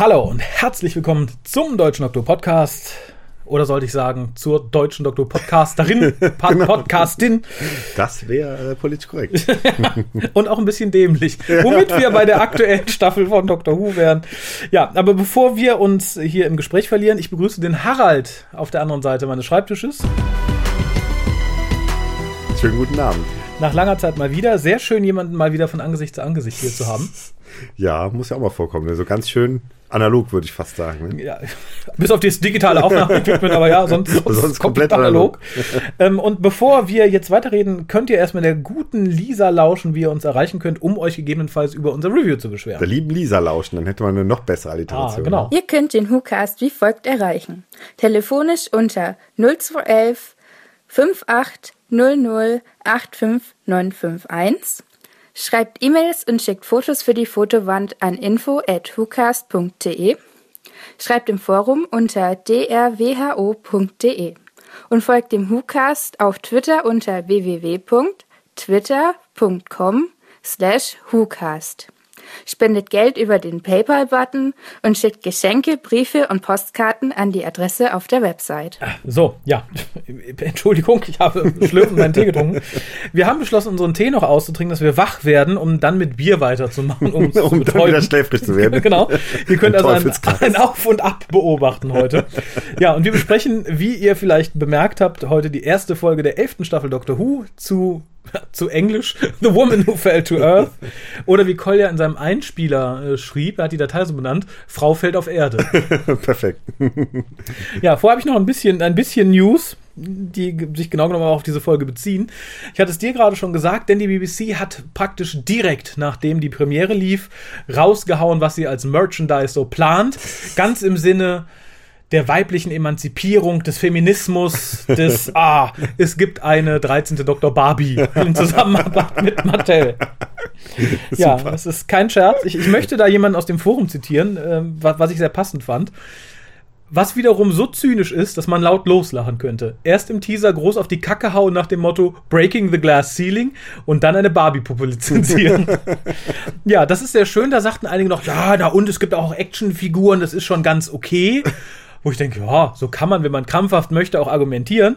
Hallo und herzlich willkommen zum Deutschen Doktor Podcast. Oder sollte ich sagen, zur deutschen Doktor Podcasterin, pa genau. Podcastin. Das wäre äh, politisch korrekt. und auch ein bisschen dämlich. Womit wir bei der aktuellen Staffel von Dr. Who wären. Ja, aber bevor wir uns hier im Gespräch verlieren, ich begrüße den Harald auf der anderen Seite meines Schreibtisches. Schönen guten Abend. Nach langer Zeit mal wieder. Sehr schön, jemanden mal wieder von Angesicht zu Angesicht hier zu haben. Ja, muss ja auch mal vorkommen. Also ganz schön analog, würde ich fast sagen. Ne? Ja, bis auf das digitale Aufnahmeequipment, aber ja, sonst, sonst, sonst komplett analog. analog. ähm, und bevor wir jetzt weiterreden, könnt ihr erstmal der guten Lisa lauschen, wie ihr uns erreichen könnt, um euch gegebenenfalls über unser Review zu beschweren. Der lieben Lisa lauschen, dann hätte man eine noch bessere Alliteration. Ah, genau. Ihr könnt den WhoCast wie folgt erreichen. Telefonisch unter 0211 58 00 85951 Schreibt E-Mails und schickt Fotos für die Fotowand an info@hucast.de. Schreibt im Forum unter drwho.de und folgt dem WhoCast auf Twitter unter www.twitter.com slash WhoCast spendet Geld über den PayPal-Button und schickt Geschenke, Briefe und Postkarten an die Adresse auf der Website. Ah, so, ja. Entschuldigung, ich habe schlürfend meinen Tee getrunken. Wir haben beschlossen, unseren Tee noch auszutrinken, dass wir wach werden, um dann mit Bier weiterzumachen, um, um dann wieder schläfrig zu werden. genau. Ihr könnt also ein, ein Auf und Ab beobachten heute. Ja, und wir besprechen, wie ihr vielleicht bemerkt habt, heute die erste Folge der elften Staffel Doctor Who zu zu Englisch, The Woman Who Fell to Earth. Oder wie Kolja in seinem Einspieler äh, schrieb, er hat die Datei so benannt, Frau fällt auf Erde. Perfekt. ja, vorher habe ich noch ein bisschen, ein bisschen News, die sich genau genommen auf diese Folge beziehen. Ich hatte es dir gerade schon gesagt, denn die BBC hat praktisch direkt, nachdem die Premiere lief, rausgehauen, was sie als Merchandise so plant. Ganz im Sinne, der weiblichen Emanzipierung, des Feminismus, des, ah, es gibt eine 13. Dr. Barbie in Zusammenarbeit mit Mattel. ja, das ist kein Scherz. Ich, ich, möchte da jemanden aus dem Forum zitieren, äh, was, was ich sehr passend fand. Was wiederum so zynisch ist, dass man laut loslachen könnte. Erst im Teaser groß auf die Kacke hauen nach dem Motto Breaking the Glass Ceiling und dann eine Barbie-Puppe lizenzieren. ja, das ist sehr schön. Da sagten einige noch, ja, da und es gibt auch Actionfiguren, das ist schon ganz okay wo ich denke, ja, so kann man, wenn man krampfhaft möchte, auch argumentieren.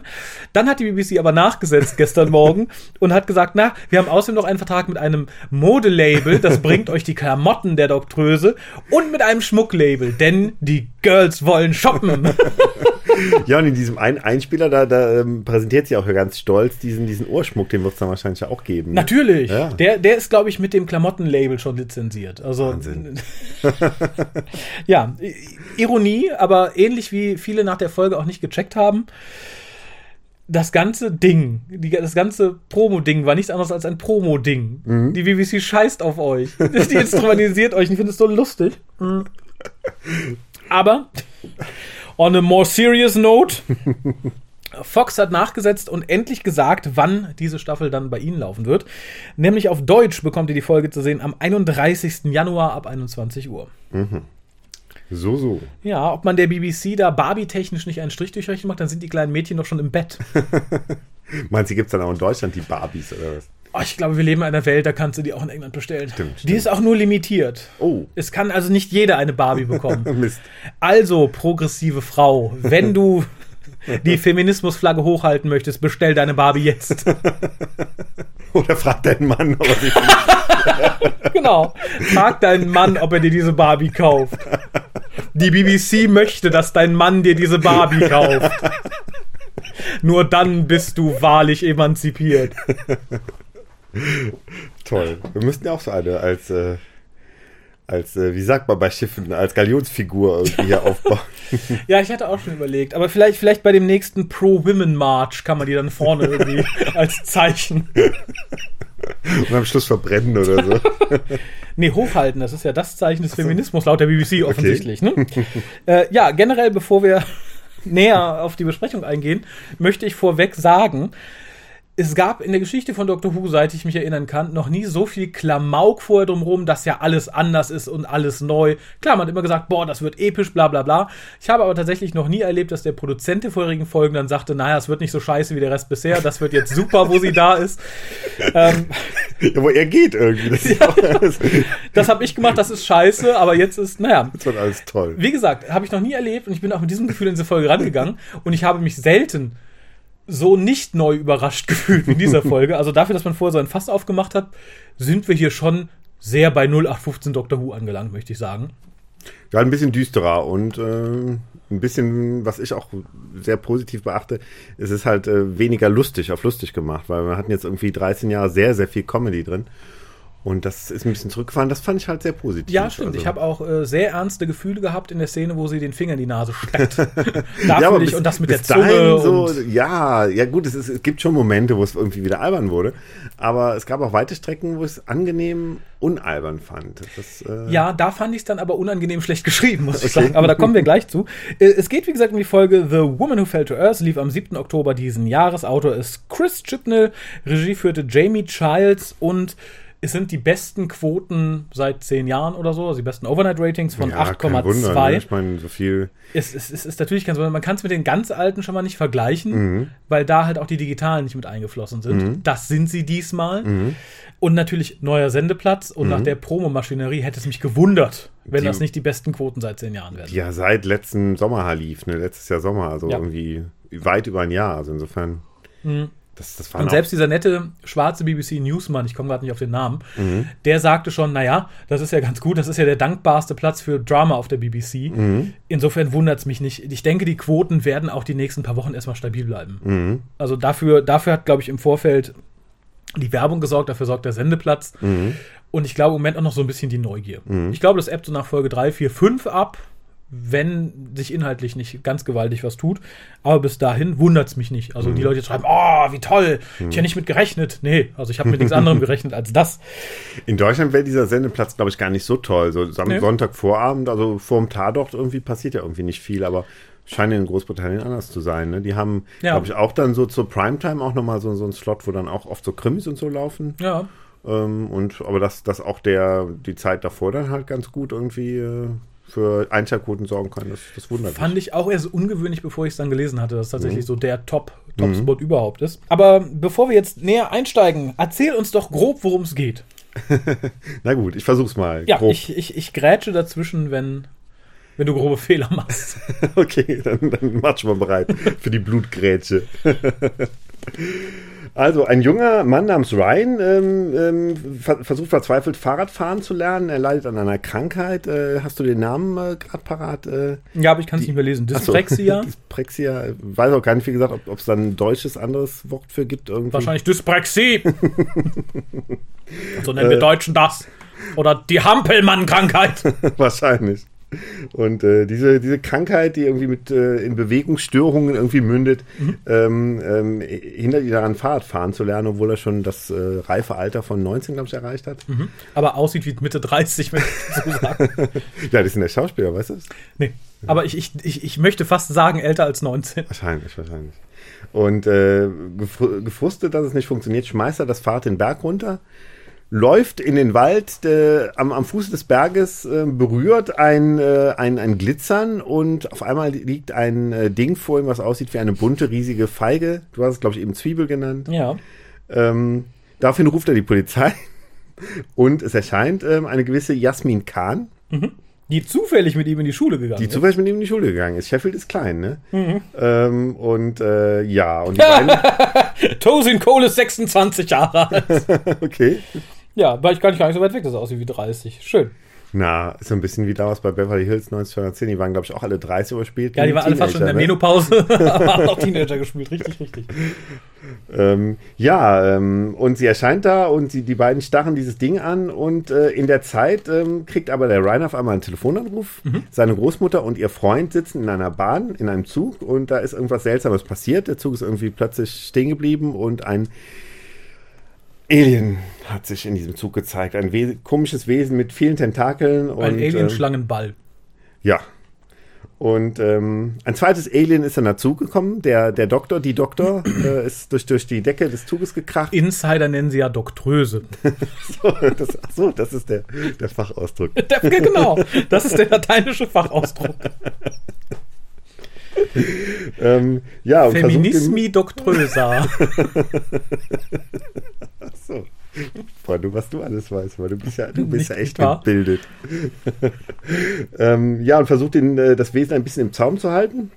Dann hat die BBC aber nachgesetzt gestern Morgen und hat gesagt, na, wir haben außerdem noch einen Vertrag mit einem Modelabel, das bringt euch die Klamotten der Doktröse und mit einem Schmucklabel, denn die Girls wollen shoppen. ja, und in diesem einen Einspieler, da, da ähm, präsentiert sie auch ganz stolz diesen, diesen Ohrschmuck, den wird es dann wahrscheinlich auch geben. Ne? Natürlich. Ja. Der, der ist, glaube ich, mit dem Klamottenlabel schon lizenziert. Also, Wahnsinn. ja, Ironie, aber ähnlich wie viele nach der Folge auch nicht gecheckt haben das ganze Ding, die, das ganze Promo-Ding war nichts anderes als ein Promo-Ding. Mhm. Die BBC scheißt auf euch. Die instrumentalisiert euch. Ich finde es so lustig. Mhm. Aber On a more serious note. Fox hat nachgesetzt und endlich gesagt, wann diese Staffel dann bei Ihnen laufen wird. Nämlich auf Deutsch bekommt ihr die Folge zu sehen am 31. Januar ab 21 Uhr. Mhm. So, so. Ja, ob man der BBC da Barbie-technisch nicht einen Strich durch macht, dann sind die kleinen Mädchen doch schon im Bett. Meinst du, gibt es dann auch in Deutschland die Barbies oder was? Oh, ich glaube, wir leben in einer Welt, da kannst du die auch in England bestellen. Stimmt, stimmt. Die ist auch nur limitiert. Oh. Es kann also nicht jeder eine Barbie bekommen. Mist. Also, progressive Frau, wenn du die Feminismusflagge hochhalten möchtest, bestell deine Barbie jetzt. Oder frag deinen Mann, ob er sich Genau. Frag deinen Mann, ob er dir diese Barbie kauft. Die BBC möchte, dass dein Mann dir diese Barbie kauft. Nur dann bist du wahrlich emanzipiert. Toll. Wir müssten ja auch so eine als, äh, als äh, wie sagt man bei Schiffen, als Galionsfigur irgendwie hier aufbauen. ja, ich hatte auch schon überlegt. Aber vielleicht, vielleicht bei dem nächsten Pro-Women-March kann man die dann vorne irgendwie als Zeichen. Und am Schluss verbrennen oder so. nee, hochhalten, das ist ja das Zeichen des Feminismus laut der BBC offensichtlich. Okay. Ne? äh, ja, generell, bevor wir näher auf die Besprechung eingehen, möchte ich vorweg sagen, es gab in der Geschichte von Doctor Who, seit ich mich erinnern kann, noch nie so viel Klamauk vorher drumherum, dass ja alles anders ist und alles neu. Klar, man hat immer gesagt, boah, das wird episch, bla bla bla. Ich habe aber tatsächlich noch nie erlebt, dass der Produzent der vorherigen Folgen dann sagte, naja, es wird nicht so scheiße wie der Rest bisher, das wird jetzt super, wo sie da ist. ähm, Ja, wo er geht irgendwie. Das, Ja. das habe ich gemacht, das ist scheiße, aber jetzt ist, naja. das wird alles toll. Wie gesagt, habe ich noch nie erlebt und ich bin auch mit diesem Gefühl in diese Folge rangegangen und ich habe mich selten so nicht neu überrascht gefühlt wie in dieser Folge. Also dafür, dass man vorher so ein Fass aufgemacht hat, sind wir hier schon sehr bei 0815 Doctor Who angelangt, möchte ich sagen. Ja, ein bisschen düsterer und äh, ein bisschen, was ich auch sehr positiv beachte, es ist halt äh, weniger lustig auf lustig gemacht, weil wir hatten jetzt irgendwie 13 Jahre sehr, sehr viel Comedy drin. Und das ist ein bisschen zurückgefahren. Das fand ich halt sehr positiv. Ja, stimmt. Also- Ich habe auch äh, sehr ernste Gefühle gehabt in der Szene, wo sie den Finger in die Nase steckt. Ja, aber nicht bis- und das mit der Zunge. so, und, ja, ja gut, es, ist, es gibt schon Momente, wo es irgendwie wieder albern wurde, aber es gab auch weite Strecken, wo ich es angenehm unalbern fand. Das, äh, Ja, da fand ich es dann aber unangenehm schlecht geschrieben, muss ich sagen. Aber da kommen wir gleich zu. Äh, Es geht, wie gesagt, um die Folge The Woman Who Fell to Earth, lief am 7. Oktober diesen Jahres. Autor ist Chris Chibnall, Regie führte Jamie Childs und es sind die besten Quoten seit zehn Jahren oder so, also die besten Overnight-Ratings von ja, kein Wunder, 8,2. ne? Ich meine, so viel. Es, es, es ist natürlich ganz, man kann es mit den ganz alten schon mal nicht vergleichen, Mhm. weil da halt auch die digitalen nicht mit eingeflossen sind. Das sind sie diesmal. Mhm. Und natürlich neuer Sendeplatz. Und nach der Promomaschinerie hätte es mich gewundert, wenn Die- das nicht die besten Quoten seit zehn Jahren wären. ja seit letzten Sommer lief, ne? Letztes Jahr Sommer, also Ja. irgendwie weit über ein Jahr. Also insofern. Das, das Und selbst dieser nette schwarze BBC Newsmann, ich komme gerade nicht auf den Namen, Mhm. der sagte schon, naja, das ist ja ganz gut, das ist ja der dankbarste Platz für Drama auf der BBC. Mhm. Insofern wundert es mich nicht. Ich denke, die Quoten werden auch die nächsten paar Wochen erstmal stabil bleiben. Mhm. Also dafür, dafür hat, glaube ich, im Vorfeld die Werbung gesorgt, dafür sorgt der Sendeplatz. Mhm. Und ich glaube im Moment auch noch so ein bisschen die Neugier. Ich glaube, das ebbt so nach Folge 3, 4, 5 ab, wenn sich inhaltlich nicht ganz gewaltig was tut. Aber bis dahin wundert es mich nicht. Also die Mhm. Leute schreiben, oh, wie toll, ich habe nicht mit gerechnet. Nee, also ich habe mit nichts anderem gerechnet als das. In Deutschland wäre dieser Sendeplatz, glaube ich, gar nicht so toll. So am Nee. Sonntagvorabend, also vorm Tatort irgendwie passiert ja irgendwie nicht viel, aber scheint in Großbritannien anders zu sein. Ne? Die haben, Ja. glaube ich, auch dann so zur Primetime auch nochmal so, so einen Slot, wo dann auch oft so Krimis und so laufen. Ja, Ähm, und aber dass, dass auch der die Zeit davor dann halt ganz gut irgendwie äh, für Einschaltquoten sorgen kann, das, das wundert fand mich. ich auch erst ungewöhnlich, bevor ich es dann gelesen hatte, dass tatsächlich Mhm. so der Top, Top-Spot überhaupt ist. Aber bevor wir jetzt näher einsteigen, erzähl uns doch grob, worum es geht. Na gut, ich versuch's mal. Ja, grob. ich, ich, ich grätsche dazwischen, wenn, wenn du grobe Fehler machst. Okay, dann, dann mach schon mal bereit für die Blutgrätsche. Also, ein junger Mann namens Ryan ähm, ähm, ver versucht verzweifelt Fahrradfahren zu lernen. Er leidet an einer Krankheit. Äh, hast du den Namen äh, gerade parat? Äh, Ja, aber ich kann es nicht mehr lesen. Ach so, Dyspraxia? Dyspraxia. Weiß auch gar nicht, wie gesagt, ob es dann ein deutsches anderes Wort für gibt. Irgendwie. Wahrscheinlich Dyspraxie. so nennen wir Deutschen das. Oder die Hampelmann-Krankheit. Wahrscheinlich. Und äh, diese, diese Krankheit, die irgendwie mit äh, in Bewegungsstörungen irgendwie mündet, ähm, ähm, hindert ihn daran, Fahrrad fahren zu lernen, obwohl er schon das äh, reife Alter von 19, glaube ich, erreicht hat. Aber aussieht wie Mitte 30, wenn ich so sage. Ja, das ist der Schauspieler, weißt du? das? Nee. Aber ich, ich, ich, ich möchte fast sagen, älter als 19. Wahrscheinlich, wahrscheinlich. Und äh, gefr gefrustet, dass es nicht funktioniert, schmeißt er das Fahrrad den Berg runter, läuft in den Wald, äh, am, am Fuß des Berges äh, berührt ein, äh, ein, ein Glitzern und auf einmal liegt ein äh, Ding vor ihm, was aussieht wie eine bunte, riesige Feige. Du hast es, glaube ich, eben Zwiebel genannt. Ja. Ähm, daraufhin ruft er die Polizei und es erscheint ähm, eine gewisse Jasmin Kahn, Die zufällig mit ihm in die Schule gegangen die ist. zufällig mit ihm in die Schule gegangen ist. Sheffield ist klein, ne? Ähm, und äh, ja, und die beiden, Tosin Cole ist 26 Jahre alt. okay. Ja, war ich gar nicht, gar nicht so weit weg, dass er aussieht wie 30. Schön. Na, ist so ein bisschen wie damals bei Beverly Hills 1910. Die waren, glaube ich, auch alle 30 überspielt. Ja, die waren alle fast schon in der ne? Menopause, aber haben noch Teenager gespielt. Richtig, richtig. Ähm, ja, ähm, und sie erscheint da und sie, die beiden starren dieses Ding an und äh, in der Zeit ähm, kriegt aber der Ryan auf einmal einen Telefonanruf. Seine Großmutter und ihr Freund sitzen in einer Bahn, in einem Zug und da ist irgendwas Seltsames passiert. Der Zug ist irgendwie plötzlich stehen geblieben und ein Alien hat sich in diesem Zug gezeigt. Ein We komisches Wesen mit vielen Tentakeln. Ein und, ähm, Alien-Schlangenball. Ja. Und ähm, ein zweites Alien ist dann dazugekommen. Der, der Doktor, die Doktor, äh, ist durch, durch die Decke des Zuges gekracht. Insider nennen sie ja Doktröse. so, das, so, das ist der, der Fachausdruck. Der, genau, das ist der lateinische Fachausdruck. ähm, ja, und versucht Feminismi Doktrösa. Ach so. Boah, du, was du alles weißt, weil du bist ja, du bist Nicht ja echt wahr? gebildet. ähm, ja, und versucht den, äh, das Wesen ein bisschen im Zaum zu halten.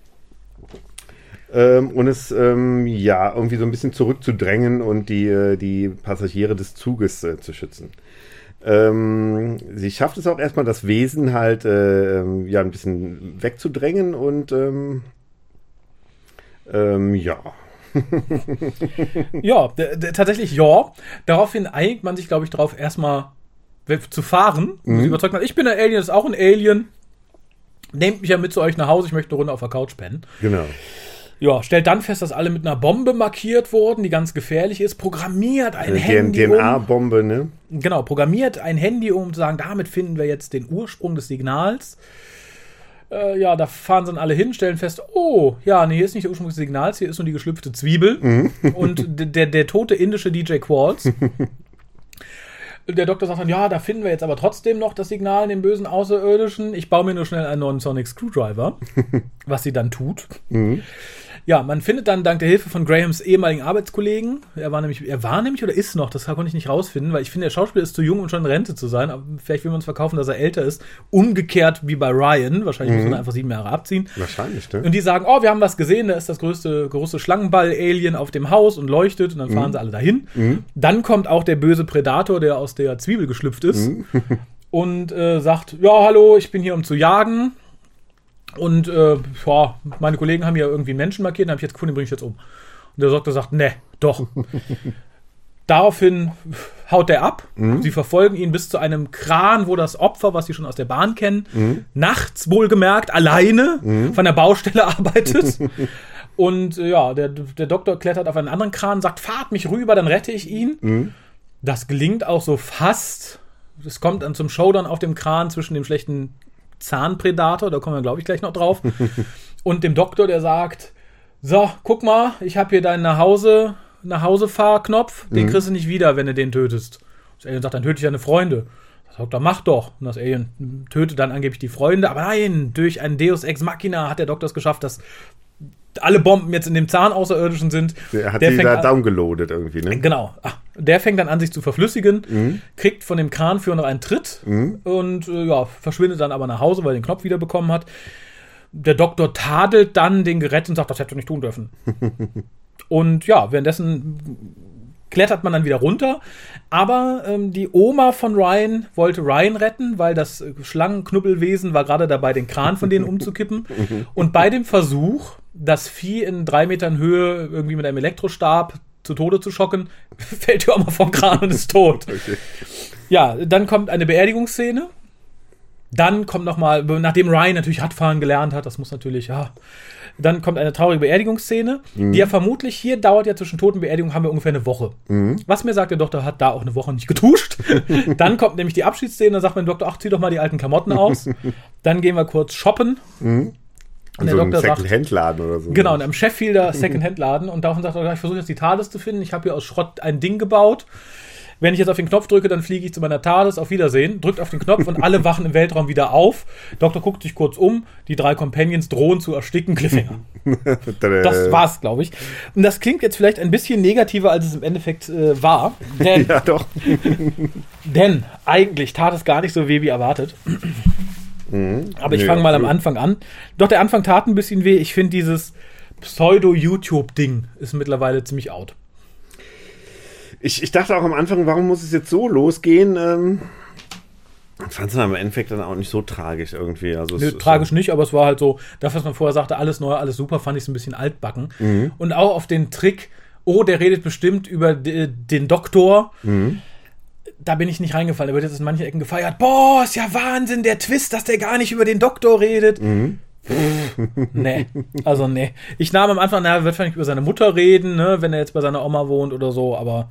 Ähm, und es ähm, ja irgendwie so ein bisschen zurückzudrängen und die, äh, die Passagiere des Zuges äh, zu schützen. Ähm, sie schafft es auch erstmal, das Wesen halt äh, ähm, ja ein bisschen wegzudrängen und ähm, ähm, ja. Ja, tatsächlich ja. Daraufhin einigt man sich, glaube ich, darauf, erstmal zu fahren. Mhm. Sie überzeugt man, ich bin ein Alien, das ist auch ein Alien. Nehmt mich ja mit zu euch nach Hause, ich möchte eine Runde auf der Couch pennen. Genau. Ja, stellt dann fest, dass alle mit einer Bombe markiert wurden, die ganz gefährlich ist. Programmiert ein Äh, Handy um. DNA-Bombe, ne? Genau, programmiert ein Handy, um zu sagen, damit finden wir jetzt den Ursprung des Signals. Äh, ja, da fahren sie dann alle hin, stellen fest, oh, ja, nee, hier ist nicht der Ursprung des Signals, hier ist nur die geschlüpfte Zwiebel und d- der, der tote indische DJ Qualls. Der Doktor sagt dann, ja, da finden wir jetzt aber trotzdem noch das Signal in den bösen Außerirdischen. Ich baue mir nur schnell einen neuen Sonic Screwdriver, was sie dann tut. Ja, man findet dann dank der Hilfe von Grahams ehemaligen Arbeitskollegen, er war nämlich, er war nämlich oder ist noch, das konnte ich nicht rausfinden, weil ich finde, der Schauspieler ist zu jung, um schon in Rente zu sein, aber vielleicht will man uns verkaufen, dass er älter ist. Umgekehrt wie bei Ryan, wahrscheinlich muss man einfach sieben Jahre abziehen. Wahrscheinlich, ne? Und die sagen, oh, wir haben was gesehen, da ist das größte, große Schlangenball-Alien auf dem Haus und leuchtet und dann fahren sie alle dahin. Dann kommt auch der böse Predator, der aus der Zwiebel geschlüpft ist und äh, sagt, ja, hallo, ich bin hier, um zu jagen. Und äh, ja, meine Kollegen haben ja irgendwie einen Menschen markiert, den habe ich jetzt gefunden, den bringe ich jetzt um. Und der Doktor sagt, ne, doch. Daraufhin haut er ab. Sie verfolgen ihn bis zu einem Kran, wo das Opfer, was sie schon aus der Bahn kennen, nachts wohlgemerkt alleine von der Baustelle arbeitet. Und äh, ja, der, der Doktor klettert auf einen anderen Kran, sagt, fahrt mich rüber, dann rette ich ihn. Das gelingt auch so fast. Es kommt dann zum Showdown auf dem Kran zwischen dem schlechten Zahnpredator, da kommen wir, glaube ich, gleich noch drauf, und dem Doktor, der sagt, so, guck mal, ich habe hier deinen nach Hause, nach Hause Fahrknopf, den kriegst du nicht wieder, wenn du den tötest. Das Alien sagt, dann töte ich deine Freunde. Der Doktor, mach doch. Und das Alien tötet dann angeblich die Freunde, aber nein, durch ein Deus Ex Machina hat der Doktor es geschafft, dass alle Bomben jetzt in dem Zahn Außerirdischen sind. Der hat Der sie fängt da downgeloadet irgendwie, ne? Genau. Ah, der fängt dann an, sich zu verflüssigen, kriegt von dem Kranführer noch einen Tritt und äh, ja, verschwindet dann aber nach Hause, weil er den Knopf wieder bekommen hat. Der Doktor tadelt dann den Gerät und sagt, das hätte er nicht tun dürfen. und ja, währenddessen klettert man dann wieder runter. Aber ähm, die Oma von Ryan wollte Ryan retten, weil das Schlangenknubbelwesen war gerade dabei, den Kran von denen umzukippen. Und bei dem Versuch, das Vieh in drei Metern Höhe irgendwie mit einem Elektrostab zu Tode zu schocken, fällt die Oma vom Kran und ist tot. Ja, dann kommt eine Beerdigungsszene. Dann kommt noch mal, nachdem Ryan natürlich Radfahren gelernt hat, das muss natürlich, ja. Dann kommt eine traurige Beerdigungsszene, die ja vermutlich hier dauert ja zwischen Tod und Beerdigung haben wir ungefähr eine Woche. Was mir sagt, der Doktor hat da auch eine Woche nicht getuscht. dann kommt nämlich die Abschiedsszene, da sagt mein Doktor, ach, zieh doch mal die alten Klamotten aus. dann gehen wir kurz shoppen. Und der so Doktor sagt, Second-Hand-Laden oder so. Genau, in einem Sheffielder Second-Hand-Laden. Und daraufhin sagt er, ich versuche jetzt die TARDIS zu finden. Ich habe hier aus Schrott ein Ding gebaut. Wenn ich jetzt auf den Knopf drücke, dann fliege ich zu meiner TARDIS. Auf Wiedersehen. Drückt auf den Knopf und alle wachen im Weltraum wieder auf. Doktor guckt sich kurz um. Die drei Companions drohen zu ersticken. Cliffhanger. Das war's, glaube ich. Und das klingt jetzt vielleicht ein bisschen negativer, als es im Endeffekt äh, war. Denn, Ja, doch. denn eigentlich tat es gar nicht so weh wie erwartet. Aber ich Nee, fange mal am. Anfang an. Doch der Anfang tat ein bisschen weh. Ich finde dieses Pseudo-YouTube-Ding ist mittlerweile ziemlich out. Ich, ich dachte auch am Anfang, warum muss es jetzt so losgehen? Ähm, fand es dann im Endeffekt dann auch nicht so tragisch irgendwie. Also ist tragisch nicht, aber es war halt so, das, was man vorher sagte, alles neu, alles super, fand ich es ein bisschen altbacken. Mhm. Und auch auf den Trick, oh, der redet bestimmt über den Doktor. Mhm. Da bin ich nicht reingefallen. Da wird jetzt in manchen Ecken gefeiert. Boah, ist ja Wahnsinn, der Twist, dass der gar nicht über den Doktor redet. Mhm. nee, also nee. Ich nahm am Anfang, na, er wird vielleicht über seine Mutter reden, ne, wenn er jetzt bei seiner Oma wohnt oder so, aber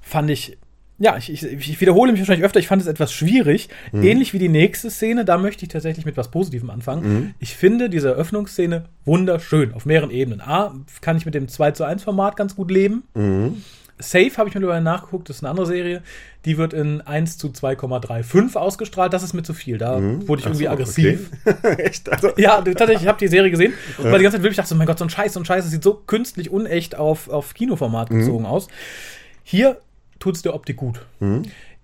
fand ich ja, ich, ich, ich wiederhole mich wahrscheinlich öfter, ich fand es etwas schwierig. Mhm. Ähnlich wie die nächste Szene, da möchte ich tatsächlich mit was Positivem anfangen. Mhm. Ich finde diese Eröffnungsszene wunderschön, auf mehreren Ebenen. A, kann ich mit dem 2 zu 1 Format ganz gut leben. Mhm. Safe habe ich mittlerweile nachgeguckt, das ist eine andere Serie. Die wird in 1 zu 2,35 ausgestrahlt. Das ist mir zu viel. Da wurde ich irgendwie so, aggressiv. Okay. Echt? Also, Ja, tatsächlich, ich habe die Serie gesehen und war die ganze Zeit wirklich dachte so, mein Gott, so ein Scheiß, so ein Scheiß, das sieht so künstlich unecht auf, auf Kinoformat bezogen aus. Hier tut es der Optik gut.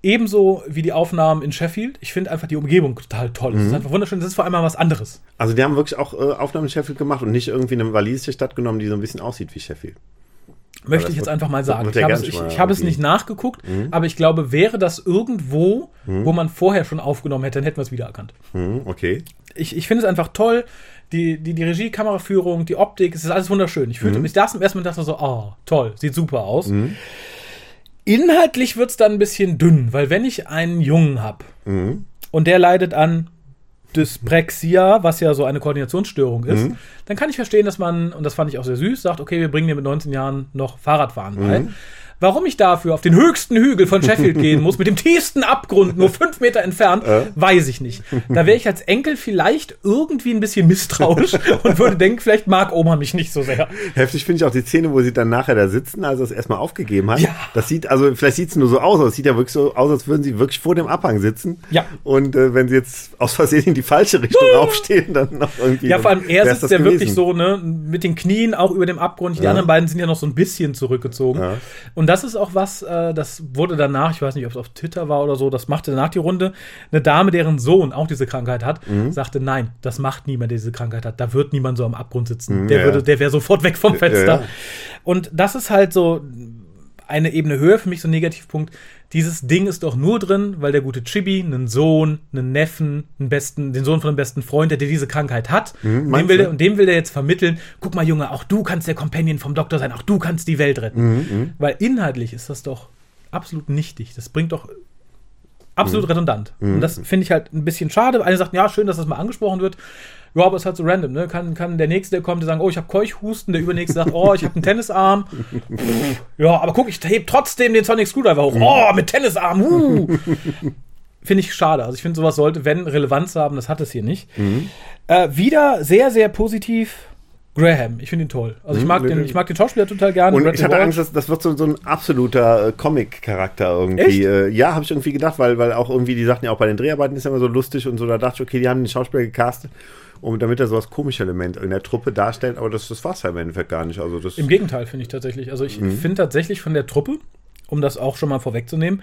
Ebenso wie die Aufnahmen in Sheffield. Ich finde einfach die Umgebung total toll. Es ist einfach wunderschön. Das ist vor allem mal was anderes. also die haben wirklich auch äh, Aufnahmen in Sheffield gemacht und nicht irgendwie eine walisische Stadt genommen, die so ein bisschen aussieht wie Sheffield. Möchte ich jetzt einfach mal sagen. Ich habe es, ich, ich habe es nicht nachgeguckt, aber ich glaube, wäre das irgendwo, wo man vorher schon aufgenommen hätte, dann hätten wir es wiedererkannt. Mhm, okay. ich, ich finde es einfach toll. Die, die, die Regie, Kameraführung, die Optik, es ist alles wunderschön. Ich fühlte mich das im ersten Mal dachte so, oh, toll, sieht super aus. Inhaltlich wird es dann ein bisschen dünn, weil wenn ich einen Jungen habe und der leidet an Dyspraxia, was ja so eine Koordinationsstörung ist, dann kann ich verstehen, dass man, und das fand ich auch sehr süß, sagt, okay, wir bringen dir mit 19 Jahren noch Fahrradfahren bei. Warum ich dafür auf den höchsten Hügel von Sheffield gehen muss, mit dem tiefsten Abgrund, nur fünf Meter entfernt, weiß ich nicht. Da wäre ich als Enkel vielleicht irgendwie ein bisschen misstrauisch und würde denken, vielleicht mag Oma mich nicht so sehr. Heftig finde ich auch die Szene, wo sie dann nachher da sitzen, also es erstmal aufgegeben hat. Ja. Das sieht, also vielleicht sieht es nur so aus, aber es sieht ja wirklich so aus, als würden sie wirklich vor dem Abhang sitzen. Ja. Und äh, wenn sie jetzt aus Versehen in die falsche Richtung aufstehen, dann noch irgendwie. Ja, vor allem er sitzt ja wirklich gewesen. so, ne, mit den Knien auch über dem Abgrund. Die Ja. anderen beiden sind ja noch so ein bisschen zurückgezogen. Ja. Und das ist auch was, äh, das wurde danach, ich weiß nicht, ob es auf Twitter war oder so, das machte danach die Runde. Eine Dame, deren Sohn auch diese Krankheit hat, Mhm. sagte, nein, das macht niemand, der diese Krankheit hat. Da wird niemand so am Abgrund sitzen. Mhm, der ja, würde, ja. der wäre sofort weg vom Fenster. ja. Und das ist halt so eine Ebene höher für mich so ein Negativpunkt. Dieses Ding ist doch nur drin, weil der gute Chibi einen Sohn, einen Neffen, einen besten, den Sohn von einem besten Freund, der diese Krankheit hat. und, dem will der, und dem will der jetzt vermitteln, guck mal Junge, auch du kannst der Companion vom Doktor sein, auch du kannst die Welt retten. Weil inhaltlich ist das doch absolut nichtig. Das bringt doch absolut redundant. Und das finde ich halt ein bisschen schade. Eine sagt, ja, schön, dass das mal angesprochen wird. Ja, aber es ist halt so random, ne? Kann, kann der Nächste, der kommt, der sagen, oh, ich habe Keuchhusten, der Übernächste sagt, oh, ich habe einen Tennisarm. Ja, aber guck, ich heb trotzdem den Sonic Screwdriver hoch. Oh, mit Tennisarm. Uh. finde ich schade. Also ich finde, sowas sollte, wenn, Relevanz haben. Das hat es hier nicht. Äh, wieder sehr, sehr positiv. Graham, ich finde ihn toll. Also ich Mhm, mag, den, ich mag den Schauspieler total gerne. Und Bradley ich hatte Walsh. Angst, dass das wird so, so ein absoluter äh, Comic-Charakter irgendwie. Äh, ja, habe ich irgendwie gedacht, weil, weil auch irgendwie, die sagten ja auch bei den Dreharbeiten ist ja immer so lustig und so, da dachte ich, okay, die haben den Schauspieler gecastet, um, damit er so das komische Element in der Truppe darstellt, aber das, das war es ja im Endeffekt gar nicht. Also das, Im Gegenteil, finde ich tatsächlich. Also ich finde tatsächlich von der Truppe, um das auch schon mal vorwegzunehmen,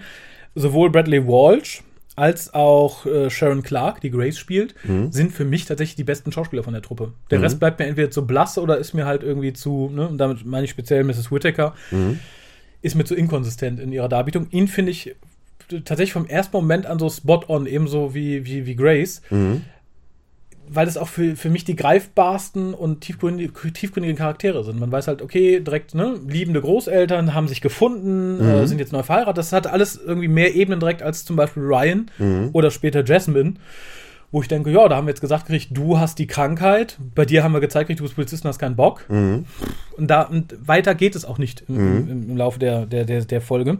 sowohl Bradley Walsh als auch äh, Sharon Clark, die Grace spielt, sind für mich tatsächlich die besten Schauspieler von der Truppe. Der Rest bleibt mir entweder zu blass oder ist mir halt irgendwie zu, ne, und damit meine ich speziell Mrs. Whittaker, ist mir zu inkonsistent in ihrer Darbietung. Ihn finde ich tatsächlich vom ersten Moment an so spot on, ebenso wie, wie, wie Grace. Weil das auch für, für mich die greifbarsten und tiefgründigen, tiefgründigen Charaktere sind. Man weiß halt, okay, direkt, ne, liebende Großeltern haben sich gefunden, äh, sind jetzt neu verheiratet. Das hat alles irgendwie mehr Ebenen direkt als zum Beispiel Ryan oder später Jasmine. Wo ich denke, ja, da haben wir jetzt gesagt gekriegt, du hast die Krankheit. Bei dir haben wir gezeigt gekriegt, du bist Polizist und hast keinen Bock. Und, da, und weiter geht es auch nicht im, im, im Laufe der, der, der, der Folge.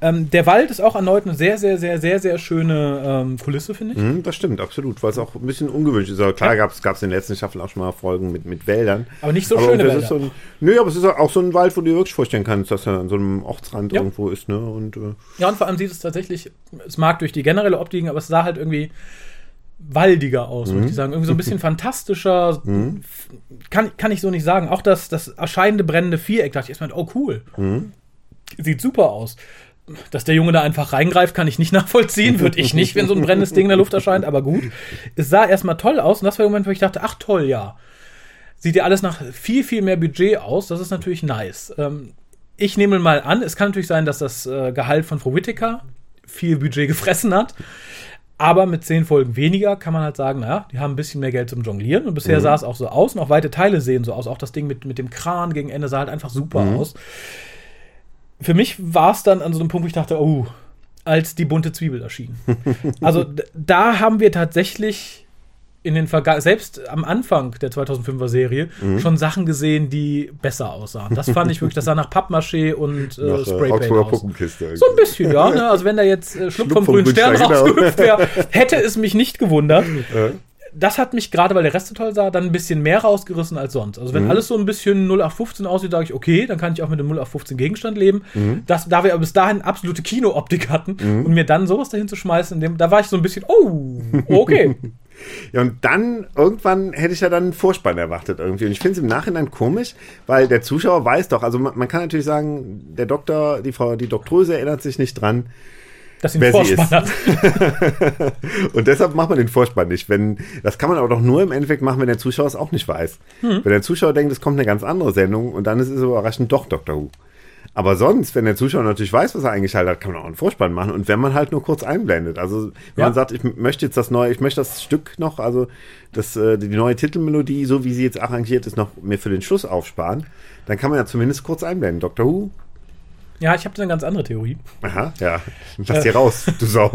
Ähm, der Wald ist auch erneut eine sehr, sehr, sehr, sehr, sehr schöne ähm, Kulisse, finde ich. Mhm, das stimmt, absolut, weil es auch ein bisschen ungewöhnlich ist. Aber klar Ja. gab es in den letzten Staffeln auch schon mal Folgen mit, mit Wäldern. Aber nicht so schöne das Wälder. So ein, nö, aber es ist auch so ein Wald, wo du dir wirklich vorstellen kannst, dass er an so einem Ortsrand Ja. irgendwo ist. Ne? Und, äh, Ja, und vor allem sieht es tatsächlich, es mag durch die generelle Optik, aber es sah halt irgendwie waldiger aus, würde ich sagen. Irgendwie so ein bisschen fantastischer. F- Kann, kann ich so nicht sagen. Auch das, das erscheinende brennende Viereck, dachte ich erstmal, oh cool. Sieht super aus. Dass der Junge da einfach reingreift, kann ich nicht nachvollziehen. Würde ich nicht, wenn so ein brennendes Ding in der Luft erscheint, aber gut. Es sah erstmal toll aus und das war der Moment, wo ich dachte, ach toll, ja. Sieht ja alles nach viel, viel mehr Budget aus. Das ist natürlich nice. Ähm, ich nehme mal an, es kann natürlich sein, dass das äh, Gehalt von Frau Whittaker viel Budget gefressen hat. Aber mit zehn Folgen weniger kann man halt sagen, naja, die haben ein bisschen mehr Geld zum Jonglieren. Und bisher sah es auch so aus. Und auch weite Teile sehen so aus. Auch das Ding mit, mit dem Kran gegen Ende sah halt einfach super aus. Für mich war es dann an so einem Punkt, wo ich dachte, oh, als die bunte Zwiebel erschien. also da haben wir tatsächlich in den Verga selbst am Anfang der 2005er Serie Mhm. schon Sachen gesehen, die besser aussahen. Das fand ich wirklich, das sah nach Pappmaché und äh, äh, Spraypaint aus. Puppenkiste. So ein bisschen, ja. Ne? Also wenn da jetzt äh, Schluck, vom vom grünen Stern genau. rausgehüpft wäre, hätte es mich nicht gewundert. Äh, Das hat mich gerade, weil der Rest so toll sah, dann ein bisschen mehr rausgerissen als sonst. Also wenn Mhm. alles so ein bisschen 0815 aussieht, sage ich, okay, dann kann ich auch mit dem 0815 Gegenstand leben. Mhm. Das, da wir aber bis dahin absolute Kinooptik hatten und mir dann sowas dahin zu schmeißen, dem, da war ich so ein bisschen, oh, okay. Ja, und dann, irgendwann hätte ich ja dann einen Vorspann erwartet irgendwie. Und ich finde es im Nachhinein komisch, weil der Zuschauer weiß doch, also man, man kann natürlich sagen, der Doktor, die Frau, die Doktröse erinnert sich nicht dran. dass sie Wer einen sie Vorspann ist. hat. Und deshalb macht man den Vorspann nicht. Wenn, das kann man aber doch nur im Endeffekt machen, wenn der Zuschauer es auch nicht weiß. Hm. Wenn der Zuschauer denkt, es kommt eine ganz andere Sendung und dann ist es überraschend doch Doctor Who. Aber sonst, wenn der Zuschauer natürlich weiß, was er eingeschaltet hat, kann man auch einen Vorspann machen. Und wenn man halt nur kurz einblendet. Also wenn Ja. man sagt, ich möchte jetzt das neue, ich möchte das Stück noch, also das, äh, die neue Titelmelodie, so wie sie jetzt arrangiert ist, noch mir für den Schluss aufsparen, dann kann man ja zumindest kurz einblenden. Doctor Who, Ja, ich habe eine ganz andere Theorie. aha, ja, lass dir raus, du Sau.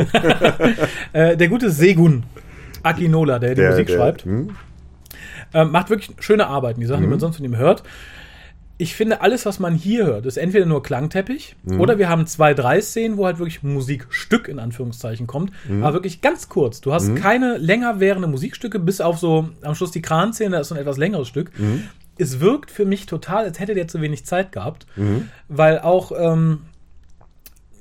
Äh, der gute Segun Akinola, der die Musik schreibt, hm? ähm, macht wirklich schöne Arbeiten, die Sachen, die man sonst von ihm hört. Ich finde, alles, was man hier hört, ist entweder nur Klangteppich oder wir haben zwei, drei Szenen, wo halt wirklich Musikstück in Anführungszeichen kommt. Aber wirklich ganz kurz. Du hast keine länger währende Musikstücke, bis auf so am Schluss die Kranszene, das ist so ein etwas längeres Stück. Es wirkt für mich total, als hätte der zu wenig Zeit gehabt, weil auch. Ähm,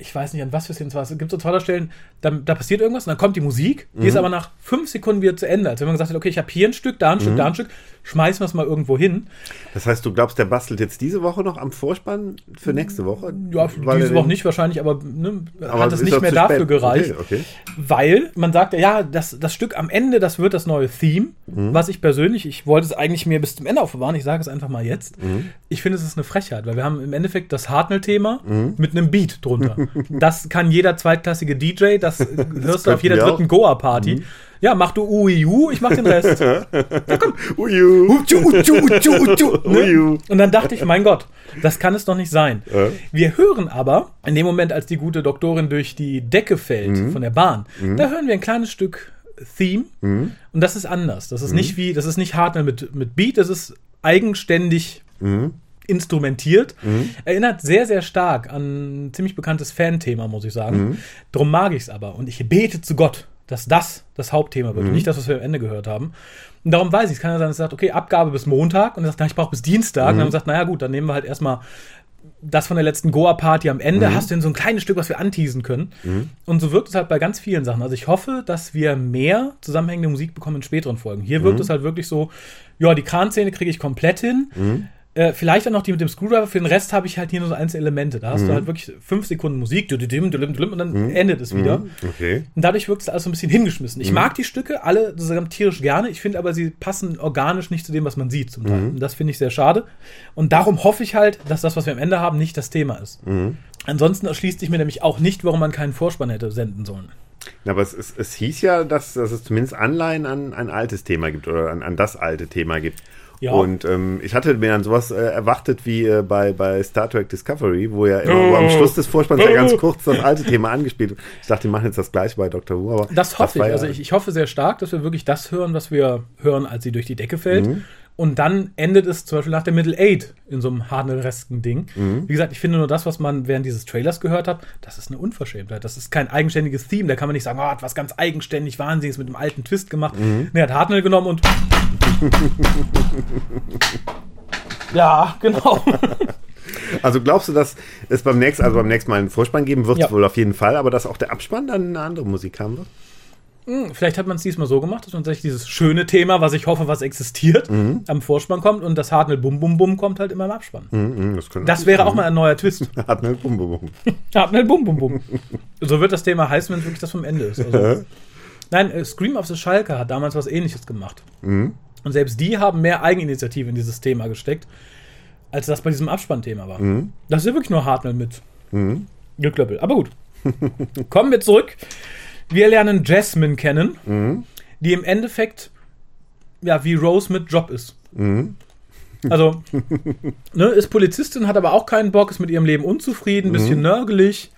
ich weiß nicht, an was für Szenen es war. Es gibt so tolle Stellen, da, da passiert irgendwas und dann kommt die Musik, die ist aber nach fünf Sekunden wieder zu Ende. Als wenn man gesagt hat, okay, ich habe hier ein Stück, da ein Stück, da ein Stück, schmeißen wir es mal irgendwo hin. Das heißt, du glaubst, der bastelt jetzt diese Woche noch am Vorspann für nächste Woche? Ja, diese Woche nicht wahrscheinlich, aber, ne, aber hat es nicht mehr dafür spät. gereicht. Okay, okay. Weil man sagt, ja, das, das Stück am Ende, das wird das neue Theme, Mhm. was ich persönlich, ich wollte es eigentlich mir bis zum Ende aufbewahren, ich sage es einfach mal jetzt. Mhm. Ich finde, es ist eine Frechheit, weil wir haben im Endeffekt das Hartnell-Thema Mhm. mit einem Beat drunter. das kann jeder zweitklassige DJ, das hörst du auf jeder dritten Goa-Party. Ja, mach du UIU, ich mach den Rest. Uju. Utschu, utschu, utschu, utschu, ne? Uju. Und dann dachte ich, mein Gott, das kann es doch nicht sein. Äh? Wir hören aber, in dem Moment, als die gute Doktorin durch die Decke fällt Mhm. von der Bahn, da hören wir ein kleines Stück Theme. Mhm. Und das ist anders. Das ist nicht wie, das ist nicht Hartnell mit, mit Beat, das ist eigenständig Mhm. instrumentiert. Erinnert sehr, sehr stark an ein ziemlich bekanntes Fan-Thema, muss ich sagen. Mhm. Drum mag ich es aber. Und ich bete zu Gott, dass das das Hauptthema Mhm. wird. und Nicht das, was wir am Ende gehört haben. Und darum weiß ich, es kann ja sein, dass er sagt, okay, Abgabe bis Montag. Und er sagt, na, ich brauche bis Dienstag. Und dann gesagt, naja, gut, dann nehmen wir halt erstmal das von der letzten Goa-Party am Ende. Hast du denn so ein kleines Stück, was wir anteasen können? Und so wirkt es halt bei ganz vielen Sachen. Also ich hoffe, dass wir mehr zusammenhängende Musik bekommen in späteren Folgen. Hier wirkt es halt wirklich so, ja, die Kranszene kriege ich komplett hin. Äh, vielleicht dann noch die mit dem Screwdriver. Für den Rest habe ich halt hier nur so einzelne Elemente. Da hast du halt wirklich fünf Sekunden Musik und dann endet es wieder. Okay. Und dadurch wirkt es alles so ein bisschen hingeschmissen. Ich mag die Stücke alle zusammen tierisch gerne. Ich finde aber, sie passen organisch nicht zu dem, was man sieht zum Teil. Und das finde ich sehr schade. Und darum hoffe ich halt, dass das, was wir am Ende haben, nicht das Thema ist. Ansonsten erschließt sich mir nämlich auch nicht, warum man keinen Vorspann hätte senden sollen. Ja, aber es, es, es hieß ja, dass, dass es zumindest Anleihen an ein altes Thema gibt oder an, an das alte Thema gibt. Ja. Und ähm, ich hatte mir dann sowas äh, erwartet wie äh, bei, bei Star Trek Discovery, wo ja immer wo am Schluss des Vorspanns ja ganz kurz das alte Thema angespielt wird. Ich dachte, die machen jetzt das gleiche bei Doctor Who, aber Das hoffe war ich. ja- Also ich, ich hoffe sehr stark, dass wir wirklich das hören, was wir hören, als sie durch die Decke fällt. Und dann endet es zum Beispiel nach der Middle Eight in so einem harneresken Ding. Wie gesagt, ich finde nur das, was man während dieses Trailers gehört hat, das ist eine Unverschämtheit. Das ist kein eigenständiges Theme. Da kann man nicht sagen, oh, hat was ganz eigenständig, Wahnsinniges mit einem alten Twist gemacht. Nee, hat Hartnell genommen und. ja, genau. Also glaubst du, dass es beim nächsten, also beim nächsten Mal einen Vorspann geben wird, Ja. wohl auf jeden Fall, aber dass auch der Abspann dann eine andere Musik haben wird? Hm, Vielleicht hat man es diesmal so gemacht, dass man sich dieses schöne Thema, was ich hoffe, was existiert, am Vorspann kommt und das Hartnell Bum Bum Bum kommt halt immer im Abspann. Mhm, das, könnte Das wäre auch mal ein neuer Twist. Eine Bum, bum, bum. Hartnell Bum Bum Bum. so wird das Thema heißen, wenn es wirklich das vom Ende ist. Also, nein, äh, Scream of the Schalke hat damals was ähnliches gemacht. Und selbst die haben mehr Eigeninitiative in dieses Thema gesteckt, als das bei diesem Abspannthema war. Das ist ja wirklich nur Hartnell mit Glücklöppel. Aber gut. Kommen wir zurück. Wir lernen Jasmine kennen, die im Endeffekt ja wie Rose mit Job ist. Also, ne, ist Polizistin, hat aber auch keinen Bock, ist mit ihrem Leben unzufrieden, bisschen nörgelig.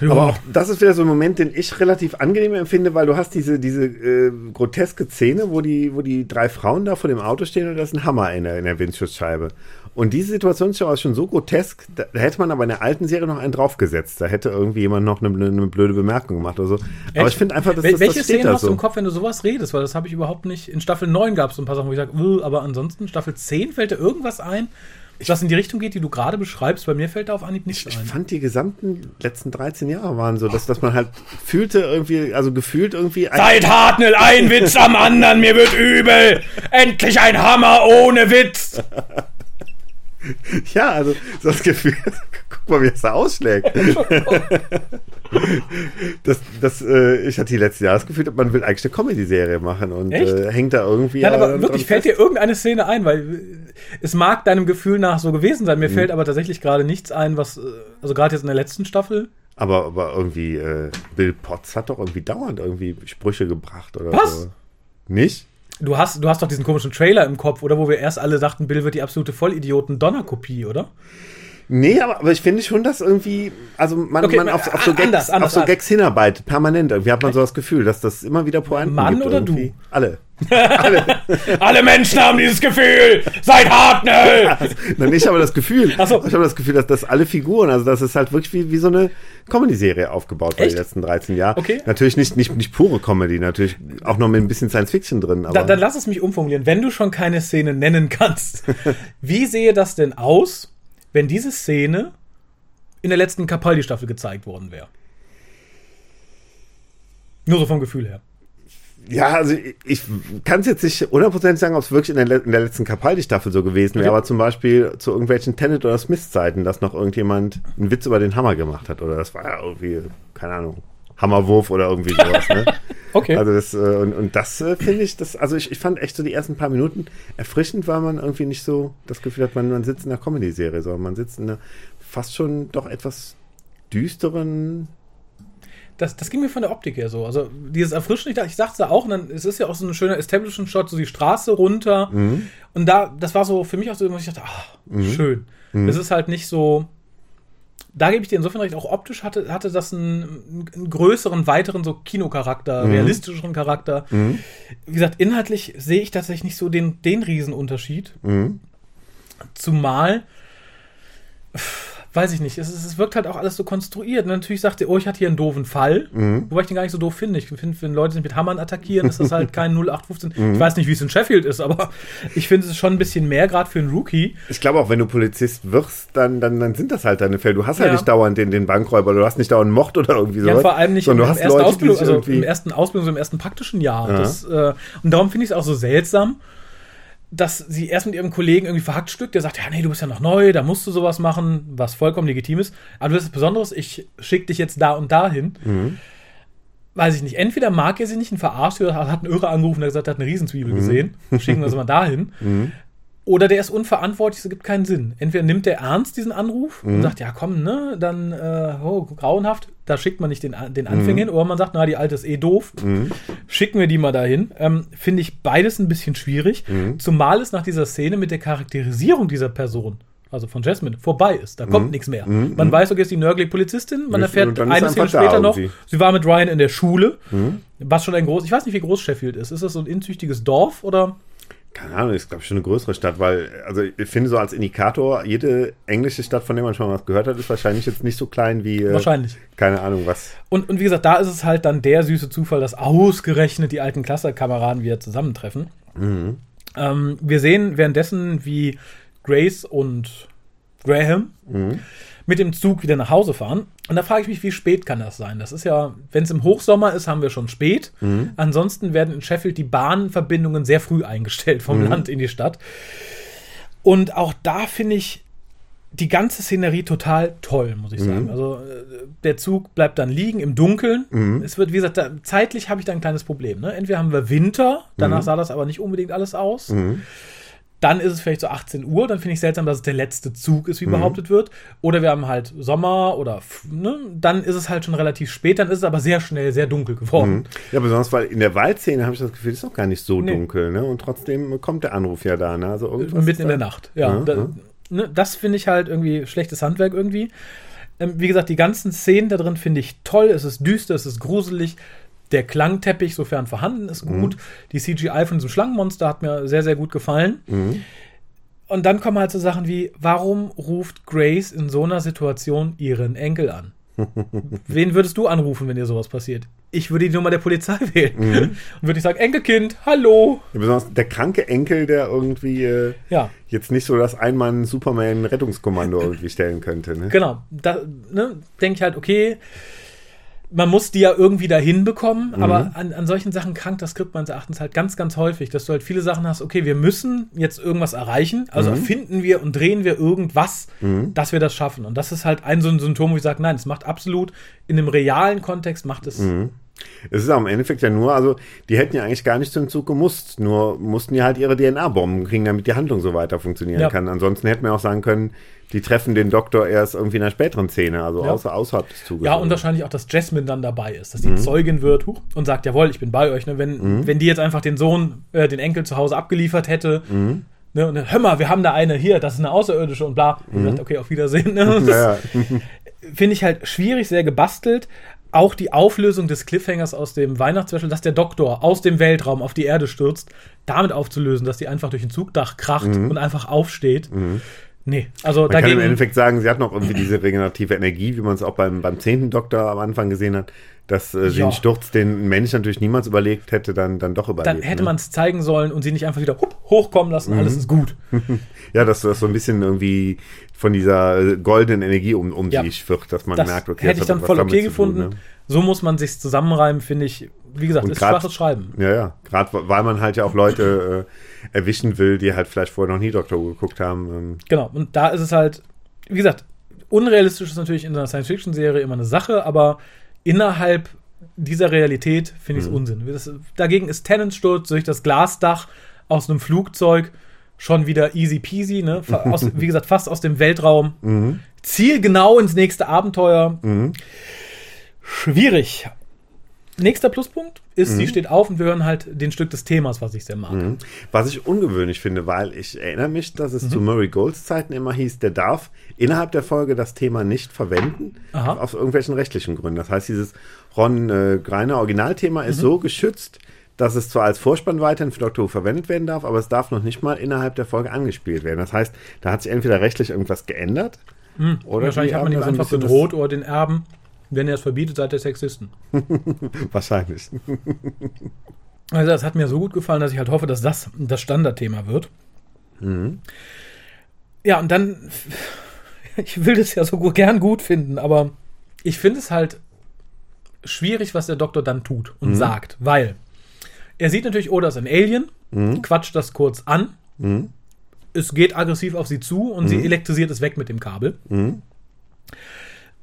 Ja. Aber auch das ist wieder so ein Moment, den ich relativ angenehm empfinde, weil du hast diese, diese äh, groteske Szene, wo die, wo die drei Frauen da vor dem Auto stehen und da ist ein Hammer in der, in der Windschutzscheibe. Und diese Situation ist schon so grotesk, da, da, hätte man aber in der alten Serie noch einen draufgesetzt. Da hätte irgendwie jemand noch eine, eine blöde Bemerkung gemacht oder so. Echt? Aber ich finde einfach, dass Wel das, Welche das steht Szenen hast so. du im Kopf, wenn du sowas redest? Weil das habe ich überhaupt nicht. In Staffel 9 gab es so ein paar Sachen, wo ich sage, aber ansonsten Staffel 10 fällt dir irgendwas ein, was in die Richtung geht, die du gerade beschreibst. Bei mir fällt da auf Anhieb nichts ich, ein. Ich fand die gesamten letzten 13 Jahre waren so, dass, dass man halt fühlte irgendwie, also gefühlt irgendwie. Seit Hartnell ein Witz am anderen, mir wird übel. Endlich ein Hammer ohne Witz. Ja, also so das Gefühl, guck mal, wie es da ausschlägt. das, das, äh, ich hatte die letzten Jahre das Gefühl, man will eigentlich eine Comedy-Serie machen und äh, hängt da irgendwie. Ja, aber wirklich, fällt dir irgendeine Szene ein, weil es mag deinem Gefühl nach so gewesen sein. Mir mhm. fällt aber tatsächlich gerade nichts ein, was, äh, also gerade jetzt in der letzten Staffel. Aber, aber irgendwie, äh, Bill Potts hat doch irgendwie dauernd irgendwie Sprüche gebracht oder was? so. Nicht? Du hast, du hast doch diesen komischen Trailer im Kopf, oder? Wo wir erst alle dachten, Bill wird die absolute Vollidioten-Donner-Kopie, oder? Nee, aber, aber ich finde schon, dass irgendwie, also man, okay, man auf, auf, so Gags, anders, anders, auf so Gags hinarbeitet, permanent. Irgendwie hat man so das Gefühl, dass das immer wieder Pointen Mann gibt. Mann oder irgendwie. du? Alle. Alle. Alle Menschen haben dieses Gefühl. Seid. Also, nein, ich habe das Gefühl. Ach so. Ich habe das Gefühl, dass das alle Figuren, also das ist halt wirklich wie, wie so eine Comedy-Serie aufgebaut war die letzten 13 Jahre. Okay. Natürlich nicht, nicht, nicht pure Comedy, natürlich auch noch mit ein bisschen Science-Fiction drin. Aber da, dann lass es mich umformulieren. Wenn du schon keine Szene nennen kannst, wie sehe das denn aus, wenn diese Szene in der letzten Capaldi-Staffel gezeigt worden wäre? Nur so vom Gefühl her. Ja, also ich, ich kann es jetzt nicht hundertprozentig sagen, ob es wirklich in der, in der letzten Capaldi-Staffel so gewesen wäre, okay. aber zum Beispiel zu irgendwelchen Tenet- oder Smith-Zeiten, dass noch irgendjemand einen Witz über den Hammer gemacht hat. Oder das war ja irgendwie, keine Ahnung, Hammerwurf oder irgendwie sowas. Ne? okay. Also das, äh, und, und das äh, finde ich, das, also ich, ich fand echt so die ersten paar Minuten erfrischend, weil man irgendwie nicht so das Gefühl hat, man, man sitzt in einer Comedy-Serie, sondern man sitzt in einer fast schon doch etwas düsteren das, das ging mir von der Optik her so. Also dieses Erfrischen, ich, ich sag's da auch, und dann, es ist ja auch so ein schöner Establishment-Shot, so die Straße runter. Mhm. Und da, das war so für mich auch so, ich dachte, ach, mhm. schön. Mhm. Es ist halt nicht so. Da gebe ich dir insofern recht, auch optisch hatte, hatte das einen, einen größeren, weiteren so Kinocharakter, mhm. realistischeren Charakter. Mhm. Wie gesagt, inhaltlich sehe ich tatsächlich nicht so den, den Riesenunterschied. Mhm. Zumal. Weiß ich nicht, es, es, wirkt halt auch alles so konstruiert. Und natürlich sagt er, oh, ich hatte hier einen doofen Fall, mhm. wobei ich den gar nicht so doof finde. Ich finde, wenn Leute sich mit Hammern attackieren, ist das halt kein 0815. Mhm. Ich weiß nicht, wie es in Sheffield ist, aber ich finde es schon ein bisschen mehr, gerade für einen Rookie. Ich glaube auch, wenn du Polizist wirst, dann, dann, dann sind das halt deine Fälle. Du hast halt ja. nicht dauernd den, den Bankräuber, du hast nicht dauernd Mord oder irgendwie so. Ja, vor allem nicht im, im, ersten Leute, Ausbildung, also im ersten Ausbildung, so im ersten praktischen Jahr. Ja. Das, äh, und darum finde ich es auch so seltsam dass sie erst mit ihrem Kollegen irgendwie verhackt stückt, der sagt, ja, nee, du bist ja noch neu, da musst du sowas machen, was vollkommen legitim ist. Aber du hast Besonderes, ich schicke dich jetzt da und dahin. Mhm. Weiß ich nicht. Entweder mag er sie nicht und verarscht oder hat einen Irre angerufen, der gesagt hat, eine Riesenzwiebel mhm. gesehen. Schicken wir sie mal dahin. Mhm. Oder der ist unverantwortlich, es gibt keinen Sinn. Entweder nimmt der ernst diesen Anruf mhm. und sagt, ja komm, ne, dann, äh, oh, grauenhaft, da schickt man nicht den, den Anfänger mhm. hin. Oder man sagt, na, die alte ist eh doof, mhm. schicken wir die mal dahin. Ähm, Finde ich beides ein bisschen schwierig. Mhm. Zumal es nach dieser Szene mit der Charakterisierung dieser Person also von Jasmine, vorbei ist. Da kommt mhm. nichts mehr. Mhm. Man weiß, okay, ist die nörgliche Polizistin. Man erfährt eine Szene später noch, sie war mit Ryan in der Schule. Mhm. Was schon ein groß, ich weiß nicht, wie groß Sheffield ist. Ist das so ein inzüchtiges Dorf oder? Keine Ahnung, ist glaube ich schon eine größere Stadt, weil, also ich finde so als Indikator, jede englische Stadt, von der man schon mal was gehört hat, ist wahrscheinlich jetzt nicht so klein wie. Äh, wahrscheinlich. Keine Ahnung was. Und, und wie gesagt, da ist es halt dann der süße Zufall, dass ausgerechnet die alten Klassenkameraden wieder zusammentreffen. Mhm. Ähm, wir sehen währenddessen, wie Grace und Graham mhm mit dem Zug wieder nach Hause fahren. Und da frage ich mich, wie spät kann das sein? Das ist ja, wenn es im Hochsommer ist, haben wir schon spät. Mhm. Ansonsten werden in Sheffield die Bahnverbindungen sehr früh eingestellt vom mhm. Land in die Stadt. Und auch da finde ich die ganze Szenerie total toll, muss ich sagen. Mhm. Also äh, der Zug bleibt dann liegen im Dunkeln. Mhm. Es wird, wie gesagt, da, zeitlich habe ich da ein kleines Problem. Ne? Entweder haben wir Winter, danach mhm. sah das aber nicht unbedingt alles aus. Mhm. Dann ist es vielleicht so 18 Uhr, dann finde ich seltsam, dass es der letzte Zug ist, wie mhm. behauptet wird. Oder wir haben halt Sommer oder ne, dann ist es halt schon relativ spät, dann ist es aber sehr schnell sehr dunkel geworden. Mhm. Ja, besonders weil in der Waldszene habe ich das Gefühl, es ist noch gar nicht so nee. dunkel, ne? Und trotzdem kommt der Anruf ja da, ne? Also irgendwas Mitten in der Nacht, ja. ja, da. Ne, das finde ich halt irgendwie schlechtes Handwerk irgendwie. Ähm, wie gesagt, die ganzen Szenen da drin finde ich toll. Es ist düster, es ist gruselig. Der Klangteppich, sofern vorhanden, ist gut. Die CGI von diesem Schlangenmonster hat mir sehr, sehr gut gefallen. Und dann kommen halt so Sachen wie, warum ruft Grace in so einer Situation ihren Enkel an? Wen würdest du anrufen, wenn dir sowas passiert? Ich würde die Nummer der Polizei wählen. Und würde ich sagen, Enkelkind, hallo. Besonders der kranke Enkel, der irgendwie äh, Ja. jetzt nicht so das Einmann-Superman-Rettungskommando irgendwie stellen könnte. Ne? Genau, da ne, denke ich halt, okay, man muss die ja irgendwie dahin bekommen, aber an, an solchen Sachen krankt das Skript meines Erachtens halt ganz, ganz häufig, dass du halt viele Sachen hast, okay, wir müssen jetzt irgendwas erreichen, also erfinden wir und drehen wir irgendwas, dass wir das schaffen. Und das ist halt ein so ein Symptom, wo ich sage, nein, es macht absolut in einem realen Kontext macht es. Es ist auch im Endeffekt ja nur, also die hätten ja eigentlich gar nicht zum Zug gemusst, nur mussten die halt ihre DNA-Bomben kriegen, damit die Handlung so weiter funktionieren Ja. kann. Ansonsten hätten wir auch sagen können, die treffen den Doktor erst irgendwie in einer späteren Szene, also Ja. außer, außerhalb des Zuges. Ja, und wahrscheinlich auch, dass Jasmine dann dabei ist, dass die Zeugin wird huch, und sagt, jawohl, ich bin bei euch. Ne? Wenn, wenn die jetzt einfach den Sohn, äh, den Enkel zu Hause abgeliefert hätte, ne? und dann, hör mal, wir haben da eine hier, das ist eine Außerirdische und bla. Und sagt, okay, auf Wiedersehen. Ne? Ja. Finde ich halt schwierig, sehr gebastelt. Auch die Auflösung des Cliffhangers aus dem Weihnachtsspecial, dass der Doktor aus dem Weltraum auf die Erde stürzt, damit aufzulösen, dass die einfach durch ein Zugdach kracht und einfach aufsteht. Nee, also Man kann dagegen. im Endeffekt sagen, sie hat noch irgendwie diese regenerative Energie, wie man es auch beim, beim 10. Doktor am Anfang gesehen hat, dass äh, sie Ja. einen Sturz, den ein Mensch natürlich niemals überlegt hätte, dann, dann doch überlebt. dann hätte ne? man es zeigen sollen und sie nicht einfach wieder hup, hochkommen lassen, alles ist gut. Ja, dass das so ein bisschen irgendwie von dieser äh, goldenen Energie um, um Ja. sich wird, dass man Das merkt, okay, hätte ich dann voll okay zu tun, gefunden. ne? So muss man sich zusammenreimen, finde ich. Wie gesagt, Und ist grad- schwaches Schreiben. Ja, ja. Gerade weil man halt ja auch Leute äh, erwischen will, die halt vielleicht vorher noch nie Doctor Who geguckt haben. Ähm, Genau. Und da ist es halt, wie gesagt, unrealistisch ist natürlich in einer Science-Fiction-Serie immer eine Sache, aber innerhalb dieser Realität finde ich es Unsinn. Das, dagegen ist Tennants Sturz durch das Glasdach aus einem Flugzeug schon wieder easy peasy, ne? Aus, wie gesagt, fast aus dem Weltraum. Ziel genau ins nächste Abenteuer. Schwierig. Nächster Pluspunkt ist, sie steht auf und wir hören halt den Stück des Themas, was ich sehr mag. Was ich ungewöhnlich finde, weil ich erinnere mich, dass Mhm. es zu Murray Golds Zeiten immer hieß, der darf innerhalb der Folge das Thema nicht verwenden, Aha. aus irgendwelchen rechtlichen Gründen. Das heißt, dieses Ron äh, Greiner Originalthema Mhm. ist so geschützt, dass es zwar als Vorspann weiterhin für Doctor Who verwendet werden darf, aber es darf noch nicht mal innerhalb der Folge angespielt werden. Das heißt, da hat sich entweder rechtlich irgendwas geändert, oder Wahrscheinlich hat man ihm einfach bedroht oder den Erben. Wenn er es verbietet, seid ihr Sexisten. Wahrscheinlich. Also das hat mir so gut gefallen, dass ich halt hoffe, dass das das Standardthema wird. Ja, und dann, ich will das ja so gern gut finden, aber ich finde es halt schwierig, was der Doktor dann tut und sagt, weil er sieht natürlich, oh, das ist ein Alien, quatscht das kurz an, es geht aggressiv auf sie zu und sie elektrisiert es weg mit dem Kabel.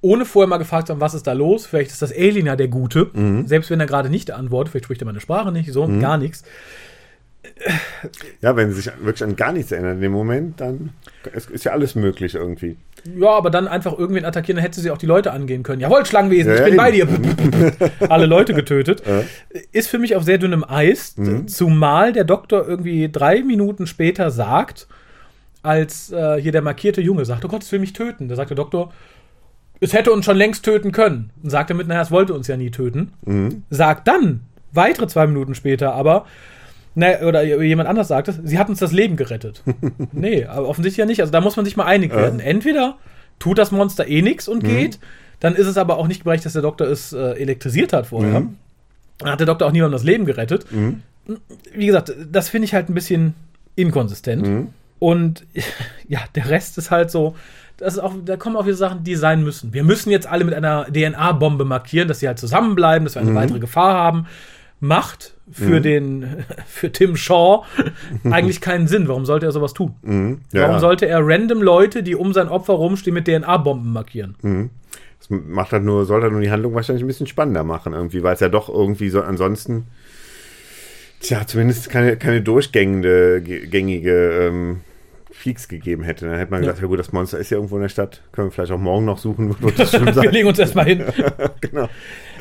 Ohne vorher mal gefragt zu haben, was ist da los? Vielleicht ist das Alien ja der Gute. Selbst wenn er gerade nicht antwortet, vielleicht spricht er meine Sprache nicht, so, gar nichts. Ja, wenn sie sich wirklich an gar nichts erinnern in dem Moment, dann ist ja alles möglich irgendwie. Ja, aber dann einfach irgendwen attackieren, dann hätte sie auch die Leute angehen können. Jawohl, Schlangenwesen, Ja, ich bin ja, bei dir. Alle Leute getötet. Ist für mich auf sehr dünnem Eis, Mhm. zumal der Doktor irgendwie drei Minuten später sagt, als äh, hier der markierte Junge sagt, oh Gott, es will mich töten. Da sagt der Doktor, es hätte uns schon längst töten können. Und sagt damit, naja, es wollte uns ja nie töten. Mhm. Sagt dann, weitere zwei Minuten später, aber, ne, oder jemand anders sagt es, sie hat uns das Leben gerettet. nee, aber offensichtlich ja nicht. Also da muss man sich mal einig werden. Entweder tut das Monster eh nichts und geht, dann ist es aber auch nicht berechtigt, dass der Doktor es äh, elektrisiert hat vorher. Dann hat der Doktor auch niemandem das Leben gerettet. Wie gesagt, das finde ich halt ein bisschen inkonsistent. Und ja, der Rest ist halt so, das ist auch, da kommen auch wieder Sachen, die sein müssen. Wir müssen jetzt alle mit einer DNA-Bombe markieren, dass sie halt zusammenbleiben, dass wir eine weitere Gefahr haben. Macht für den, für Tim Shaw eigentlich keinen Sinn. Warum sollte er sowas tun? Ja, Warum ja. sollte er random Leute, die um sein Opfer rumstehen, mit DNA-Bomben markieren? Das macht halt nur, soll halt nur die Handlung wahrscheinlich ein bisschen spannender machen irgendwie, weil es ja doch irgendwie so ansonsten, tja, zumindest keine, keine durchgängige ge- gängige ähm, Peaks gegeben hätte. Dann hätte man gesagt, ja. gut, das Monster ist ja irgendwo in der Stadt, können wir vielleicht auch morgen noch suchen, wird das schon Wir sein. legen uns erstmal hin. genau.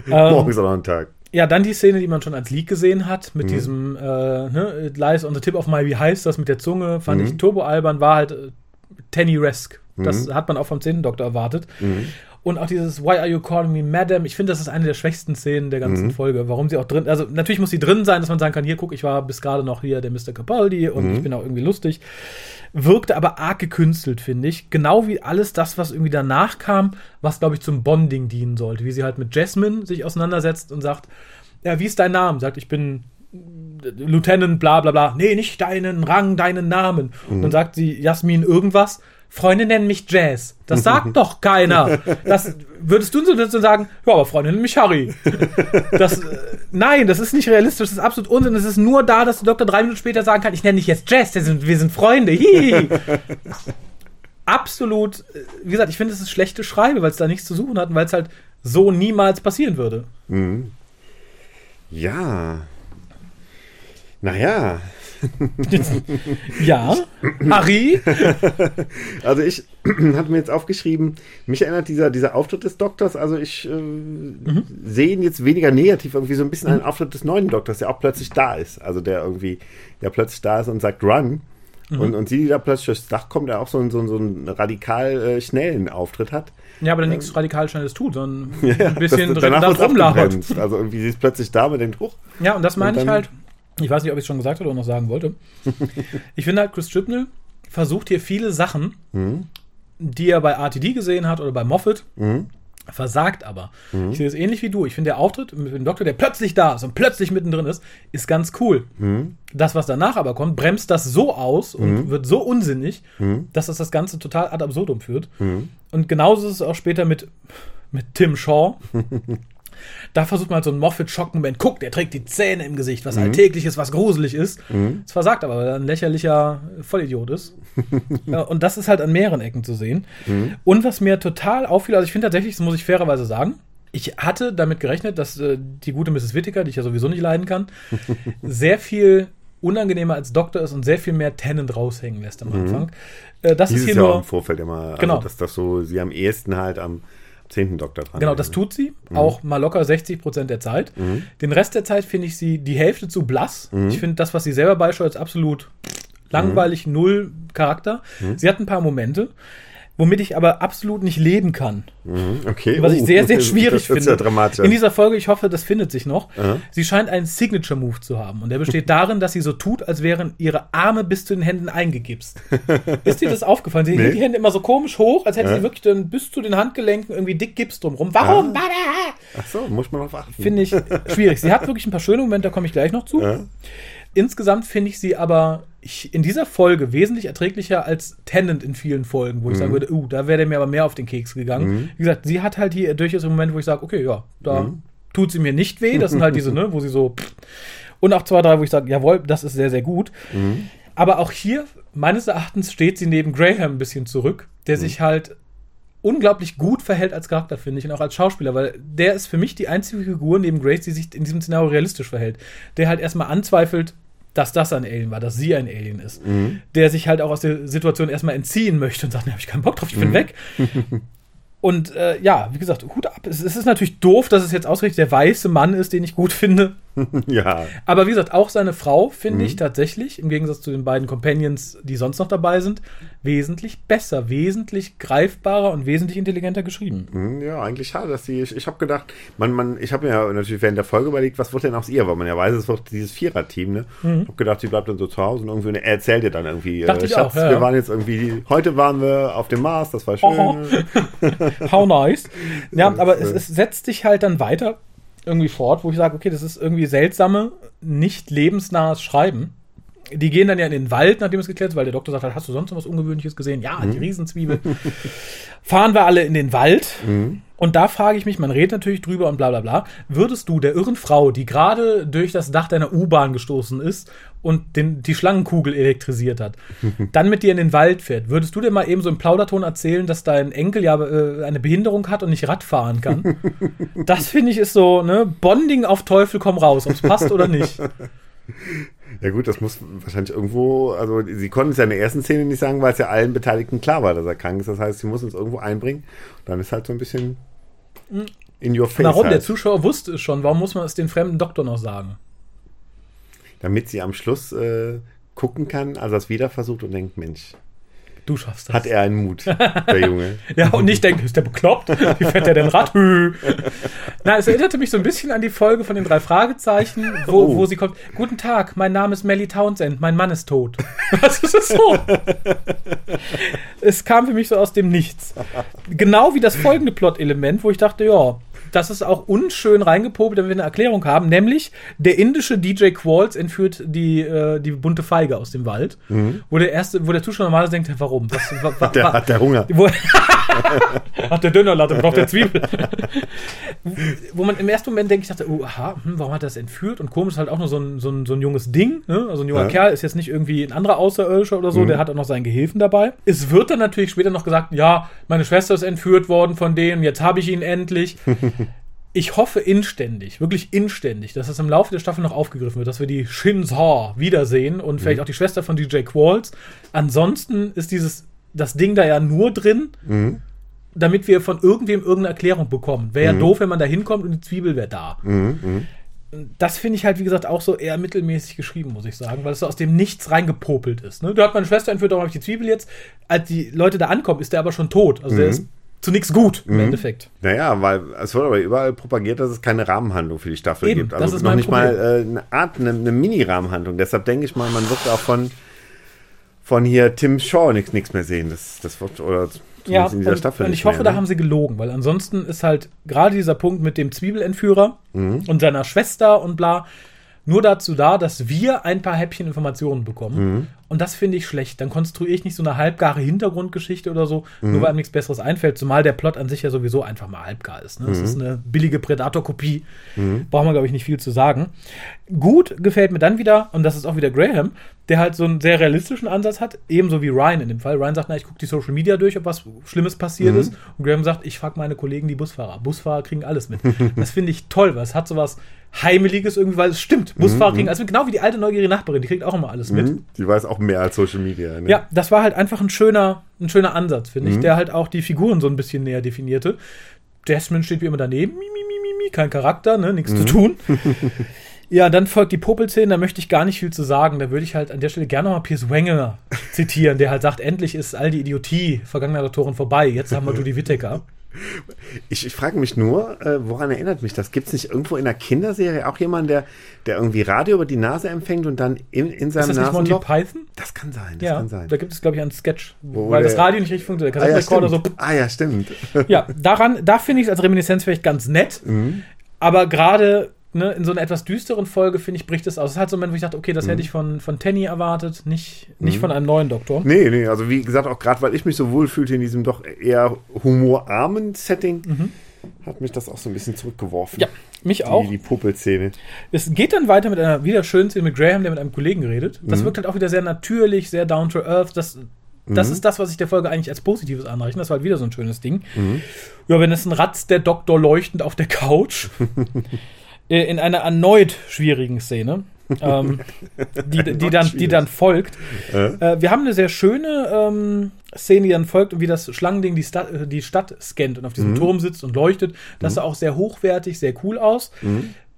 Ähm, Morgen ist auch noch ein Tag. Ja, dann die Szene, die man schon als Leak gesehen hat, mit diesem, äh, ne, it lies on the tip of my, wie heißt das mit der Zunge, fand ich turbo albern, war halt äh, Tenny-resk. Das hat man auch vom 10. Doktor erwartet. Und auch dieses Why are you calling me Madam? Ich finde, das ist eine der schwächsten Szenen der ganzen Folge. Warum sie auch drin, also natürlich muss sie drin sein, dass man sagen kann, hier guck, ich war bis gerade noch hier der Mr. Capaldi und ich bin auch irgendwie lustig. Wirkte aber arg gekünstelt, finde ich. Genau wie alles das, was irgendwie danach kam, was, glaube ich, zum Bonding dienen sollte. Wie sie halt mit Jasmine sich auseinandersetzt und sagt, ja, wie ist dein Name? Sagt, ich bin Lieutenant, bla bla bla. Nee, nicht deinen Rang, deinen Namen. Und dann sagt sie, Jasmin, irgendwas. Freunde nennen mich Jazz. Das sagt doch keiner. Das würdest du so sagen, ja, aber Freunde nennen mich Harry. Das, äh, nein, das ist nicht realistisch, das ist absolut Unsinn. Es ist nur da, dass der Doktor drei Minuten später sagen kann, ich nenne dich jetzt Jazz, wir sind, wir sind Freunde. Hihi. Absolut, äh, wie gesagt, ich finde, es ist schlechte Schreibe, weil es da nichts zu suchen hat und weil es halt so niemals passieren würde. Ja. Naja, Ja, Harry, also ich hatte mir jetzt aufgeschrieben, mich erinnert dieser, dieser Auftritt des Doktors, also ich äh, sehe ihn jetzt weniger negativ, irgendwie so ein bisschen an den Auftritt des neuen Doktors, der auch plötzlich da ist. Also der irgendwie, der plötzlich da ist und sagt Run. Und, und sie, die da plötzlich durchs Dach kommt, der auch so, einen- so, einen- so einen radikal äh, schnellen Auftritt hat. Ja, aber der nichts radikal Schnelles tut, sondern ein bisschen das, drin danach rumlabert. Also irgendwie sie ist plötzlich da mit den Hoch. Ja, und das meine ich dann- halt. Ich weiß nicht, ob ich es schon gesagt habe oder noch sagen wollte. ich finde halt, Chris Chibnall versucht hier viele Sachen, Mhm. die er bei RTD gesehen hat oder bei Moffat, versagt aber. Mhm. Ich sehe es ähnlich wie du. Ich finde, der Auftritt mit dem Doktor, der plötzlich da ist und plötzlich mittendrin ist, ist ganz cool. Mhm. Das, was danach aber kommt, bremst das so aus und wird so unsinnig, Mhm. dass das das Ganze total ad absurdum führt. Und genauso ist es auch später mit, mit Tim Shaw. Da versucht man halt so einen Moffat-Schock-Moment. Guck, der trägt die Zähne im Gesicht, was alltäglich ist, was gruselig ist. Es versagt aber, weil er ein lächerlicher Vollidiot ist. ja, und das ist halt an mehreren Ecken zu sehen. Und was mir total auffiel, also ich finde tatsächlich, das muss ich fairerweise sagen, ich hatte damit gerechnet, dass äh, die gute Mrs. Whittaker, die ich ja sowieso nicht leiden kann, sehr viel unangenehmer als Doktor ist und sehr viel mehr Tennant raushängen lässt am Anfang. Äh, das ist Dieses hier Jahr im nur. Vorfeld immer, Genau. also, dass das so, sie am ehesten halt am 10. Doktor dran Genau, das tut sie. Auch mal locker 60 Prozent der Zeit. Den Rest der Zeit finde ich sie die Hälfte zu blass. Ich finde das, was sie selber beisteuert, ist absolut langweilig, null Charakter. Sie hat ein paar Momente, womit ich aber absolut nicht leben kann. Okay. Was ich oh, sehr, sehr schwierig finde. ja dramatisch. In dieser Folge, ich hoffe, das findet sich noch. Sie scheint einen Signature-Move zu haben. Und der besteht darin, dass sie so tut, als wären ihre Arme bis zu den Händen eingegipst. Ist dir das aufgefallen? Sie Nee. hält die Hände immer so komisch hoch, als hätte Ja. sie wirklich dann bis zu den Handgelenken irgendwie dick Gips drumrum. Warum? Ach so, muss man drauf achten. Finde ich schwierig. Sie hat wirklich ein paar schöne Momente, da komme ich gleich noch zu. Ja. Insgesamt finde ich sie aber in dieser Folge wesentlich erträglicher als Tennant in vielen Folgen, wo ich sagen würde, uh, da wäre der mir aber mehr auf den Keks gegangen. Wie gesagt, sie hat halt hier durchaus einen Moment, wo ich sage, okay, ja, da tut sie mir nicht weh. Das sind halt diese, ne, wo sie so. Und auch zwei, drei, wo ich sage, jawohl, das ist sehr, sehr gut. Aber auch hier, meines Erachtens, steht sie neben Graham ein bisschen zurück, der sich halt unglaublich gut verhält als Charakter, finde ich, und auch als Schauspieler, weil der ist für mich die einzige Figur neben Grace, die sich in diesem Szenario realistisch verhält. Der halt erstmal anzweifelt, dass das ein Alien war, dass sie ein Alien ist. Der sich halt auch aus der Situation erstmal entziehen möchte und sagt, ne, habe ich keinen Bock drauf, ich bin weg. Und äh, ja, wie gesagt, Hut ab. Es, es ist natürlich doof, dass es jetzt ausgerechnet der weiße Mann ist, den ich gut finde. Ja. Aber wie gesagt, auch seine Frau finde ich tatsächlich, im Gegensatz zu den beiden Companions, die sonst noch dabei sind, wesentlich besser, wesentlich greifbarer und wesentlich intelligenter geschrieben. Hm, Ja, eigentlich schade, dass die. Ich, ich habe gedacht, man, man, ich habe mir ja natürlich während der Folge überlegt, was wird denn aus ihr, weil man ja weiß, es wird dieses Vierer-Team, ne? Ich habe gedacht, sie bleibt dann so zu Hause und irgendwie er erzählt ihr dann irgendwie, Mhm. Dachte äh, ich Schatz, auch, ja, wir waren jetzt irgendwie, heute waren wir auf dem Mars, das war schön. Oho. How nice. Ja, aber es, es setzt sich halt dann weiter irgendwie fort, wo ich sage, okay, das ist irgendwie seltsame, nicht lebensnahes Schreiben. Die gehen dann ja in den Wald, nachdem es geklärt ist, weil der Doktor sagt halt, hast du sonst noch was Ungewöhnliches gesehen? Ja, die Riesenzwiebel. Fahren wir alle in den Wald. Und da frage ich mich, man redet natürlich drüber und bla bla bla. Würdest du der irren Frau, die gerade durch das Dach deiner U-Bahn gestoßen ist und den, die Schlangenkugel elektrisiert hat, dann mit dir in den Wald fährt, würdest du dir mal eben so im Plauderton erzählen, dass dein Enkel ja äh, eine Behinderung hat und nicht Rad fahren kann? das finde ich ist so, ne, Bonding auf Teufel komm raus, ob es passt oder nicht. Ja gut, das muss wahrscheinlich irgendwo, also sie konnten es ja in der ersten Szene nicht sagen, weil es ja allen Beteiligten klar war, dass er krank ist. Das heißt, sie muss uns irgendwo einbringen. Dann ist halt so ein bisschen in your face. Warum? Der Halt. Zuschauer wusste es schon. Warum muss man es den fremden Doktor noch sagen? Damit sie am Schluss äh, gucken kann, also das wieder versucht und denkt, Mensch, Du schaffst das. hat er einen Mut, der Junge. Ja, und nicht denkt, ist der bekloppt? Wie fährt der denn Rad? Na, es erinnerte mich so ein bisschen an die Folge von den drei Fragezeichen, wo, Oh. wo sie kommt. Guten Tag, mein Name ist Melly Townsend, mein Mann ist tot. Das ist so. Es kam für mich so aus dem Nichts. Genau wie das folgende Plot-Element, wo ich dachte, ja, das ist auch unschön reingepopelt, damit wir eine Erklärung haben, nämlich der indische DJ Qualls entführt die, äh, die bunte Feige aus dem Wald, wo der erste, wo der Zuschauer normalerweise denkt, warum? Was, wa, wa, Der wa- hat der Hunger. wo, hat der Dönerlatte, braucht der Zwiebel. Wo man im ersten Moment denkt, ich dachte, oh, aha, hm, warum hat er das entführt? Und komisch ist halt auch nur so ein, so ein, so ein junges Ding. Ne? Also ein junger Ja. Kerl ist jetzt nicht irgendwie ein anderer Außerirdischer oder so, der hat auch noch seinen Gehilfen dabei. Es wird dann natürlich später noch gesagt, ja, meine Schwester ist entführt worden von denen, jetzt habe ich ihn endlich. Ich hoffe inständig, wirklich inständig, dass das im Laufe der Staffel noch aufgegriffen wird, dass wir die Shinza wiedersehen und vielleicht auch die Schwester von DJ Qualls. Ansonsten ist dieses das Ding da ja nur drin, damit wir von irgendwem irgendeine Erklärung bekommen. Wäre ja doof, wenn man da hinkommt und die Zwiebel wäre da. Das finde ich halt, wie gesagt, auch so eher mittelmäßig geschrieben, muss ich sagen, weil es so aus dem Nichts reingepopelt ist. Ne? Da hat meine Schwester entführt, darum habe ich die Zwiebel jetzt. Als die Leute da ankommen, ist der aber schon tot. Also der ist zu nichts gut im Endeffekt. Naja, weil es wird aber überall propagiert, dass es keine Rahmenhandlung für die Staffel Eben, gibt. das Also ist noch mein nicht mal äh, eine Art, eine, eine Mini-Rahmenhandlung. Deshalb denke ich mal, man wird auch von, von hier Tim Shaw nichts mehr sehen. Das, das wird, oder Ja, in dieser und, Staffel und ich hoffe, mehr, da ne? haben sie gelogen, weil ansonsten ist halt gerade dieser Punkt mit dem Zwiebelentführer Mhm. und seiner Schwester und bla nur dazu da, dass wir ein paar Häppchen Informationen bekommen. Mhm. Und das finde ich schlecht. Dann konstruiere ich nicht so eine halbgare Hintergrundgeschichte oder so, Mhm. nur weil einem nichts Besseres einfällt, zumal der Plot an sich ja sowieso einfach mal halbgar ist. Ne? Das Mhm. ist eine billige Predator-Kopie. Braucht man, glaube ich, nicht viel zu sagen. Gut gefällt mir dann wieder, und das ist auch wieder Graham, der halt so einen sehr realistischen Ansatz hat, ebenso wie Ryan in dem Fall. Ryan sagt, na, ich gucke die Social Media durch, ob was Schlimmes Mhm. passiert ist. Und Graham sagt, ich frage meine Kollegen, die Busfahrer. Busfahrer kriegen alles mit. das finde ich toll, weil es hat sowas Heimeliges irgendwie, weil es stimmt. Busfahrer kriegen alles mit, genau wie die alte neugierige Nachbarin, die kriegt auch immer alles mit. Mhm. Die weiß auch mehr als Social Media. Ne? Ja, das war halt einfach ein schöner, ein schöner Ansatz, finde Mhm. ich, der halt auch die Figuren so ein bisschen näher definierte. Desmond steht wie immer daneben, mi, mi, mi, mi, mi, kein Charakter, ne, nichts Mhm. zu tun. ja, dann folgt die Popelszene, da möchte ich gar nicht viel zu sagen. Da würde ich halt an der Stelle gerne mal Piers Wenger zitieren, der halt sagt, endlich ist all die Idiotie vergangener Doktoren vorbei, jetzt haben wir Judy Whittaker. Ich, ich frage mich nur, äh, woran erinnert mich das? Gibt es nicht irgendwo in der Kinderserie auch jemanden, der, der irgendwie Radio über die Nase empfängt und dann in, in Ist seinem das nicht Monty? Python? Das kann sein, das Ja, kann sein. da gibt es, glaube ich, einen Sketch, Wo weil das Radio nicht richtig funktioniert. Der ah, ja, Kassettenrekorder so stimmt. ah ja, stimmt. Ja, daran, da finde ich es als Reminiszenz vielleicht ganz nett. Mhm. Aber gerade ne, in so einer etwas düsteren Folge, finde ich, bricht es aus. Es ist halt so ein Moment, wo ich dachte, okay, Mhm. das hätte ich von, von Tenny erwartet, nicht, nicht von einem neuen Doktor. Nee, nee, also wie gesagt, auch gerade weil ich mich so wohl fühlte in diesem doch eher humorarmen Setting, hat mich das auch so ein bisschen zurückgeworfen. Mhm. Ja, mich auch. Die, die Puppelszene. Es geht dann weiter mit einer wieder schönen Szene mit Graham, der mit einem Kollegen redet. Das Mhm. wirkt halt auch wieder sehr natürlich, sehr down to earth. Das, das ist das, was ich der Folge eigentlich als Positives anrechne. Das war halt wieder so ein schönes Ding. Mhm. Ja, wenn es ein Ratz der Doktor leuchtend auf der Couch. Äh, in einer erneut schwierigen Szene. ähm, die, die, dann, die dann folgt. Äh, wir haben eine sehr schöne ähm, Szene, die dann folgt wie das Schlangending die, Sta äh, die Stadt scannt und auf diesem Turm sitzt und leuchtet. Das sah auch sehr hochwertig, sehr cool aus.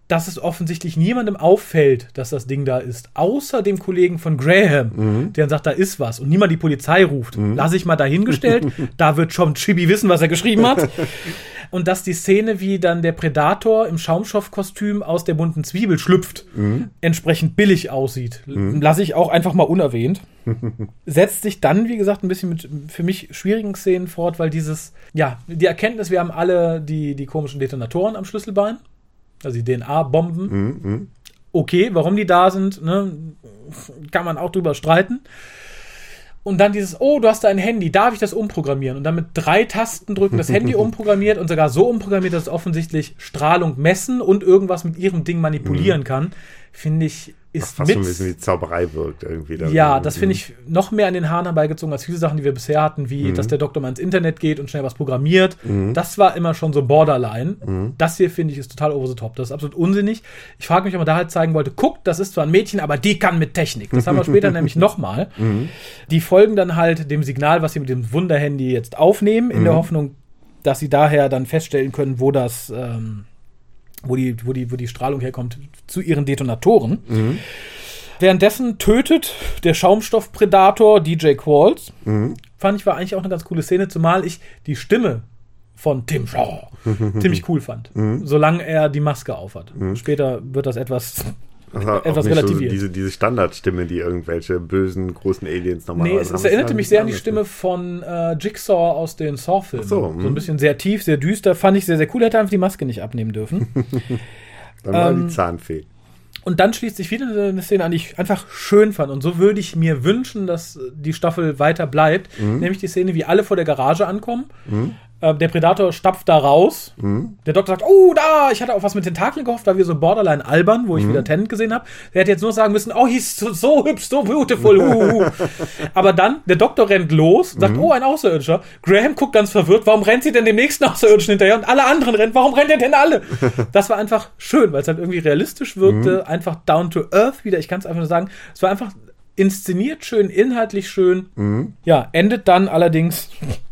Dass es offensichtlich niemandem auffällt, dass das Ding da ist, außer dem Kollegen von Graham, der dann sagt, da ist was und niemand die Polizei ruft. Lass ich mal dahingestellt. da wird schon Chibi wissen, was er geschrieben hat. Und dass die Szene, wie dann der Predator im Schaumstoffkostüm aus der bunten Zwiebel schlüpft, entsprechend billig aussieht. Lasse ich auch einfach mal unerwähnt. Setzt sich dann, wie gesagt, ein bisschen mit für mich schwierigen Szenen fort, weil dieses, ja, die Erkenntnis, wir haben alle die, die komischen Detonatoren am Schlüsselbein, also die DNA-Bomben. Okay, warum die da sind, ne, kann man auch drüber streiten. Und dann dieses, oh, du hast da ein Handy, darf ich das umprogrammieren? Und dann mit drei Tasten drücken das Handy umprogrammiert und sogar so umprogrammiert, dass es offensichtlich Strahlung messen und irgendwas mit ihrem Ding manipulieren kann, finde ich, ist Fast mit. so ein bisschen wie Zauberei wirkt irgendwie. da. Ja, das finde ich noch mehr an den Haaren herbeigezogen als viele Sachen, die wir bisher hatten, wie Mhm. dass der Doktor mal ins Internet geht und schnell was programmiert. Das war immer schon so borderline. Mhm. Das hier finde ich ist total over the top. Das ist absolut unsinnig. Ich frage mich, ob man da halt zeigen wollte, guck, das ist zwar ein Mädchen, aber die kann mit Technik. Das haben wir später nämlich nochmal. Mhm. Die folgen dann halt dem Signal, was sie mit dem Wunderhandy jetzt aufnehmen, in Mhm. der Hoffnung, dass sie daher dann feststellen können, wo das, ähm, wo die, wo die, wo die Strahlung herkommt, zu ihren Detonatoren. Währenddessen tötet der Schaumstoffpredator DJ Qualls. fand ich war eigentlich auch eine ganz coole Szene, zumal ich die Stimme von Tim Shaw ziemlich cool fand, solange er die Maske aufhat. Später wird das etwas Also auch etwas relativiert. So diese, diese Standardstimme, die irgendwelche bösen, großen Aliens Nee, normalerweise es, es erinnerte mich war sehr an die Stimme ne? von äh, Jigsaw aus den Saw-Filmen. Ach so, so ein bisschen sehr tief, sehr düster. Fand ich sehr, sehr cool. Hätte einfach die Maske nicht abnehmen dürfen. Dann war ähm, die Zahnfee. Und dann schließt sich wieder eine Szene an, die ich einfach schön fand. Und so würde ich mir wünschen, dass die Staffel weiter bleibt. Mhm. Nämlich die Szene, wie alle vor der Garage ankommen. Äh, der Predator stapft da raus. Mhm. Der Doktor sagt, oh, da, ich hatte auf was mit Tentakeln gehofft, weil wir so borderline albern, wo Mhm. ich wieder Tennant gesehen habe. Der hätte jetzt nur sagen müssen, oh, he's so, so hübsch, so beautiful. Uh, uh. Aber dann, der Doktor rennt los, Mhm. sagt, oh, ein Außerirdischer. Graham guckt ganz verwirrt, warum rennt sie denn dem nächsten Außerirdischen hinterher? Und alle anderen rennen, warum rennt er denn alle? Das war einfach schön, weil es halt irgendwie realistisch wirkte, Mhm. einfach down to earth wieder. Ich kann es einfach nur sagen, es war einfach inszeniert schön, inhaltlich schön. Mhm. Ja, endet dann allerdings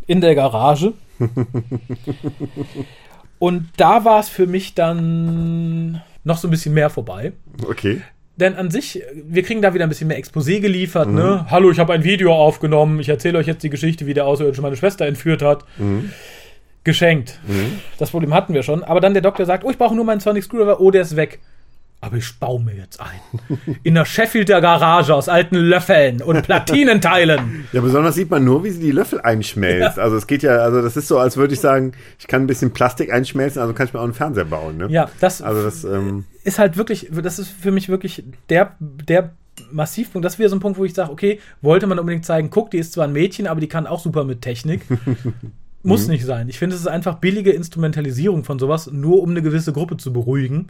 in der Garage. Und da war es für mich dann noch so ein bisschen mehr vorbei. Okay. Denn an sich, wir kriegen da wieder ein bisschen mehr Exposé geliefert, ne? Hallo, ich habe ein Video aufgenommen, ich erzähle euch jetzt die Geschichte, wie der Außerirdische meine Schwester entführt hat. Geschenkt. Das Problem hatten wir schon. Aber dann der Doktor sagt, oh, ich brauche nur meinen Sonic Screwdriver, oh, der ist weg. Aber ich baue mir jetzt ein. In der Sheffielder Garage aus alten Löffeln und Platinenteilen. Ja, besonders sieht man nur, wie sie die Löffel einschmelzt. Also es geht ja, also das ist so, als würde ich sagen, ich kann ein bisschen Plastik einschmelzen, also kann ich mir auch einen Fernseher bauen. Ne? Ja, das Also das, ähm, ist halt wirklich, das ist für mich wirklich der, der Massivpunkt. Das wäre so ein Punkt, wo ich sage, okay, wollte man unbedingt zeigen, guck, die ist zwar ein Mädchen, aber die kann auch super mit Technik. Muss nicht sein. Ich finde, es ist einfach billige Instrumentalisierung von sowas, nur um eine gewisse Gruppe zu beruhigen.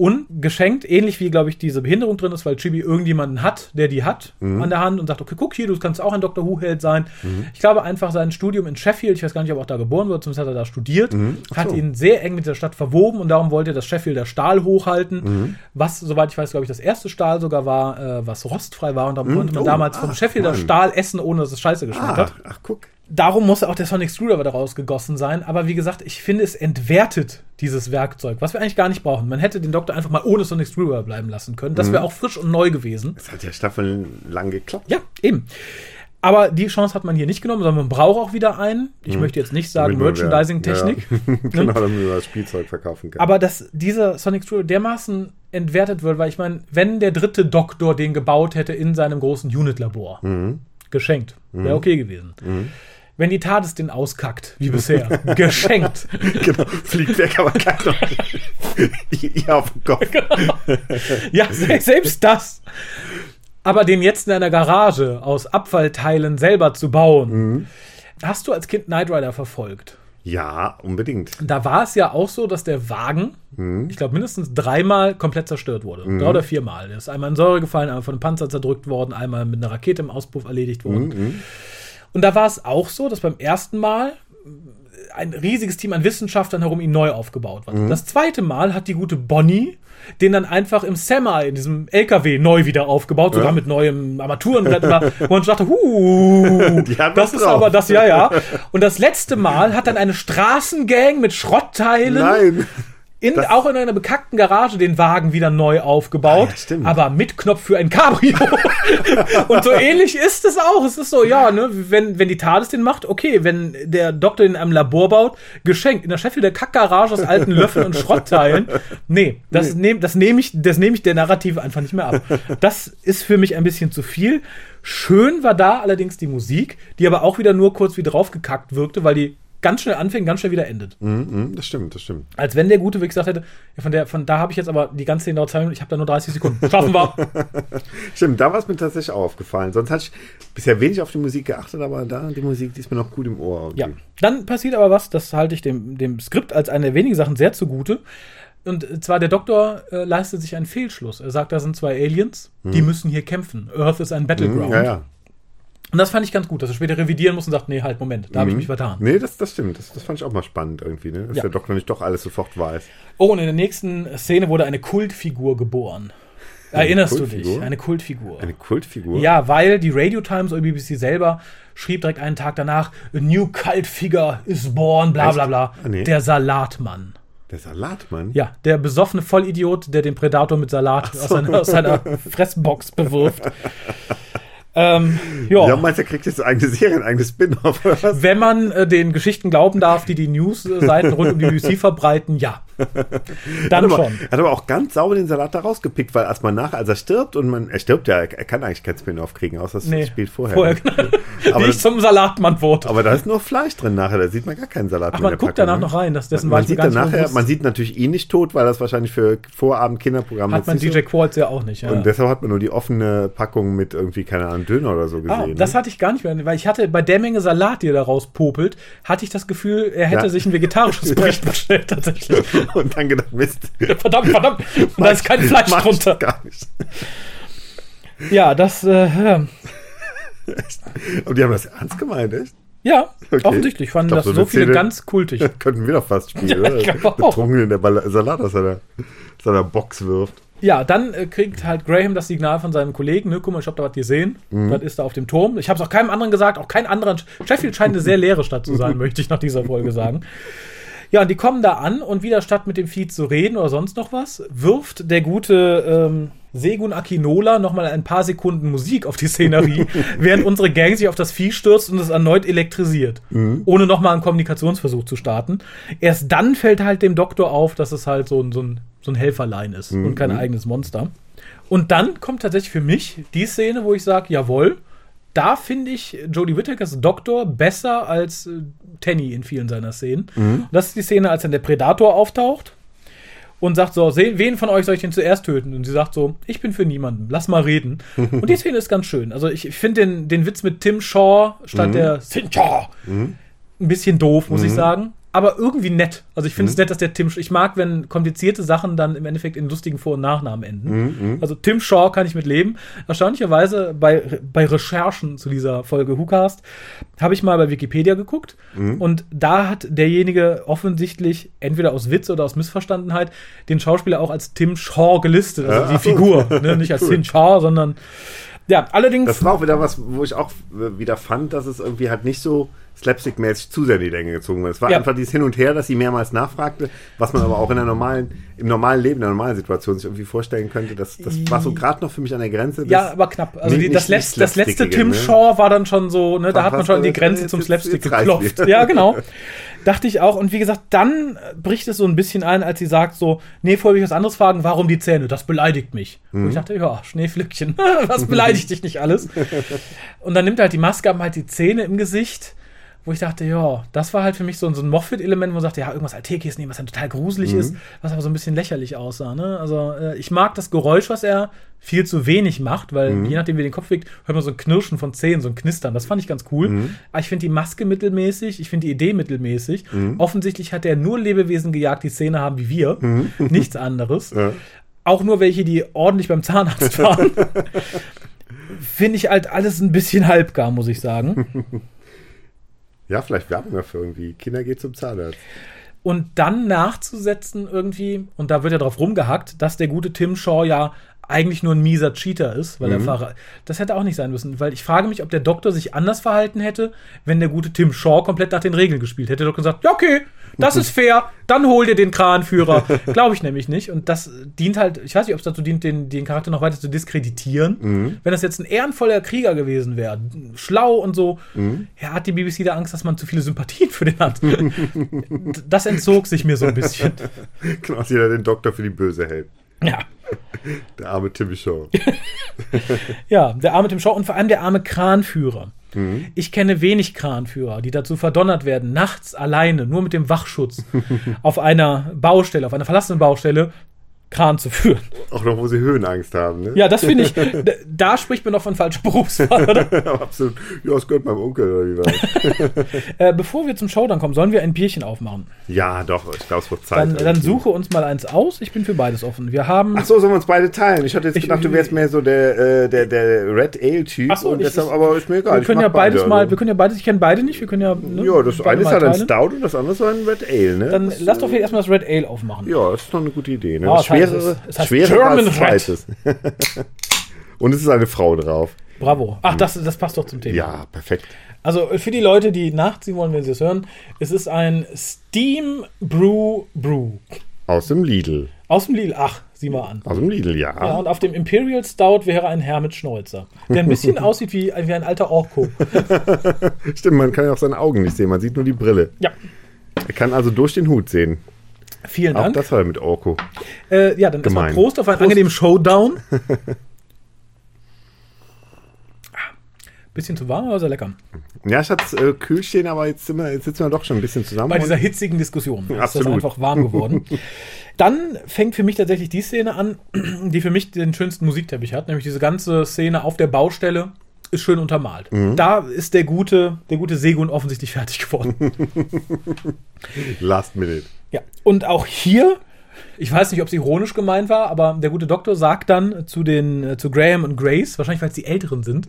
Und geschenkt, ähnlich wie, glaube ich, diese Behinderung drin ist, weil Chibi irgendjemanden hat, der die hat an der Hand und sagt, okay, guck hier, du kannst auch ein Dr. Who-Held sein. Ich glaube einfach, sein Studium in Sheffield, ich weiß gar nicht, ob er auch da geboren wurde, zumindest hat er da studiert, Ach hat ihn sehr eng mit der Stadt verwoben und darum wollte er das Sheffielder Stahl hochhalten, was, soweit ich weiß, glaube ich, das erste Stahl sogar war, äh, was rostfrei war und darum konnte man Oh, damals ah, vom Sheffielder Mann. Stahl essen, ohne dass es scheiße geschmeckt ah, hat. ach guck. Darum muss auch der Sonic Screwdriver daraus gegossen sein. Aber wie gesagt, ich finde, es entwertet dieses Werkzeug, was wir eigentlich gar nicht brauchen. Man hätte den Doktor einfach mal ohne Sonic Screwdriver bleiben lassen können. Das wäre auch frisch und neu gewesen. Das hat ja staffellang geklappt. Ja, eben. Aber die Chance hat man hier nicht genommen, sondern man braucht auch wieder einen. Ich möchte jetzt nicht sagen Merchandising-Technik. Ja. genau, damit man das Spielzeug verkaufen kann. Aber dass dieser Sonic Screwdriver dermaßen entwertet wird, weil ich meine, wenn der dritte Doktor den gebaut hätte in seinem großen Unit-Labor, geschenkt, wäre okay gewesen. Wenn die TARDIS den auskackt, wie bisher, geschenkt. genau, fliegt weg, aber keiner. ja, auf den Kopf. Ja, se- selbst das. Aber den jetzt in einer Garage aus Abfallteilen selber zu bauen. Hast du als Kind Knight Rider verfolgt? Ja, unbedingt. Da war es ja auch so, dass der Wagen, ich glaube, mindestens dreimal komplett zerstört wurde. Drei oder viermal. Der ist einmal in Säure gefallen, einmal von einem Panzer zerdrückt worden, einmal mit einer Rakete im Auspuff erledigt worden. Und da war es auch so, dass beim ersten Mal ein riesiges Team an Wissenschaftlern herum ihn neu aufgebaut war. Das zweite Mal hat die gute Bonnie den dann einfach im Semi, in diesem LKW, neu wieder aufgebaut, sogar Ja. mit neuem Armaturenbrett, wo man dachte, huh, das ist drauf. aber das, ja, ja. Und das letzte Mal hat dann eine Straßengang mit Schrottteilen Nein. In, Das- auch in einer bekackten Garage den Wagen wieder neu aufgebaut, Ah, ja, aber mit Knopf für ein Cabrio. und so ähnlich ist es auch. Es ist so, ja, ne, wenn, wenn die TARDIS den macht, okay, wenn der Doktor den in einem Labor baut, geschenkt. In der Sheffielder Kackgarage aus alten Löffeln und Schrottteilen. Nee, das nehme das nehm ich, das nehme ich der Narrative einfach nicht mehr ab. Das ist für mich ein bisschen zu viel. Schön war da allerdings die Musik, die aber auch wieder nur kurz wie draufgekackt wirkte, weil die ganz schnell anfängt, ganz schnell wieder endet. Mhm, mhm, das stimmt, das stimmt. Als wenn der Gute wirklich gesagt hätte, von, der, von da habe ich jetzt aber die ganze zwei Minuten, ich habe da nur 30 Sekunden. Schaffen wir. Stimmt, da war es mir tatsächlich auch aufgefallen. Sonst hatte ich bisher wenig auf die Musik geachtet, aber da, die Musik, die ist mir noch gut im Ohr. ja. Dann passiert aber was, das halte ich dem, dem Skript als eine der wenigen Sachen sehr zugute. Und zwar der Doktor äh, leistet sich einen Fehlschluss. Er sagt, da sind zwei Aliens, die müssen hier kämpfen. Earth ist ein Battleground. Mhm, ja, ja. Und das fand ich ganz gut, dass er später revidieren muss und sagt, nee, halt, Moment, da habe ich mich vertan. Nee, das, das stimmt. Das, das fand ich auch mal spannend irgendwie, ne? Dass Ja. der Doktor nicht doch alles sofort weiß. Oh, und in der nächsten Szene wurde eine Kultfigur geboren. Erinnerst du dich? Eine Kultfigur. Eine Kultfigur. Ja, weil die Radio Times oder BBC selber schrieb direkt einen Tag danach, A new cult figure is born, bla bla bla. Ah, nee. Der Salatmann. Der Salatmann. Ja, der besoffene Vollidiot, der den Predator mit Salat aus, seiner, aus seiner Fressbox bewirft. Ähm, Ja, ja. meinst du, er kriegt jetzt eigene Serie, ein eigenes Spin-off oder was? Wenn man äh, den Geschichten glauben darf, die die News-Seiten rund um die BBC verbreiten, ja. Dann hat aber, schon. Hat aber auch ganz sauber den Salat da rausgepickt, weil als man nach, als er stirbt und man, er stirbt ja, er kann eigentlich kein Spin-off kriegen, außer das Nee, spielt vorher. Vorher. Aber das- zum Salatmann wurde. Aber da ist nur Fleisch drin nachher, da sieht man gar keinen Salat Ach, mehr man in der guckt Packung, danach ne? noch rein. Das, dessen Man, man sieht nicht bewusst. man sieht natürlich ihn nicht tot, weil das wahrscheinlich für Vorabend-Kinderprogramm Hat man nicht DJ Quartz ja auch nicht. Ja. Und deshalb hat man nur die offene Packung mit irgendwie, keine Ahnung, Döner oder so Ah, gesehen. das ne? hatte ich gar nicht mehr, weil ich hatte bei der Menge Salat, die er da rauspopelt, hatte ich das Gefühl, er hätte Ja. sich ein vegetarisches Gericht bestellt tatsächlich. und dann gedacht, Mist. Verdammt, verdammt. Und da ist kein Fleisch drunter. Gar nicht. Ja, das, äh. Und die haben das ernst gemeint, echt? ja Okay. offensichtlich fanden Ich das glaub, so so viele Szene- ganz kultig. Könnten wir doch fast spielen, Ja, oder? ich glaub auch. Betrunken in der Ball Salat aus seiner, seiner Box wirft. Ja, dann äh, kriegt halt Graham das Signal von seinem Kollegen, ne, guck mal, ich hab da was gesehen. Mhm. Das ist da auf dem Turm. Ich habe es auch keinem anderen gesagt, auch kein anderer. Sheffield scheint eine sehr leere Stadt zu sein, möchte ich nach dieser Folge sagen. Ja, und die kommen da an und wieder statt mit dem Vieh zu reden oder sonst noch was, wirft der gute ähm, Segun Akinola nochmal ein paar Sekunden Musik auf die Szenerie, während unsere Gang sich auf das Vieh stürzt und es erneut elektrisiert, ohne nochmal einen Kommunikationsversuch zu starten. Erst dann fällt halt dem Doktor auf, dass es halt so ein, so ein, so ein Helferlein ist und kein eigenes Monster. Und dann kommt tatsächlich für mich die Szene, wo ich sage, jawohl, da finde ich Jodie Whittakers Doktor besser als äh, Tenny in vielen seiner Szenen. Und das ist die Szene, als dann der Predator auftaucht und sagt so, "Se- wen von euch soll ich denn zuerst töten? Und sie sagt so, ich bin für niemanden, lass mal reden. und die Szene ist ganz schön. Also ich, ich finde den, den Witz mit Tim Shaw statt der Sincha ein bisschen doof, muss ich sagen. Aber irgendwie nett. Also ich finde es nett, dass der Tim, ich mag, wenn komplizierte Sachen dann im Endeffekt in lustigen Vor- und Nachnamen enden. Also Tim Shaw kann ich mit leben. Erstaunlicherweise bei, bei Recherchen zu dieser Folge WhoCast habe ich mal bei Wikipedia geguckt und da hat derjenige offensichtlich entweder aus Witz oder aus Missverstandenheit den Schauspieler auch als Tim Shaw gelistet, also Ja, die. Figur, ne? nicht als Cool. Tim Shaw, sondern ja, allerdings Das war auch wieder was, wo ich auch wieder fand, dass es irgendwie halt nicht so slapstick-mäßig zu sehr in die Länge gezogen wird. Es war Ja. einfach dieses Hin und Her, dass sie mehrmals nachfragte, was man aber auch in der normalen, im normalen Leben, in der normalen Situation sich irgendwie vorstellen könnte. Das, das war so gerade noch für mich an der Grenze. Ja, aber knapp. Also Nicht- die, das, nicht- das letzte slapstickige, Tim ne? Shaw war dann schon so, ne, da hat man schon die Grenze zum Slapstick geklopft. Ja, genau. Dachte ich auch. Und wie gesagt, dann bricht es so ein bisschen ein, als sie sagt so, nee, vorher will ich was anderes fragen, warum die Zähne? Das beleidigt mich. Und Mhm. ich dachte, ja, Schneeflückchen, was beleidigt dich nicht alles? Und dann nimmt er halt die Maske, haben halt die Zähne im Gesicht. Wo ich dachte, ja, das war halt für mich so, so ein Moffat-Element, wo man sagt, ja, irgendwas Alltägliches nehmen, was dann total gruselig ist, was aber so ein bisschen lächerlich aussah. Ne? Also äh, ich mag das Geräusch, was er viel zu wenig macht, weil je nachdem, wie den Kopf wiegt, hört man so ein Knirschen von Zähnen, so ein Knistern. Das fand ich ganz cool. Aber ich finde die Maske mittelmäßig, ich finde die Idee mittelmäßig. Offensichtlich hat er nur Lebewesen gejagt, die Zähne haben wie wir. Nichts anderes. Ja. Auch nur welche, die ordentlich beim Zahnarzt waren. finde ich halt alles ein bisschen halbgar, muss ich sagen. Ja, vielleicht Werbung dafür irgendwie. Kinder geht zum Zahnarzt. und dann nachzusetzen irgendwie, und da wird ja drauf rumgehackt, dass der gute Tim Shaw ja eigentlich nur ein mieser Cheater ist, weil er Fahrer. Das hätte auch nicht sein müssen, weil ich frage mich, ob der Doktor sich anders verhalten hätte, wenn der gute Tim Shaw komplett nach den Regeln gespielt hätte. Der Doktor gesagt, ja, okay, das ist fair, dann hol dir den Kranführer. Glaube ich nämlich nicht. Und das dient halt, ich weiß nicht, ob es dazu dient, den, den Charakter noch weiter zu diskreditieren. Wenn das jetzt ein ehrenvoller Krieger gewesen wäre, schlau und so, ja, hat die BBC da Angst, dass man zu viele Sympathien für den hat. das entzog sich mir so ein bisschen. Genau, jeder den Doktor für die Böse hält. Ja. Der arme Timmy Shaw. Ja, der arme Tim Shaw und vor allem der arme Kranführer. Ich kenne wenig Kranführer, die dazu verdonnert werden, nachts alleine, nur mit dem Wachschutz, auf einer Baustelle, auf einer verlassenen Baustelle, Kran zu führen. Auch noch, wo sie Höhenangst haben, ne? Ja, das finde ich, da, spricht man doch von falscher Berufswahl, oder? Absolut. Ja, das gehört meinem Onkel oder wie war Äh, bevor wir zum Showdown kommen, sollen wir ein Bierchen aufmachen. Ja, doch, ich glaube, es wird Zeit. Dann, dann suche uns mal eins aus. Ich bin für beides offen. Wir haben. Ach so, sollen wir uns beide teilen? Ich hatte jetzt Ich- gedacht, du wärst mehr so der, äh, der, der Red Ale-Typ. Ach so, und ich- deshalb, aber ist mir egal. wir können ja beides beide, mal, also. wir können ja beides, ich kenne beide nicht, wir können ja. Ne, Ja, das eine ist halt ein. Stout und das andere ist ein Red Ale, ne? Dann das, lass doch jetzt erstmal das Red Ale aufmachen. Ja, das ist doch eine gute Idee, ne? Ah, das schwerere, es heißt schwerer German als zweites. und es ist eine Frau drauf. Bravo. Ach, das, das passt doch zum Thema. Ja, perfekt. Also für die Leute, die nachziehen wollen, wenn sie es hören, es ist ein Steam Brew Brew. Aus dem Lidl. Aus dem Lidl, ach, sieh mal an. Aus dem Lidl, ja. Ja, und auf dem Imperial Stout wäre ein Herr mit Schnäuzer, der ein bisschen aussieht wie, wie ein alter Orko. Stimmt, man kann ja auch seine Augen nicht sehen, man sieht nur die Brille. Ja, Er kann also durch den Hut sehen. Vielen Auch Dank. das war mit Orko. Äh, ja, dann erstmal. Prost auf einen angenehmen Showdown. Ah, Bisschen zu warm, aber sehr lecker. Ja, ich hatte äh, kühl stehen, aber jetzt, sind wir, jetzt sitzen wir doch schon ein bisschen zusammen. Bei dieser hitzigen Diskussion ist das Absolut. einfach warm geworden. Dann fängt für mich tatsächlich die Szene an, die für mich den schönsten Musikteppich hat, nämlich diese ganze Szene auf der Baustelle ist schön untermalt. Mhm. Da ist der gute, der gute Segun offensichtlich fertig geworden. Last Minute. Ja, und auch hier, ich weiß nicht, ob es ironisch gemeint war, aber der gute Doktor sagt dann zu den äh, zu Graham und Grace, wahrscheinlich weil es die Älteren sind,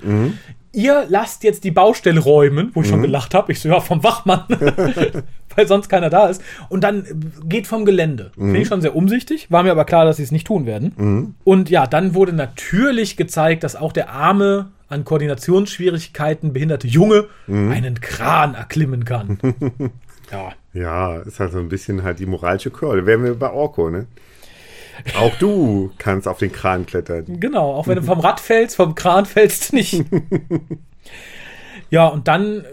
ihr lasst jetzt die Baustelle räumen, wo ich schon gelacht habe. Ich so, ja, vom Wachmann, weil sonst keiner da ist. Und dann geht vom Gelände. Finde ich schon sehr umsichtig, war mir aber klar, dass sie es nicht tun werden. Und ja, dann wurde natürlich gezeigt, dass auch der arme, an Koordinationsschwierigkeiten behinderte Junge einen Kran erklimmen kann. ja. Ja, ist halt so ein bisschen halt die moralische Curl. Wären wir bei Orko, ne? Auch du kannst auf den Kran klettern. Genau, auch wenn du vom Rad fällst, vom Kran fällst du nicht. ja, und dann,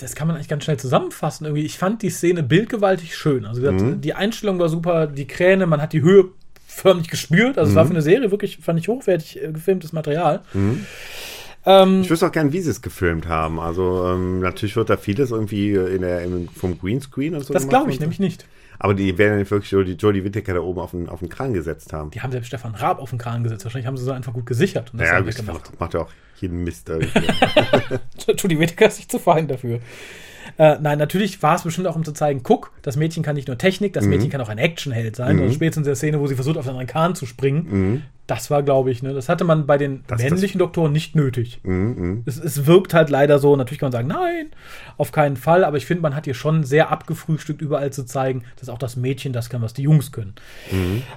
das kann man eigentlich ganz schnell zusammenfassen. Irgendwie, ich fand die Szene bildgewaltig schön. Also gesagt, die Einstellung war super, die Kräne, man hat die Höhe förmlich gespürt. Also es war für eine Serie wirklich, fand ich hochwertig äh, gefilmtes Material. Ähm, Ich wüsste auch gern, wie sie es gefilmt haben. Also ähm, natürlich wird da vieles irgendwie in der, im, vom Greenscreen und so das glaube ich so. nämlich nicht. Aber die werden nicht wirklich Jodie, Jodie Whittaker da oben auf den, auf den Kran gesetzt haben. Die haben selbst Stefan Raab auf den Kran gesetzt. Wahrscheinlich haben sie so einfach gut gesichert und das ja, weggemacht. macht, macht ja auch jeden Mist. Judy Whittaker ist nicht zu fein dafür. Äh, nein, natürlich war es bestimmt auch, um zu zeigen, guck, das Mädchen kann nicht nur Technik, das Mädchen kann auch ein Actionheld sein. Also spätestens in der Szene, wo sie versucht, auf den anderen Kahn zu springen. Das war, glaube ich, ne, das hatte man bei den Das- männlichen Doktoren nicht nötig. Mhm, Es, es wirkt halt leider so, natürlich kann man sagen, nein, auf keinen Fall, aber ich finde, man hat hier schon sehr abgefrühstückt, überall zu zeigen, dass auch das Mädchen das kann, was die Jungs können.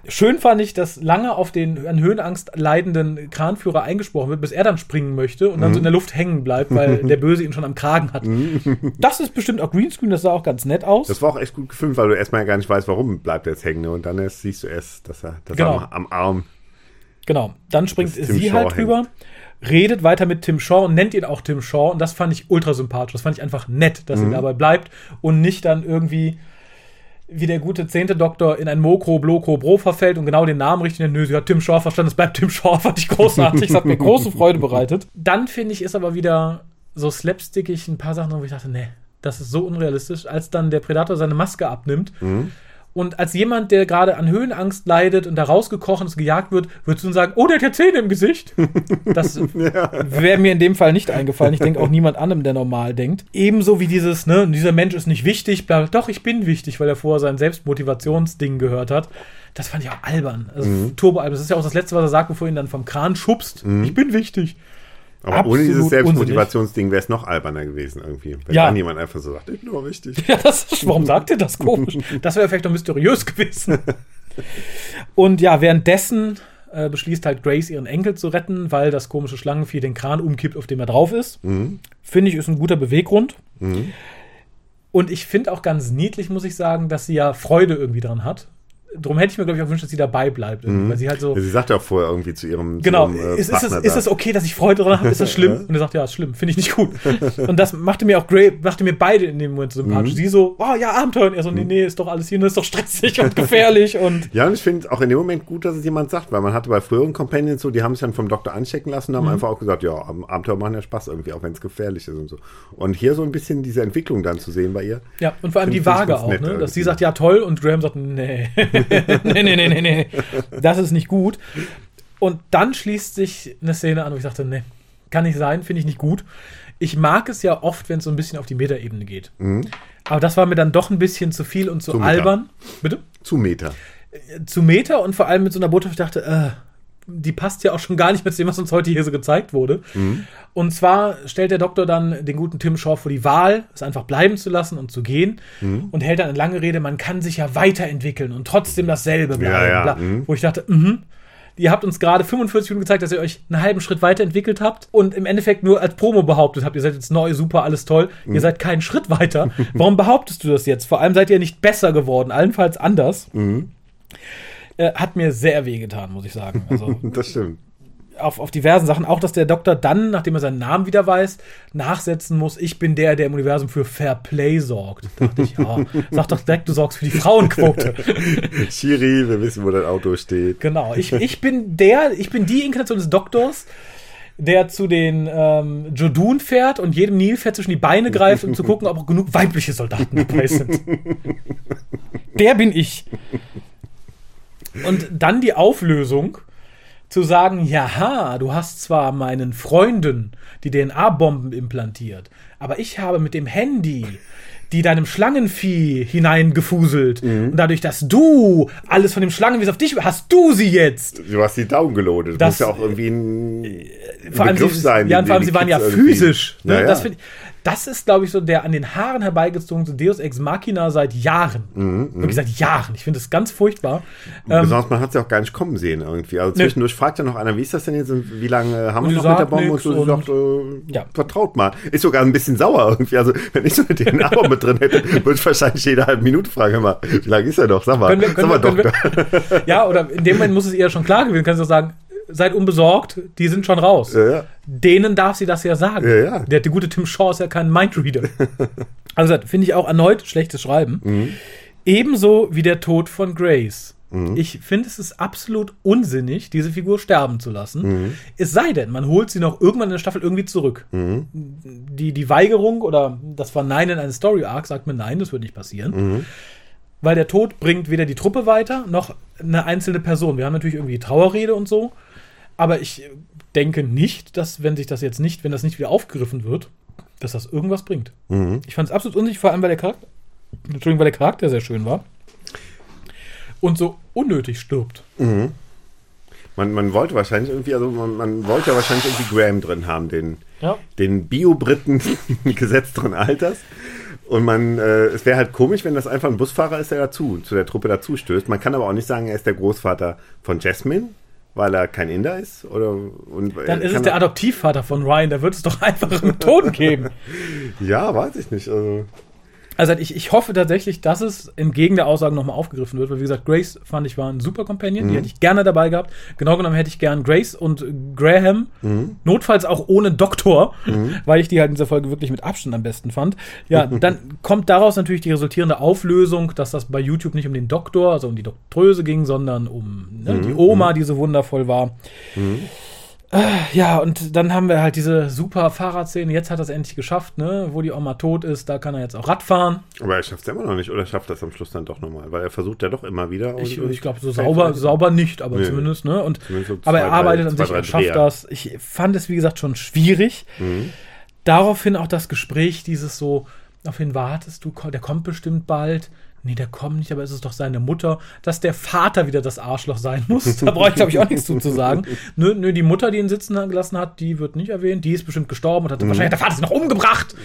Schön fand ich, dass lange auf den an Höhenangst leidenden Kranführer eingesprochen wird, bis er dann springen möchte und dann so in der Luft hängen bleibt, weil der Böse ihn schon am Kragen hat. Das ist bestimmt auch Greenscreen, das sah auch ganz nett aus. Das war auch echt gut gefilmt, weil du erstmal ja gar nicht weißt, warum bleibt er jetzt hängen. ne? Und dann erst siehst du erst, dass er, dass Genau. er am, am Arm. Genau. Dann springt sie Shaw halt drüber, redet weiter mit Tim Shaw und nennt ihn auch Tim Shaw. Und das fand ich ultra sympathisch. Das fand ich einfach nett, dass sie dabei bleibt und nicht dann irgendwie wie der gute zehnte Doktor in ein Mokro, Blokro, Bro verfällt und genau den Namen richtig nennt. Nö, sie hat Tim Shaw verstanden, es bleibt Tim Shaw, fand ich großartig. Das hat mir große Freude bereitet. Dann finde ich, ist aber wieder so slapstickig ein paar Sachen, wo ich dachte, nee, das ist so unrealistisch, als dann der Predator seine Maske abnimmt. Und als jemand, der gerade an Höhenangst leidet und da rausgekrochen ist, gejagt wird, würdest du dann sagen, oh, der hat ja Zähne im Gesicht. Das wäre mir in dem Fall nicht eingefallen. Ich denke auch niemand anderem, der normal denkt. Ebenso wie dieses, ne, dieser Mensch ist nicht wichtig, bla, doch, ich bin wichtig, weil er vorher sein Selbstmotivationsding gehört hat. Das fand ich auch albern. Also Turbo albern. Das ist ja auch das Letzte, was er sagt, bevor er ihn dann vom Kran schubst. Ich bin wichtig. Aber Absolut ohne dieses. Selbstmotivationsding wäre es noch alberner gewesen irgendwie. Wenn Ja. dann jemand einfach so sagt, ich bin nur wichtig. Ja, das ist, warum sagt ihr das komisch? Das wäre vielleicht noch mysteriös gewesen. Und ja, währenddessen äh, beschließt halt Grace, ihren Enkel zu retten, weil das komische Schlangenvieh den Kran umkippt, auf dem er drauf ist. Finde ich, ist ein guter Beweggrund. Und ich finde auch ganz niedlich, muss ich sagen, dass sie ja Freude irgendwie dran hat. Drum hätte ich mir, glaube ich, auch gewünscht, dass sie dabei bleibt. irgendwie, Weil sie halt so. Ja, sie sagt ja auch vorher irgendwie zu ihrem, Genau, zu ihrem äh, ist, ist, es, ist es okay, dass ich Freude daran habe? Ist das schlimm? Und er sagt, ja, ist schlimm, finde ich nicht gut. Und das machte mir auch Gray, machte mir beide in dem Moment sympathisch. Mhm. Sie so, oh ja, Abenteuer. Und er so, nee, nee, ist doch alles hier, nur ist doch stressig und gefährlich und Ja, und ich finde auch in dem Moment gut, dass es jemand sagt, weil man hatte bei früheren Companions so, die haben sich dann vom Doktor anchecken lassen und Mhm. haben einfach auch gesagt, ja, Abenteuer machen ja Spaß irgendwie, auch wenn es gefährlich ist und so. Und hier so ein bisschen diese Entwicklung dann zu sehen bei ihr. ja, und vor allem die Waage auch, nett ne? Dass irgendwie. sie sagt, ja, toll, und Graham sagt, nee, nee, nee, nee, nee, nee, das ist nicht gut. Und dann schließt sich eine Szene an, wo ich dachte, nee, kann nicht sein, finde ich nicht gut. Ich mag es ja oft, wenn es so ein bisschen auf die Metaebene geht. Aber das war mir dann doch ein bisschen zu viel und zu, Mhm. Zu meta. albern. Bitte? Zu Meter. zu Meta und vor allem mit so einer Botschaft, ich dachte, äh, die passt ja auch schon gar nicht mit dem, was uns heute hier so gezeigt wurde. Und zwar stellt der Doktor dann den guten Tim Shaw vor die Wahl, es einfach bleiben zu lassen und zu gehen und hält dann eine lange Rede, man kann sich ja weiterentwickeln und trotzdem dasselbe bleiben. Ja, ja, bla. mhm. Wo ich dachte, mhm. Ihr habt uns gerade 45 Minuten gezeigt, dass ihr euch einen halben Schritt weiterentwickelt habt und im Endeffekt nur als Promo behauptet habt, ihr seid jetzt neu, super, alles toll. Ihr seid keinen Schritt weiter. Warum behauptest du das jetzt? Vor allem seid ihr nicht besser geworden, allenfalls anders. Äh, hat mir sehr wehgetan, muss ich sagen. Also Das stimmt. auf, auf diversen Sachen. Auch, dass der Doktor dann, nachdem er seinen Namen wieder weiß, nachsetzen muss, ich bin der, der im Universum für Fair Play sorgt. Da dachte ich, ja, sag doch direkt, du sorgst für die Frauenquote. Shiri, wir wissen, wo dein Auto steht. Genau, ich, ich bin der, ich bin die Inkarnation des Doktors, der zu den ähm, Jodun fährt und jedem Nilpferd zwischen die Beine greift, um zu gucken, ob auch genug weibliche Soldaten dabei sind. Der bin ich. Und dann die Auflösung, zu sagen, jaha, du hast zwar meinen Freunden die DNA-Bomben implantiert, aber ich habe mit dem Handy die deinem Schlangenvieh hineingefuselt. Und dadurch, dass du alles von dem Schlangenvieh auf dich, hast du sie jetzt. Du hast die Daumen gelodet. Das muss ja auch irgendwie ein Vor allem, Begriff sie, sein. ja, und vor allem, sie waren ja physisch. Ne? Ja, ja. Das, find ich, das ist, glaube ich, so der an den Haaren herbeigezogenste Deus Ex Machina seit Jahren. Mhm, Wirklich seit Jahren. Ich finde das ganz furchtbar. Ähm, Besonders man hat es ja auch gar nicht kommen sehen irgendwie. Also zwischendurch fragt ja noch einer, wie ist das denn jetzt und wie lange äh, haben wir sie noch mit der Bombe? Und so, sie und- sagt, äh, Ja. vertraut mal. Ist sogar ein bisschen sauer irgendwie. Also wenn ich so eine DNA-Bombe drin hätte, würde ich wahrscheinlich jede halbe Minute fragen, mal, wie lange ist er noch? Sag mal, können wir, können sag mal wir, Doktor. wir, ja, oder in dem Moment muss es ihr schon klar gewesen. Kannst du sagen, seid unbesorgt, die sind schon raus. Ja, ja. Denen darf sie das ja sagen. Ja. Der, der gute Tim Shaw ist ja kein Mindreader. also finde ich auch erneut schlechtes Schreiben. Mhm. Ebenso wie der Tod von Grace. Mhm. Ich finde, es ist absolut unsinnig, diese Figur sterben zu lassen. Mhm. Es sei denn, man holt sie noch irgendwann in der Staffel irgendwie zurück. Mhm. Die, die Weigerung oder das Verneinen eines Story-Arc sagt mir, nein, das wird nicht passieren. Mhm. Weil der Tod bringt weder die Truppe weiter, noch eine einzelne Person. Wir haben natürlich irgendwie Trauerrede und so. Aber ich denke nicht, dass, wenn sich das jetzt nicht, wenn das nicht wieder aufgegriffen wird, dass das irgendwas bringt. Mhm. Ich fand es absolut unsicher, vor allem weil der Charakter, Entschuldigung, weil der Charakter sehr schön war. Und so unnötig stirbt. Man, man wollte wahrscheinlich irgendwie, also man, man wollte ja wahrscheinlich irgendwie Graham drin haben, den, Ja. den Bio-Briten gesetzteren Alters. Und man, äh, es wäre halt komisch, wenn das einfach ein Busfahrer ist, der dazu, zu der Truppe dazu stößt. Man kann aber auch nicht sagen, er ist der Großvater von Jasmine, weil er kein Inder ist. Oder, und, Dann äh, ist es der er- Adoptivvater von Ryan, da wird es doch einfache Methoden geben. Ja, weiß ich nicht. Also, Also ich, ich hoffe tatsächlich, dass es entgegen der Aussagen nochmal aufgegriffen wird, weil wie gesagt, Grace fand ich war ein super Companion, die hätte ich gerne dabei gehabt. Genau genommen hätte ich gern Grace und Graham, notfalls auch ohne Doktor, weil ich die halt in dieser Folge wirklich mit Abstand am besten fand. Ja, dann kommt daraus natürlich die resultierende Auflösung, dass das bei YouTube nicht um den Doktor, also um die Doktröse ging, sondern um ne, die Oma, die so wundervoll war. Äh, Ja, und dann haben wir halt diese super Fahrradszene. Jetzt hat er es endlich geschafft, ne? Wo die Oma tot ist, da kann er jetzt auch Rad fahren. aber er schafft es immer noch nicht. Oder schafft das am Schluss dann doch nochmal? Weil er versucht ja doch immer wieder. Ich, und- ich glaube, so sauber, sauber nicht, aber Nee. zumindest, ne? Und, Zumindest so aber zwei, er arbeitet drei- an zwei, sich, drei er schafft das. Ich fand es, wie gesagt, schon schwierig. Mhm. Daraufhin auch das Gespräch, dieses so, auf wen wartest du? Der kommt bestimmt bald. Nee, der kommt nicht, aber es ist doch seine Mutter. Dass der Vater wieder das Arschloch sein muss, da brauche ich, glaube ich, auch nichts zu, zu sagen. Nö, nö, die Mutter, die ihn sitzen gelassen hat, die wird nicht erwähnt. Die ist bestimmt gestorben und hat wahrscheinlich hat der Vater sie noch umgebracht.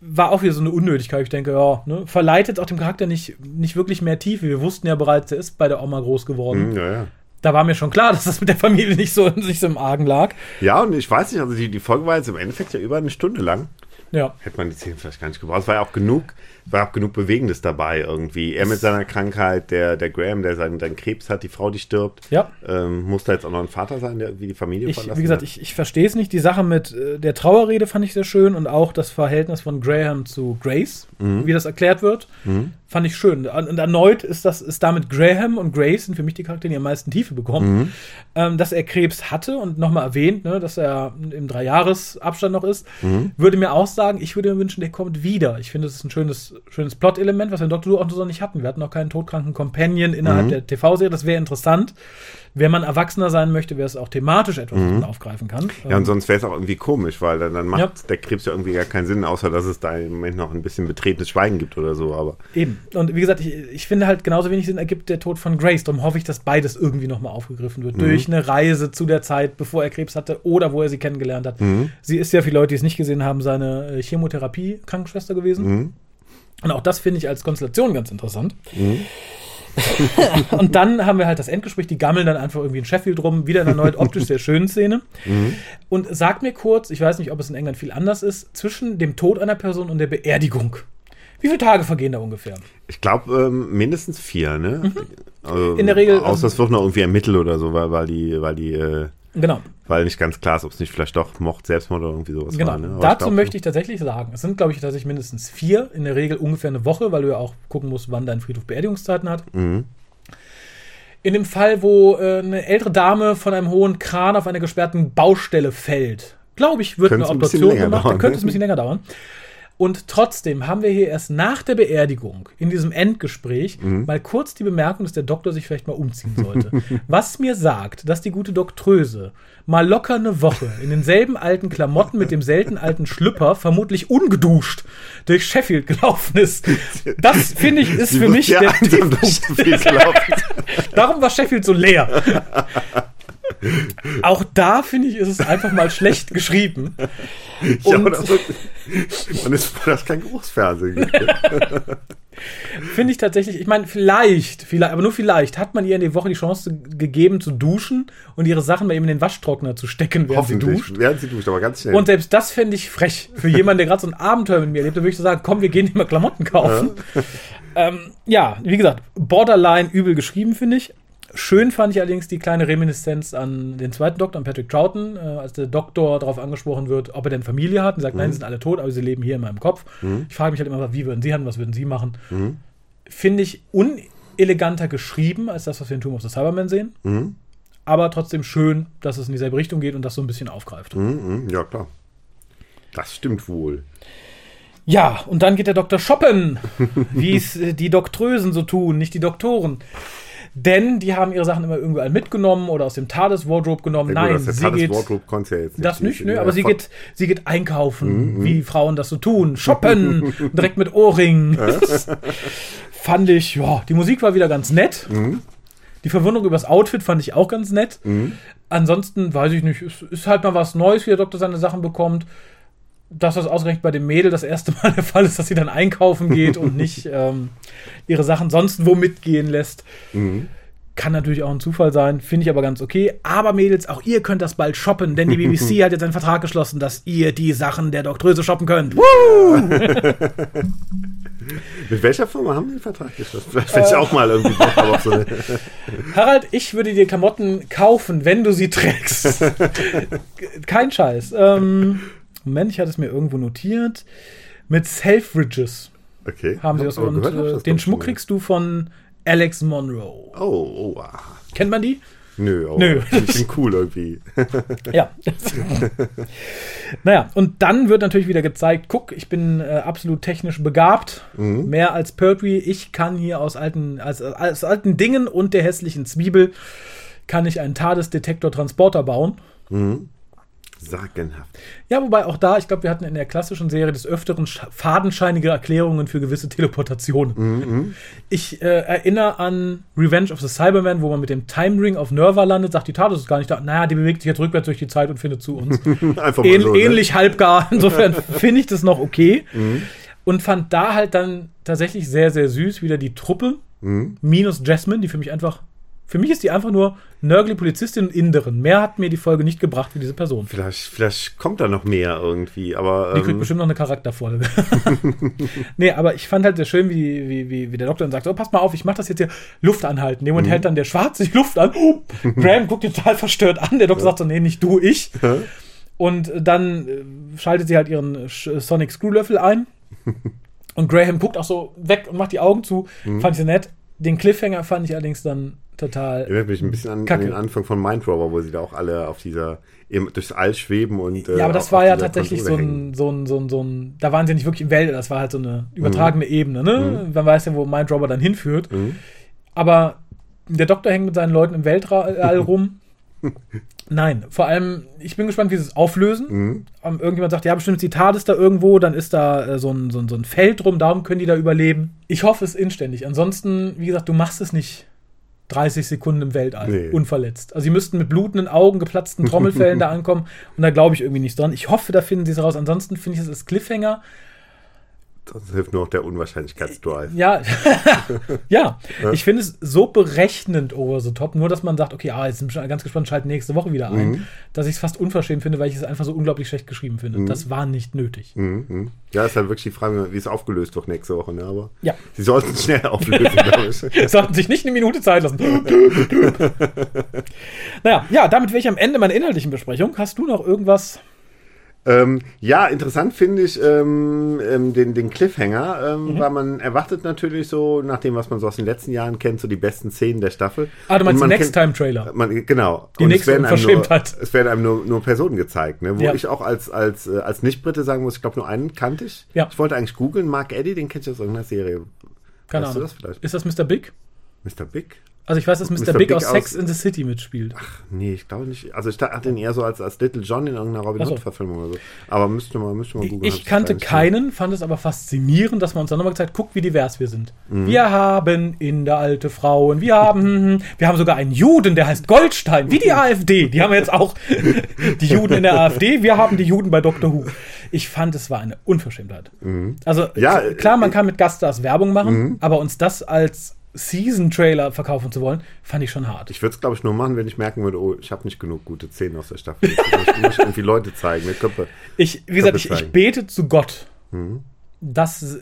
War auch wieder so eine Unnötigkeit. Ich denke, ja, ne, verleitet auch dem Charakter nicht, nicht wirklich mehr Tiefe. Wir wussten ja bereits, er ist bei der Oma groß geworden. Mhm, Ja, ja. Da war mir schon klar, dass das mit der Familie nicht so, nicht so im Argen lag. Ja, und ich weiß nicht, also die, die Folge war jetzt im Endeffekt ja über eine Stunde lang. Ja. Hätte man die Szene vielleicht gar nicht gebraucht. Es war ja auch genug, war auch genug Bewegendes dabei irgendwie. Er mit seiner Krankheit, der, der Graham, der seinen, seinen Krebs hat, die Frau, die stirbt. Ja. Ähm, muss da jetzt auch noch ein Vater sein, der wie die Familie Ich, verlassen wie gesagt, hat? ich, ich verstehe es nicht. Die Sache mit äh, der Trauerrede fand ich sehr schön und auch das Verhältnis von Graham zu Grace, wie das erklärt wird, fand ich schön. Und, erneut ist das ist damit Graham und Grace sind für mich die Charaktere, die am meisten Tiefe bekommen. Ähm, dass er Krebs hatte und nochmal erwähnt, ne, dass er im Dreijahresabstand noch ist, würde mir auch sagen, ich würde mir wünschen, der kommt wieder. Ich finde, das ist ein schönes, schönes Plot-Element, was wir in Doctor Who auch so nicht hatten. Wir hatten noch keinen todkranken Companion innerhalb der TV-Serie. Das wäre interessant. Wenn man erwachsener sein möchte, wäre es auch thematisch etwas, was man aufgreifen kann. ja, und sonst wäre es auch irgendwie komisch, weil dann, dann macht Ja. der Krebs ja irgendwie gar keinen Sinn, außer dass es da im Moment noch ein bisschen betretenes Schweigen gibt oder so. Aber Eben. Und wie gesagt, ich, ich finde halt genauso wenig Sinn ergibt der Tod von Grace. Darum hoffe ich, dass beides irgendwie nochmal aufgegriffen wird. Durch eine Reise zu der Zeit, bevor er Krebs hatte oder wo er sie kennengelernt hat. Sie ist ja für Leute, die es nicht gesehen haben, seine äh, Chemotherapie-Krankenschwester gewesen. Und auch das finde ich als Konstellation ganz interessant. und dann haben wir halt das Endgespräch, die gammeln dann einfach irgendwie in Sheffield rum, wieder in einer erneut optisch sehr schönen Szene. Und sag mir kurz, ich weiß nicht, ob es in England viel anders ist, zwischen dem Tod einer Person und der Beerdigung. Wie viele Tage vergehen da ungefähr? Ich glaube ähm, mindestens vier, ne? Also, Mhm. In der Regel, Außer ähm, es wird noch irgendwie ermittelt oder so, weil, weil die, weil die, äh, Genau. weil nicht ganz klar ist, ob es nicht vielleicht doch Mord, Selbstmord oder irgendwie sowas Genau. war. Ne? Dazu glaub, möchte ich tatsächlich sagen, es sind, glaube ich, tatsächlich mindestens vier, in der Regel ungefähr eine Woche, weil du ja auch gucken musst, wann dein Friedhof Beerdigungszeiten hat. Mhm. In dem Fall, wo äh, eine ältere Dame von einem hohen Kran auf einer gesperrten Baustelle fällt, glaube ich, wird Könnte eine ein Obduktion länger gemacht, dann dauern, könnte ne? es ein bisschen länger dauern. Und trotzdem haben wir hier erst nach der Beerdigung, in diesem Endgespräch, Mhm. mal kurz die Bemerkung, dass der Doktor sich vielleicht mal umziehen sollte. Was mir sagt, dass die gute Doktröse mal locker eine Woche in denselben alten Klamotten mit dem selten alten Schlüpper, vermutlich ungeduscht, durch Sheffield gelaufen ist. Das, finde ich, ist Die für mich der Tiefpunkt. Darum war Sheffield so leer. Auch da, finde ich, ist es einfach mal schlecht geschrieben. Ja, Und- so. Man ist froh, dass kein Geruchsfernsehen gibt. Finde ich tatsächlich, ich meine, vielleicht, vielleicht, aber nur vielleicht, hat man ihr in der Woche die Chance gegeben zu duschen und ihre Sachen mal eben in den Waschtrockner zu stecken, während sie duscht. Während sie duscht, aber ganz schnell. Und selbst das fände ich frech. Für jemanden, der gerade so ein Abenteuer mit mir erlebt, würde ich so sagen, komm, wir gehen mal Klamotten kaufen. Ähm, ja, wie gesagt, borderline übel geschrieben, finde ich. Schön fand ich allerdings die kleine Reminiszenz an den zweiten Doktor, an Patrick Troughton, äh, als der Doktor darauf angesprochen wird, ob er denn Familie hat. Und sagt, nein, sie sind alle tot, aber sie leben hier in meinem Kopf. Ich frage mich halt immer, wie würden sie handeln, was würden sie machen? Finde ich uneleganter geschrieben als das, was wir in Tomb of the Cybermen sehen. Mhm. Aber trotzdem schön, dass es in dieselbe Richtung geht und das so ein bisschen aufgreift. Mhm, mhm, ja, klar. Das stimmt wohl. Ja, und dann geht der Doktor shoppen, wie es äh, die Doktrösen so tun, nicht die Doktoren. Denn die haben ihre Sachen immer irgendwo mitgenommen oder aus dem TARDIS-Wardrobe genommen. Ja, gut, Nein, der sie TARDIS geht, Wardrobe ja jetzt das nicht, nö, die- aber sie geht, sie geht einkaufen, wie Frauen das so tun. Shoppen, direkt mit Ohrringen. fand ich, ja, die Musik war wieder ganz nett. Die Verwunderung über das Outfit fand ich auch ganz nett. Ansonsten weiß ich nicht, es ist halt mal was Neues, wie der Doktor seine Sachen bekommt. Dass das ausgerechnet bei dem Mädel das erste Mal der Fall ist, dass sie dann einkaufen geht und nicht ähm, ihre Sachen sonst wo mitgehen lässt. Kann natürlich auch ein Zufall sein, finde ich aber ganz okay. Aber Mädels, auch ihr könnt das bald shoppen, denn die BBC hat jetzt einen Vertrag geschlossen, dass ihr die Sachen der Doktröse shoppen könnt. Mit welcher Firma haben die den Vertrag geschlossen? Vielleicht fällt ich auch mal irgendwie Bock auf so eine. Harald, ich würde dir Klamotten kaufen, wenn du sie trägst. Kein Scheiß. Ähm, Moment, ich hatte es mir irgendwo notiert. Mit Selfridges Okay. haben sie das. Aber Und gehört äh, den Schmuck kriegst du von Alex Monroe. Oh, oh, ah. Kennt man die? Nö, oh, Nö. Ich bin cool irgendwie. Ja. naja, und dann wird natürlich wieder gezeigt, guck, ich bin äh, absolut technisch begabt. Mhm. Mehr als Pertwee. Ich kann hier aus alten, als, aus alten Dingen und der hässlichen Zwiebel kann ich einen TARDIS-Detektor-Transporter bauen. Sagenhaft. Ja, wobei auch da, ich glaube, wir hatten in der klassischen Serie des Öfteren sch- fadenscheinige Erklärungen für gewisse Teleportationen. Ich äh, erinnere an Revenge of the Cyberman, wo man mit dem Time Ring auf Nerva landet, sagt, die TARDIS ist gar nicht da. Naja, die bewegt sich jetzt rückwärts durch die Zeit und findet zu uns. Einfach Ähn, so. Ne? ähnlich halbgar. Insofern finde ich das noch okay. Und fand da halt dann tatsächlich sehr, sehr süß wieder die Truppe. Minus Jasmine, die für mich einfach. Für mich ist die einfach nur nörgli Polizistin und Inderin. Mehr hat mir die Folge nicht gebracht wie diese Person. Vielleicht, vielleicht kommt da noch mehr irgendwie, aber. Die kriegt ähm, bestimmt noch eine Charakterfolge. nee, aber ich fand halt sehr schön, wie, wie, wie, wie der Doktor dann sagt: Oh, pass mal auf, ich mach das jetzt hier Luft anhalten. Dem Moment hält dann der Schwarze die Luft an. Oh, Graham guckt ihn total verstört an. Der Doktor sagt so: Nee, nicht du, ich. Und dann äh, schaltet sie halt ihren Sch- Sonic Screwlöffel ein. Und Graham guckt auch so weg und macht die Augen zu. Fand ich sehr nett. Den Cliffhanger fand ich allerdings dann total. Erinnert mich ein bisschen an, an den Anfang von Mind Rover, wo sie da auch alle auf dieser, eben durchs All schweben und. äh, Ja, aber das war ja tatsächlich so ein, so ein, so ein, so ein, da waren sie nicht wirklich im Welt, das war halt so eine übertragene Ebene, ne? Man weiß ja, wo Mind Robber dann hinführt. Aber der Doktor hängt mit seinen Leuten im Weltall rum. Nein, vor allem, ich bin gespannt, wie sie es auflösen. Ähm, Irgendjemand sagt, ja, bestimmt ist die TARDIS da irgendwo, dann ist da äh, so, ein, so, ein, so ein Feld drum, darum können die da überleben. Ich hoffe es inständig. Ansonsten, wie gesagt, du machst es nicht 30 Sekunden im Weltall, Nee. unverletzt. Also sie müssten mit blutenden Augen, geplatzten Trommelfällen da ankommen und da glaube ich irgendwie nicht dran. Ich hoffe, da finden sie es raus. Ansonsten finde ich es als Cliffhanger Das hilft nur noch der Unwahrscheinlichkeitsdrive. Ja, ja. Ich finde es so berechnend over the top, nur dass man sagt, okay, ah, jetzt sind wir ganz gespannt, schalten nächste Woche wieder ein, Mhm. dass ich es fast unverschämt finde, weil ich es einfach so unglaublich schlecht geschrieben finde. Das war nicht nötig. Mhm, mhm. Ja, ist halt wirklich die Frage, wie es aufgelöst wird nächste Woche, ne? Aber Ja. sie sollten es schnell auflösen, glaube ich. Sollten sich nicht eine Minute Zeit lassen. naja, ja, damit wäre ich am Ende meiner inhaltlichen Besprechung. Hast du noch irgendwas? Ähm, ja, interessant finde ich ähm, ähm, den, den Cliffhanger, ähm, Mhm. weil man erwartet natürlich so, nach dem, was man so aus den letzten Jahren kennt, so die besten Szenen der Staffel. Ah, du meinst den man Next kennt- Time Trailer. Man, genau. Die Und nächste es werden einem, nur, Unverschämtheit. es werden einem nur, nur Personen gezeigt, ne? wo Ja. ich auch als, als, äh, als Nicht-Brite sagen muss, ich glaube, nur einen kannte ich. Ja. Ich wollte eigentlich googeln, Mark Eddy, den kennst du aus irgendeiner Serie. Keine weißt du Ahnung. das vielleicht? Ist das Mr. Big? Mr. Big? Also ich weiß, dass Mr. Mr. Big, Big aus Sex in the City mitspielt. Nee, ich glaube nicht. Also ich hatte ihn eher so als, als Little John in irgendeiner Robin Ach. Hood-Verfilmung oder so. Aber müsste mal, müsste mal googeln. Ich kannte keinen, fand es aber faszinierend, dass man uns dann nochmal gezeigt, guck, wie divers wir sind. Mhm. Wir haben in der alte Frauen, wir haben, hm, hm, wir haben sogar einen Juden, der heißt Goldstein, wie die AfD. Die haben jetzt auch die Juden in der AfD, wir haben die Juden bei Dr. Who. Ich fand, es war eine Unverschämtheit. Also Mhm. Ja, k- klar, man äh, kann mit Gaststars Werbung machen, Mhm. aber uns das als Season-Trailer verkaufen zu wollen, fand ich schon hart. Ich würde es, glaube ich, nur machen, wenn ich merken würde, oh, ich habe nicht genug gute Szenen aus der Staffel. Ich muss, irgendwie Leute zeigen, mit Köpfe. Ich, wie gesagt, ich, ich bete zu Gott, Mhm. dass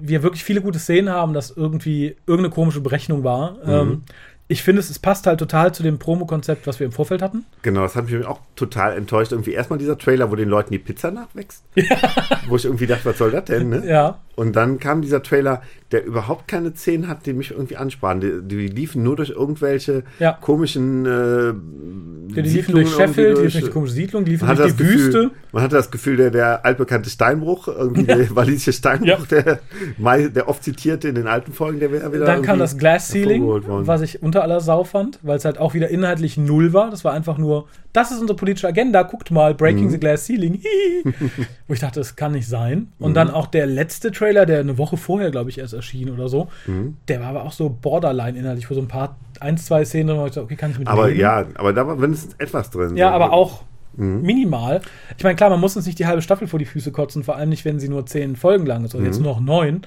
wir wirklich viele gute Szenen haben, dass irgendwie irgendeine komische Berechnung war. Mhm. Ähm, ich finde, es, es passt halt total zu dem Promo-Konzept, was wir im Vorfeld hatten. Genau, das hat mich auch total enttäuscht. Irgendwie erstmal dieser Trailer, wo den Leuten die Pizza nachwächst. Wo ich irgendwie dachte, was soll das denn? Ne? Ja. Und dann kam dieser Trailer, der überhaupt keine Szenen hat, die mich irgendwie ansprachen. Die, die liefen nur durch irgendwelche Ja. komischen äh, Die, die liefen Siedlungen durch Sheffield, irgendwie die liefen durch die komische Siedlung, die liefen Man durch die Gefühl, Wüste. man hatte das Gefühl, der, der altbekannte Steinbruch, irgendwie der walisische Steinbruch, der, der oft zitierte in den alten Folgen, der wäre wieder. Dann kam das Glass Ceiling, was ich unter aller Sau fand, weil es halt auch wieder inhaltlich null war. Das war einfach nur, das ist unsere politische Agenda, guckt mal, Mhm. Breaking the Glass Ceiling. Wo ich dachte, das kann nicht sein. Und Mhm. dann auch der letzte Trailer, der eine Woche vorher, glaube ich, erst erschien oder so, Mhm. der war aber auch so borderline inhaltlich, wo so ein paar, ein, zwei Szenen drin, wo ich dachte, okay, kann ich mit Aber leben. ja, aber da war wenigstens etwas drin. Ja, aber auch Mhm. minimal. Ich meine, klar, man muss uns nicht die halbe Staffel vor die Füße kotzen, vor allem nicht, wenn sie nur zehn Folgen lang ist oder Mhm. jetzt nur noch neun.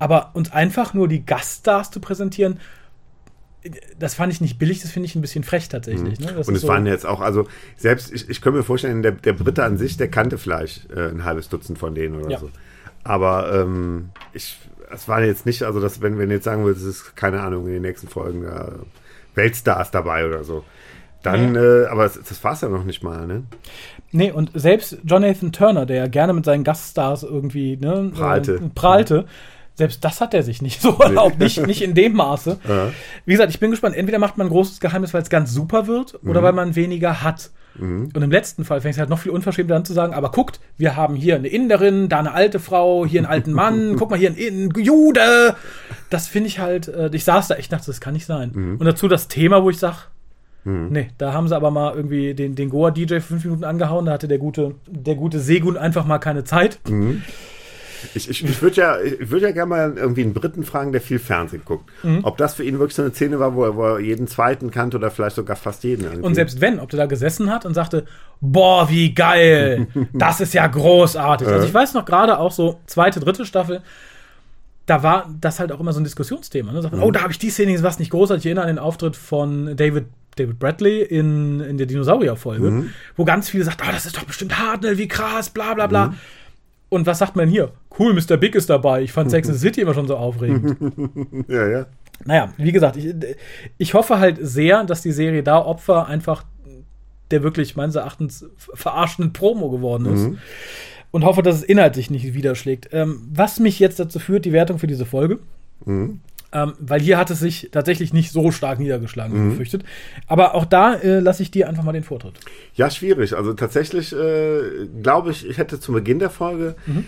Aber uns einfach nur die Gaststars zu präsentieren, das fand ich nicht billig, das finde ich ein bisschen frech tatsächlich. Ne? Das Mhm. Und ist es so- waren jetzt auch, also selbst, ich, ich könnte mir vorstellen, der, der Brite an sich, der kannte vielleicht äh, ein halbes Dutzend von denen oder Ja. so. Aber ähm, ich, es waren jetzt nicht, also dass, wenn, wenn jetzt sagen würdest, es ist, keine Ahnung, in den nächsten Folgen da Weltstars dabei oder so. Dann, äh, aber das, das war es ja noch nicht mal, ne? Nee, und selbst Jonathan Turner, der ja gerne mit seinen Gaststars irgendwie ne, Prahlte. Äh, prahlte selbst das hat er sich nicht so erlaubt, nicht, nicht in dem Maße. Ja. Wie gesagt, ich bin gespannt. Entweder macht man ein großes Geheimnis, weil es ganz super wird, Mhm. oder weil man weniger hat. Und im letzten Fall fängt es halt noch viel unverschämter an zu sagen, aber guckt, wir haben hier eine Inderin, da eine alte Frau, hier einen alten Mann, guck mal hier einen Jude. Das finde ich halt, äh, ich saß da echt dachte, das kann nicht sein. Mhm. Und dazu das Thema, wo ich sag, nee, da haben sie aber mal irgendwie den, den Goa-DJ fünf Minuten angehauen, da hatte der gute, der gute Segun einfach mal keine Zeit. Mhm. Ich, ich, ich würde ja, ich würd ja gerne mal irgendwie einen Briten fragen, der viel Fernsehen guckt. Mhm. Ob das für ihn wirklich so eine Szene war, wo er, wo er jeden zweiten kannte oder vielleicht sogar fast jeden. irgendwie. Und selbst wenn, ob der da gesessen hat und sagte, boah, wie geil, das ist ja großartig. Also ich weiß noch gerade auch so zweite, dritte Staffel, da war das halt auch immer so ein Diskussionsthema. Ne? Sagt man, Oh, da habe ich die Szene was nicht großartig. Ich erinnere an den Auftritt von David, David Bradley in, in der Dinosaurier-Folge, wo ganz viele sagt, oh, das ist doch bestimmt Hartnell, wie krass, bla bla bla. Und was sagt man hier? Cool, Mr. Big ist dabei. Ich fand Sex and the City immer schon so aufregend. ja, ja. Naja, wie gesagt, ich, ich hoffe halt sehr, dass die Serie da Opfer einfach der wirklich meines Erachtens verarschenden Promo geworden ist. Und hoffe, dass es inhaltlich nicht widerschlägt. Ähm, was mich jetzt dazu führt, die Wertung für diese Folge. Ähm, weil hier hat es sich tatsächlich nicht so stark niedergeschlagen, wie befürchtet. Aber auch da äh, lasse ich dir einfach mal den Vortritt. Ja, schwierig. Also tatsächlich äh, glaube ich, ich hätte zu Beginn der Folge Mhm.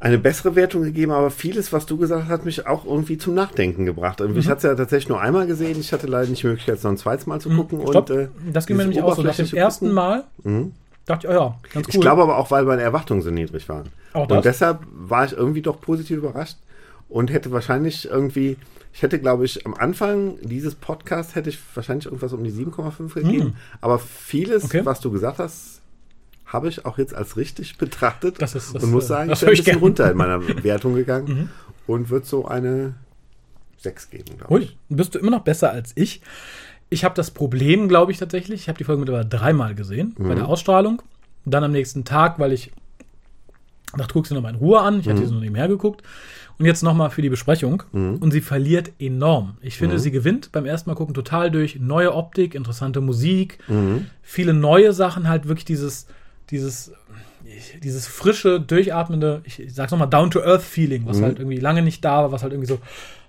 eine bessere Wertung gegeben, aber vieles, was du gesagt hast, hat mich auch irgendwie zum Nachdenken gebracht. Irgendwie, Mhm. Ich hatte es ja tatsächlich nur einmal gesehen. Ich hatte leider nicht die Möglichkeit, es noch ein zweites Mal zu gucken. Mhm. Stopp. Und, äh, das ging mir nämlich auch so. Nach dem ersten Gucken- Mal dachte ich, oh ja, ganz cool. Ich glaube aber auch, weil meine Erwartungen so niedrig waren. Auch das? Und deshalb war ich irgendwie doch positiv überrascht und hätte wahrscheinlich irgendwie, ich hätte, glaube ich, am Anfang dieses Podcasts hätte ich wahrscheinlich irgendwas um die 7,5 gegeben. Aber vieles, Mhm. Okay. was du gesagt hast, habe ich auch jetzt als richtig betrachtet Das ist- das, und muss äh, sagen, das ich bin ein bisschen gern. runter in meiner Wertung gegangen und wird so eine 6 geben, glaube Ui, ich. bist du immer noch besser als ich. Ich habe das Problem, glaube ich tatsächlich, ich habe die Folge mittlerweile dreimal gesehen bei der Ausstrahlung. Dann am nächsten Tag, weil ich dachte, guck sie nochmal in Ruhe an. Ich hatte sie so nebenher geguckt. Und jetzt nochmal für die Besprechung. Und sie verliert enorm. Ich finde, sie gewinnt beim ersten Mal gucken total durch neue Optik, interessante Musik, viele neue Sachen, halt wirklich dieses, dieses, dieses frische, durchatmende, ich, sag's nochmal, Down-to-Earth-Feeling, was halt irgendwie lange nicht da war, was halt irgendwie so,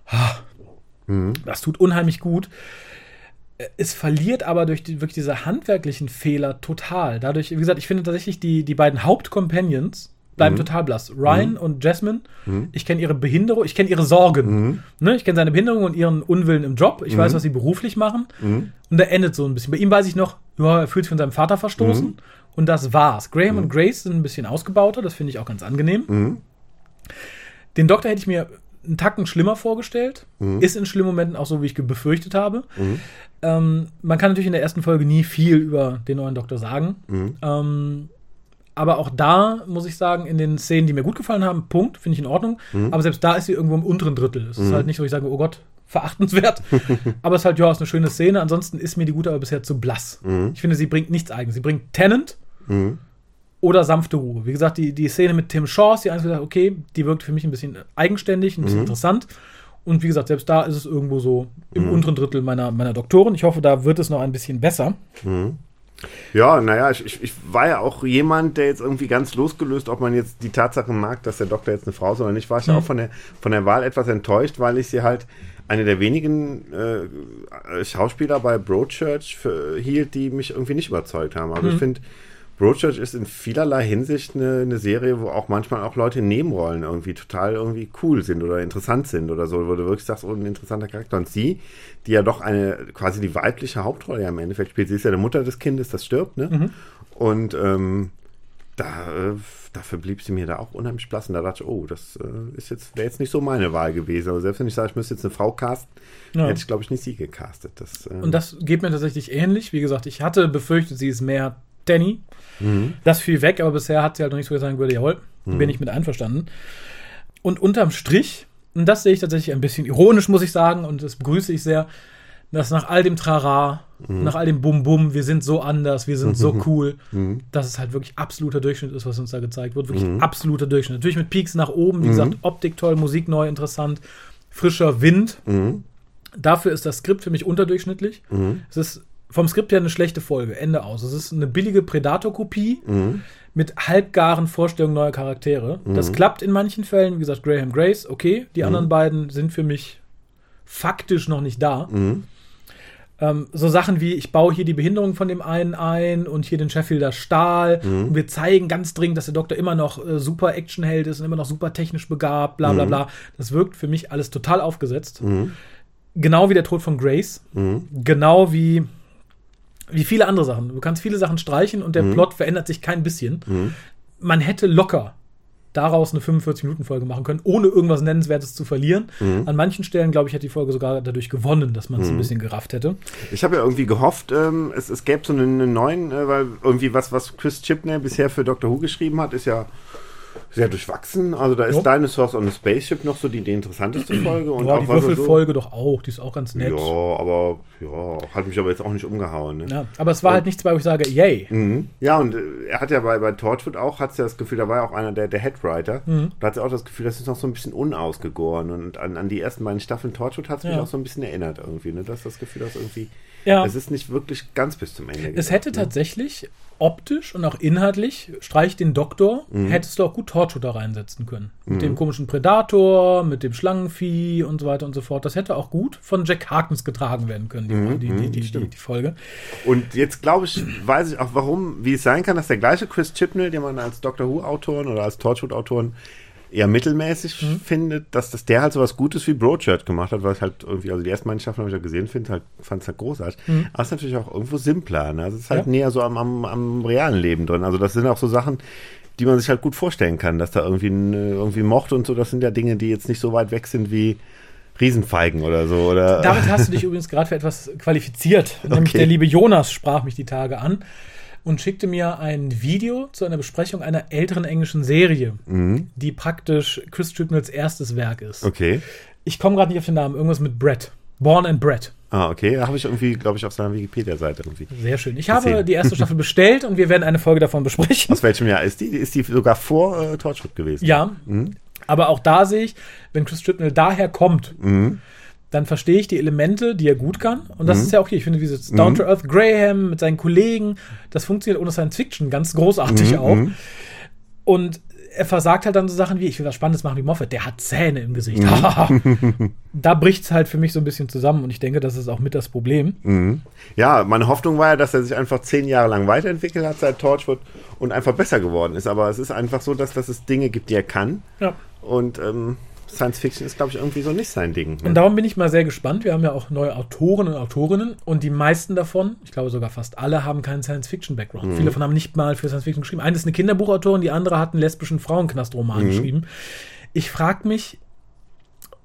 ah, das tut unheimlich gut. Es verliert aber durch die, wirklich diese handwerklichen Fehler total. Dadurch, wie gesagt, ich finde tatsächlich die, die beiden Hauptcompanions bleiben total blass. Ryan und Jasmine, ich kenne ihre Behinderung, ich kenne ihre Sorgen. Ne? Ich kenne seine Behinderung und ihren Unwillen im Job. Ich weiß, was sie beruflich machen. Und er endet so ein bisschen. Bei ihm weiß ich noch, ja, er fühlt sich von seinem Vater verstoßen. Und das war's. Graham und Grace sind ein bisschen ausgebauter, das finde ich auch ganz angenehm. Den Doktor hätte ich mir einen Tacken schlimmer vorgestellt. Ist in schlimmen Momenten auch so, wie ich befürchtet habe. Ähm, man kann natürlich in der ersten Folge nie viel über den neuen Doktor sagen. Ähm, aber auch da muss ich sagen, in den Szenen, die mir gut gefallen haben, Punkt, finde ich in Ordnung. Aber selbst da ist sie irgendwo im unteren Drittel. Es ist halt nicht so, ich sage, oh Gott, verachtenswert. aber es ist halt, ja, ist eine schöne Szene. Ansonsten ist mir die gute aber bisher zu blass. Ich finde, sie bringt nichts eigenes. Sie bringt Tennant oder sanfte Ruhe. Wie gesagt, die, die Szene mit Tim Shaw die einzige, okay, die wirkt für mich ein bisschen eigenständig, ein bisschen interessant. Und wie gesagt, selbst da ist es irgendwo so im unteren Drittel meiner, meiner Doktoren. Ich hoffe, da wird es noch ein bisschen besser. Ja, naja, ich, ich, war ja auch jemand, der jetzt irgendwie ganz losgelöst, ob man jetzt die Tatsache mag, dass der Doktor jetzt eine Frau ist oder nicht, war ich ja auch von der, von der Wahl etwas enttäuscht, weil ich sie halt eine der wenigen äh, Schauspieler bei Broadchurch für, hielt, die mich irgendwie nicht überzeugt haben. Also ich finde, Broadchurch ist in vielerlei Hinsicht eine, eine Serie, wo auch manchmal auch Leute in Nebenrollen irgendwie total irgendwie cool sind oder interessant sind oder so, wo du wirklich sagst, oh, ein interessanter Charakter. Und sie, die ja doch eine, quasi die weibliche Hauptrolle ja im Endeffekt spielt, sie ist ja die Mutter des Kindes, das stirbt, ne? Und ähm, da, äh, dafür blieb sie mir da auch unheimlich blass. Und da dachte ich, oh, das äh, ist jetzt, wäre jetzt nicht so meine Wahl gewesen. Aber selbst wenn ich sage, ich müsste jetzt eine Frau casten, Ja. hätte ich, glaube ich, nicht sie gecastet. Das, ähm, Und das geht mir tatsächlich ähnlich. Wie gesagt, ich hatte befürchtet, sie ist mehr Danny. Das fiel weg, aber bisher hat sie halt noch nicht so gesagt, würde, jawohl, bin ich mit einverstanden. Und unterm Strich, und das sehe ich tatsächlich ein bisschen ironisch, muss ich sagen, und das begrüße ich sehr, dass nach all dem Trara, nach all dem Bum-Bum, wir sind so anders, wir sind so cool, dass es halt wirklich absoluter Durchschnitt ist, was uns da gezeigt wird. Wirklich absoluter Durchschnitt. Natürlich mit Peaks nach oben, wie gesagt, Optik toll, Musik neu, interessant, frischer Wind. Dafür ist das Skript für mich unterdurchschnittlich. Es ist vom Skript her eine schlechte Folge, Ende aus. Es ist eine billige Predator-Kopie mit halbgaren Vorstellungen neuer Charaktere. Das klappt in manchen Fällen. Wie gesagt, Graham Grace, okay. Die anderen beiden sind für mich faktisch noch nicht da. Ähm, so Sachen wie, ich baue hier die Behinderung von dem einen ein und hier den Sheffielder Stahl und wir zeigen ganz dringend, dass der Doktor immer noch äh, super Actionheld ist und immer noch super technisch begabt, bla bla bla. Das wirkt für mich alles total aufgesetzt. Genau wie der Tod von Grace. Genau wie, wie viele andere Sachen. Du kannst viele Sachen streichen und der Plot verändert sich kein bisschen. Man hätte locker daraus eine 45-Minuten-Folge machen können, ohne irgendwas Nennenswertes zu verlieren. An manchen Stellen, glaube ich, hat die Folge sogar dadurch gewonnen, dass man es ein bisschen gerafft hätte. Ich habe ja irgendwie gehofft, ähm, es, es gäbe so einen, einen neuen, äh, weil irgendwie was, was Chris Chibney bisher für Doctor Who geschrieben hat, ist ja sehr durchwachsen. Also da ist Jo. Dinosaurs on a Spaceship noch so die, die interessanteste Folge. Und Ja, die er Würfelfolge doch auch, die ist auch ganz So, nett. ja, aber ja, hat mich aber jetzt auch nicht umgehauen. Ne? Ja, aber es war halt nichts bei, wo ich sage, yay. Mhm. Ja, und äh, er hat ja bei, bei Torchwood auch, hat ja das Gefühl, da war ja auch einer der, der Headwriter. Mhm. Da hat er auch das Gefühl, das ist noch so ein bisschen unausgegoren. Und an, an die ersten beiden Staffeln Torchwood hat es mich Ja. auch so ein bisschen erinnert irgendwie. Ne? Das ist das Gefühl, dass irgendwie, Ja. es ist nicht wirklich ganz bis zum Ende Es gedacht, hätte ne? tatsächlich optisch und auch inhaltlich, streich den Doktor, Mhm. hättest du auch gut Torchwood da reinsetzen können. Mit dem komischen Predator, mit dem Schlangenvieh und so weiter und so fort. Das hätte auch gut von Jack Harkness getragen werden können, Mhm, die, die, die, die, die, die Folge. Und jetzt glaube ich, weiß ich auch warum, wie es sein kann, dass der gleiche Chris Chibnall, den man als Doctor Who-Autoren oder als Torchwood-Autoren eher mittelmäßig Mhm. findet, dass das der halt so was Gutes wie Broadchurch gemacht hat, weil es halt irgendwie, also die ersten beiden Staffeln habe ich ja gesehen, finde halt, fand es halt großartig. Aber es ist natürlich auch irgendwo simpler, ne? Also es ist halt Mhm. Ja. näher so am, am, am realen Leben drin. Also das sind auch so Sachen, die man sich halt gut vorstellen kann, dass da irgendwie, irgendwie Mocht und so, das sind ja Dinge, die jetzt nicht so weit weg sind wie Riesenfeigen oder so, oder? Damit hast du dich übrigens gerade für etwas qualifiziert. Nämlich Okay. der liebe Jonas sprach mich die Tage an. Und schickte mir ein Video zu einer Besprechung einer älteren englischen Serie, die praktisch Chris Chibnalls erstes Werk ist. Okay. Ich komme gerade nicht auf den Namen, irgendwas mit Brett. Born and Brett. Ah, okay. Da habe ich irgendwie, glaube ich, auf seiner Wikipedia-Seite irgendwie. Sehr schön. Ich habe die erste Staffel bestellt und wir werden eine Folge davon besprechen. Aus welchem Jahr ist die? Ist die sogar vor äh, Torchwood gewesen? Ja, aber auch da sehe ich, wenn Chris Chibnall daher kommt, dann verstehe ich die Elemente, die er gut kann. Und das ist ja okay. Ich finde, dieses Down to Earth Graham mit seinen Kollegen, das funktioniert ohne Science Fiction ganz großartig auch. Und er versagt halt dann so Sachen wie, ich will was Spannendes machen wie Moffat, der hat Zähne im Gesicht. da bricht es halt für mich so ein bisschen zusammen und ich denke, das ist auch mit das Problem. Ja, meine Hoffnung war ja, dass er sich einfach zehn Jahre lang weiterentwickelt hat seit Torchwood und einfach besser geworden ist. Aber es ist einfach so, dass, dass es Dinge gibt, die er kann. Ja. Und ähm, Science Fiction ist, glaube ich, irgendwie so nicht sein Ding. ne? Und darum bin ich mal sehr gespannt. Wir haben ja auch neue Autoren und Autorinnen und die meisten davon, ich glaube sogar fast alle, haben keinen Science-Fiction-Background. Viele davon haben nicht mal für Science-Fiction geschrieben. Eine ist eine Kinderbuchautorin, die andere hat einen lesbischen Frauenknastroman geschrieben. Ich frage mich,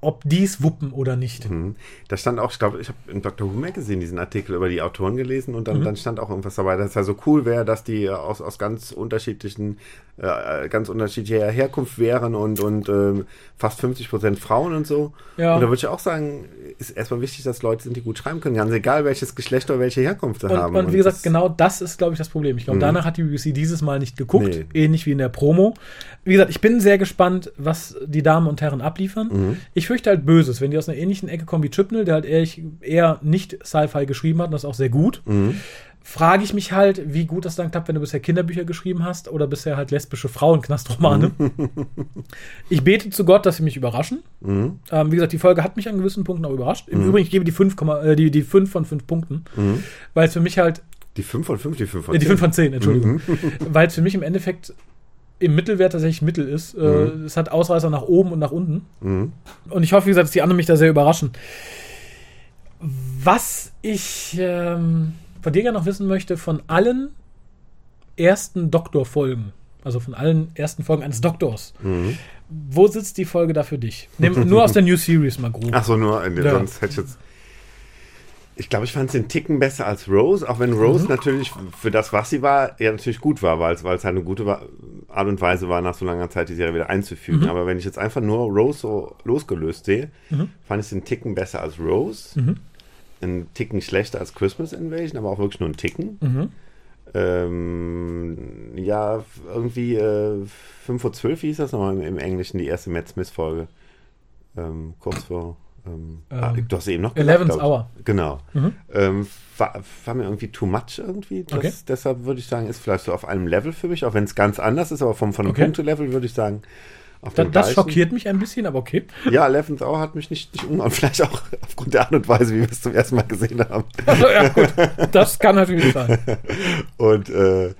ob die es wuppen oder nicht. Mhm. Da stand auch, ich glaube, ich habe in Dr. Who Magazine diesen Artikel über die Autoren gelesen und dann, dann stand auch irgendwas dabei, dass es ja so cool wäre, dass die aus, aus ganz unterschiedlichen, äh, ganz unterschiedlicher Herkunft wären und, und ähm, fast 50 Prozent Frauen und so. Ja. Und da würde ich auch sagen, ist erstmal wichtig, dass Leute sind, die gut schreiben können, ganz egal welches Geschlecht oder welche Herkunft sie Und, haben. und wie gesagt, genau das ist, glaube ich, das Problem. Ich glaube, danach hat die BBC dieses Mal nicht geguckt, Nee. ähnlich wie in der Promo. Wie gesagt, ich bin sehr gespannt, was die Damen und Herren abliefern. Ich fürchte halt Böses, wenn die aus einer ähnlichen Ecke kommen wie Chipnell, der halt eher, eher nicht Sci-Fi geschrieben hat, und das auch sehr gut. Frage ich mich halt, wie gut das dann klappt, wenn du bisher Kinderbücher geschrieben hast oder bisher halt lesbische Frauenknastromane. ich bete zu Gott, dass sie mich überraschen. Ähm, wie gesagt, die Folge hat mich an gewissen Punkten auch überrascht. Im Übrigen, ich gebe die 5, äh, die, die 5 von 5 Punkten, weil es für mich halt Die 5 von 5, die 5 von ja, die 10. 5 von 10, Entschuldigung. Weil es für mich im Endeffekt im Mittelwert tatsächlich Mittel ist. Äh, Es hat Ausreißer nach oben und nach unten. Und ich hoffe, wie gesagt, dass die anderen mich da sehr überraschen. Was ich ähm, von dir gerne noch wissen möchte, von allen ersten Doktorfolgen, also von allen ersten Folgen eines Doktors, wo sitzt die Folge da für dich? Nehm, nur aus der New Series mal grob. Ach so, nur, äh, Ja. sonst hätte ich jetzt. Ich glaube, ich fand es den Ticken besser als Rose, auch wenn Rose natürlich für das, was sie war, ja natürlich gut war, weil es halt eine gute Art und Weise war, nach so langer Zeit die Serie wieder einzufügen. Aber wenn ich jetzt einfach nur Rose so losgelöst sehe, fand ich es den Ticken besser als Rose. Einen Ticken schlechter als Christmas Invasion, aber auch wirklich nur einen Ticken. Ähm, ja, irgendwie äh, 5 vor 12 hieß das nochmal im, im Englischen, die erste Matt Smith-Folge. Ähm, kurz vor. Ähm, ah, Ähm, du hast eben noch Eleventh glaub ich. Hour. Genau. Ähm, war, war mir irgendwie too much irgendwie. Das, Okay. Deshalb würde ich sagen, ist vielleicht so auf einem Level für mich, auch wenn es ganz anders ist, aber vom, von einem Okay. Punktelevel würde ich sagen. Da, das schockiert mich ein bisschen, aber okay. Ja, Eleventh Hour hat mich nicht, nicht umgehauen. Vielleicht auch aufgrund der Art und Weise, wie wir es zum ersten Mal gesehen haben. Also, ja, gut. Das kann natürlich sein. Und äh,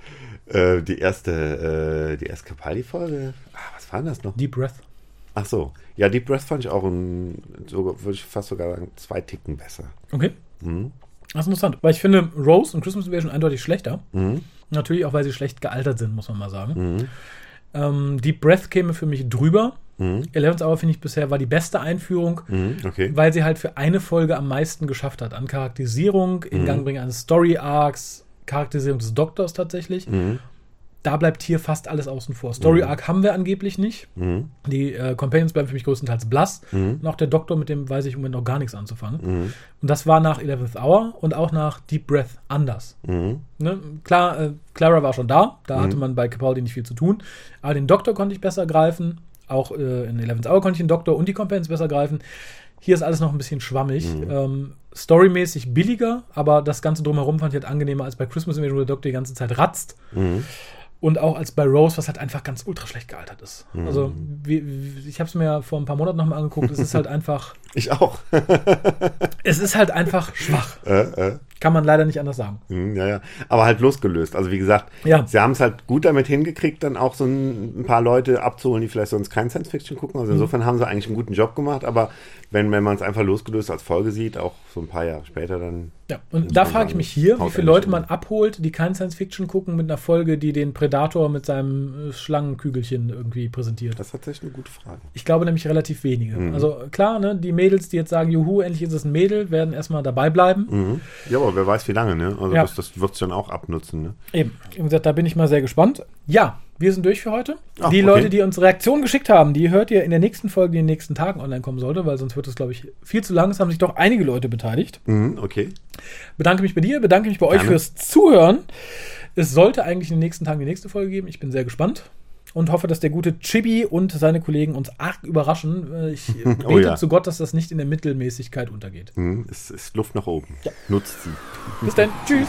äh, die erste, äh, die erste Capaldi-Folge, ah, was war das noch? Deep Breath. Ach so. Ja, Deep Breath fand ich auch, ein, sogar, würde ich fast sogar sagen, zwei Ticken besser. Okay. Mhm. Das ist interessant, weil ich finde Rose und Christmas Invasion eindeutig schlechter. Mhm. Natürlich auch, weil sie schlecht gealtert sind, muss man mal sagen. Ähm, Deep Breath käme für mich drüber. Mhm. Eleventh Hour finde ich bisher war die beste Einführung, Mhm, okay. weil sie halt für eine Folge am meisten geschafft hat. An Charakterisierung, Mhm. in Gang bringen eines Story Arcs, Charakterisierung des Doktors tatsächlich. Mhm. Da bleibt hier fast alles außen vor. Story Arc haben wir angeblich nicht. Mhm. Die äh, Companions bleiben für mich größtenteils blass. Mhm. Und auch der Doktor, mit dem weiß ich im Moment noch gar nichts anzufangen. Und das war nach 11th Hour und auch nach Deep Breath anders. Mhm. Ne? Klar, äh, Clara war schon da. Da hatte man bei Capaldi nicht viel zu tun. Aber den Doktor konnte ich besser greifen. Auch äh, in 11th Hour konnte ich den Doktor und die Companions besser greifen. Hier ist alles noch ein bisschen schwammig. Ähm, storymäßig billiger, aber das Ganze drumherum fand ich halt angenehmer als bei Christmas Invasion, wo der Doktor die ganze Zeit ratzt. Mhm. Und auch als bei Rose, was halt einfach ganz ultra schlecht gealtert ist. Also, wie, wie, ich habe es mir vor ein paar Monaten nochmal angeguckt. Es ist halt einfach, Ich auch. es ist halt einfach schwach. äh, äh. Kann man leider nicht anders sagen. Mhm, Ja, ja. Aber halt losgelöst. Also wie gesagt, Ja. sie haben es halt gut damit hingekriegt, dann auch so ein, ein paar Leute abzuholen, die vielleicht sonst kein Science Fiction gucken. Mhm. Also insofern haben sie eigentlich einen guten Job gemacht. Aber wenn, wenn man es einfach losgelöst als Folge sieht, auch so ein paar Jahre später, dann Ja, und da frage ich mich hier, wie viele Leute man abholt, die kein Science Fiction gucken, mit einer Folge, die den Predator mit seinem äh, Schlangenkügelchen irgendwie präsentiert. das ist tatsächlich eine gute Frage. Ich glaube nämlich relativ wenige. Also klar, ne, die Mädels, die jetzt sagen, juhu, endlich ist es ein Mädel, werden erstmal dabei bleiben. Mhm. Ja, aber aber wer weiß wie lange, ne? Also Ja. das, das wird es dann auch abnutzen, ne? Eben, wie gesagt, da bin ich mal sehr gespannt. Ja, wir sind durch für heute. Ach, die okay. Leute, die uns Reaktionen geschickt haben, die hört ihr in der nächsten Folge, die in den nächsten Tagen online kommen sollte, weil sonst wird es, glaube ich, viel zu lang. Es haben sich doch einige Leute beteiligt. Mhm, okay. Bedanke mich bei dir, bedanke mich bei euch Gerne. fürs Zuhören. Es sollte eigentlich in den nächsten Tagen die nächste Folge geben. Ich bin sehr gespannt und hoffe, dass der gute Chibi und seine Kollegen uns arg überraschen. Äh, Ich bete Oh ja. zu Gott, dass das nicht in der Mittelmäßigkeit untergeht. Mhm, es ist Luft nach oben. Nutzt sie. Bis dann. Tschüss.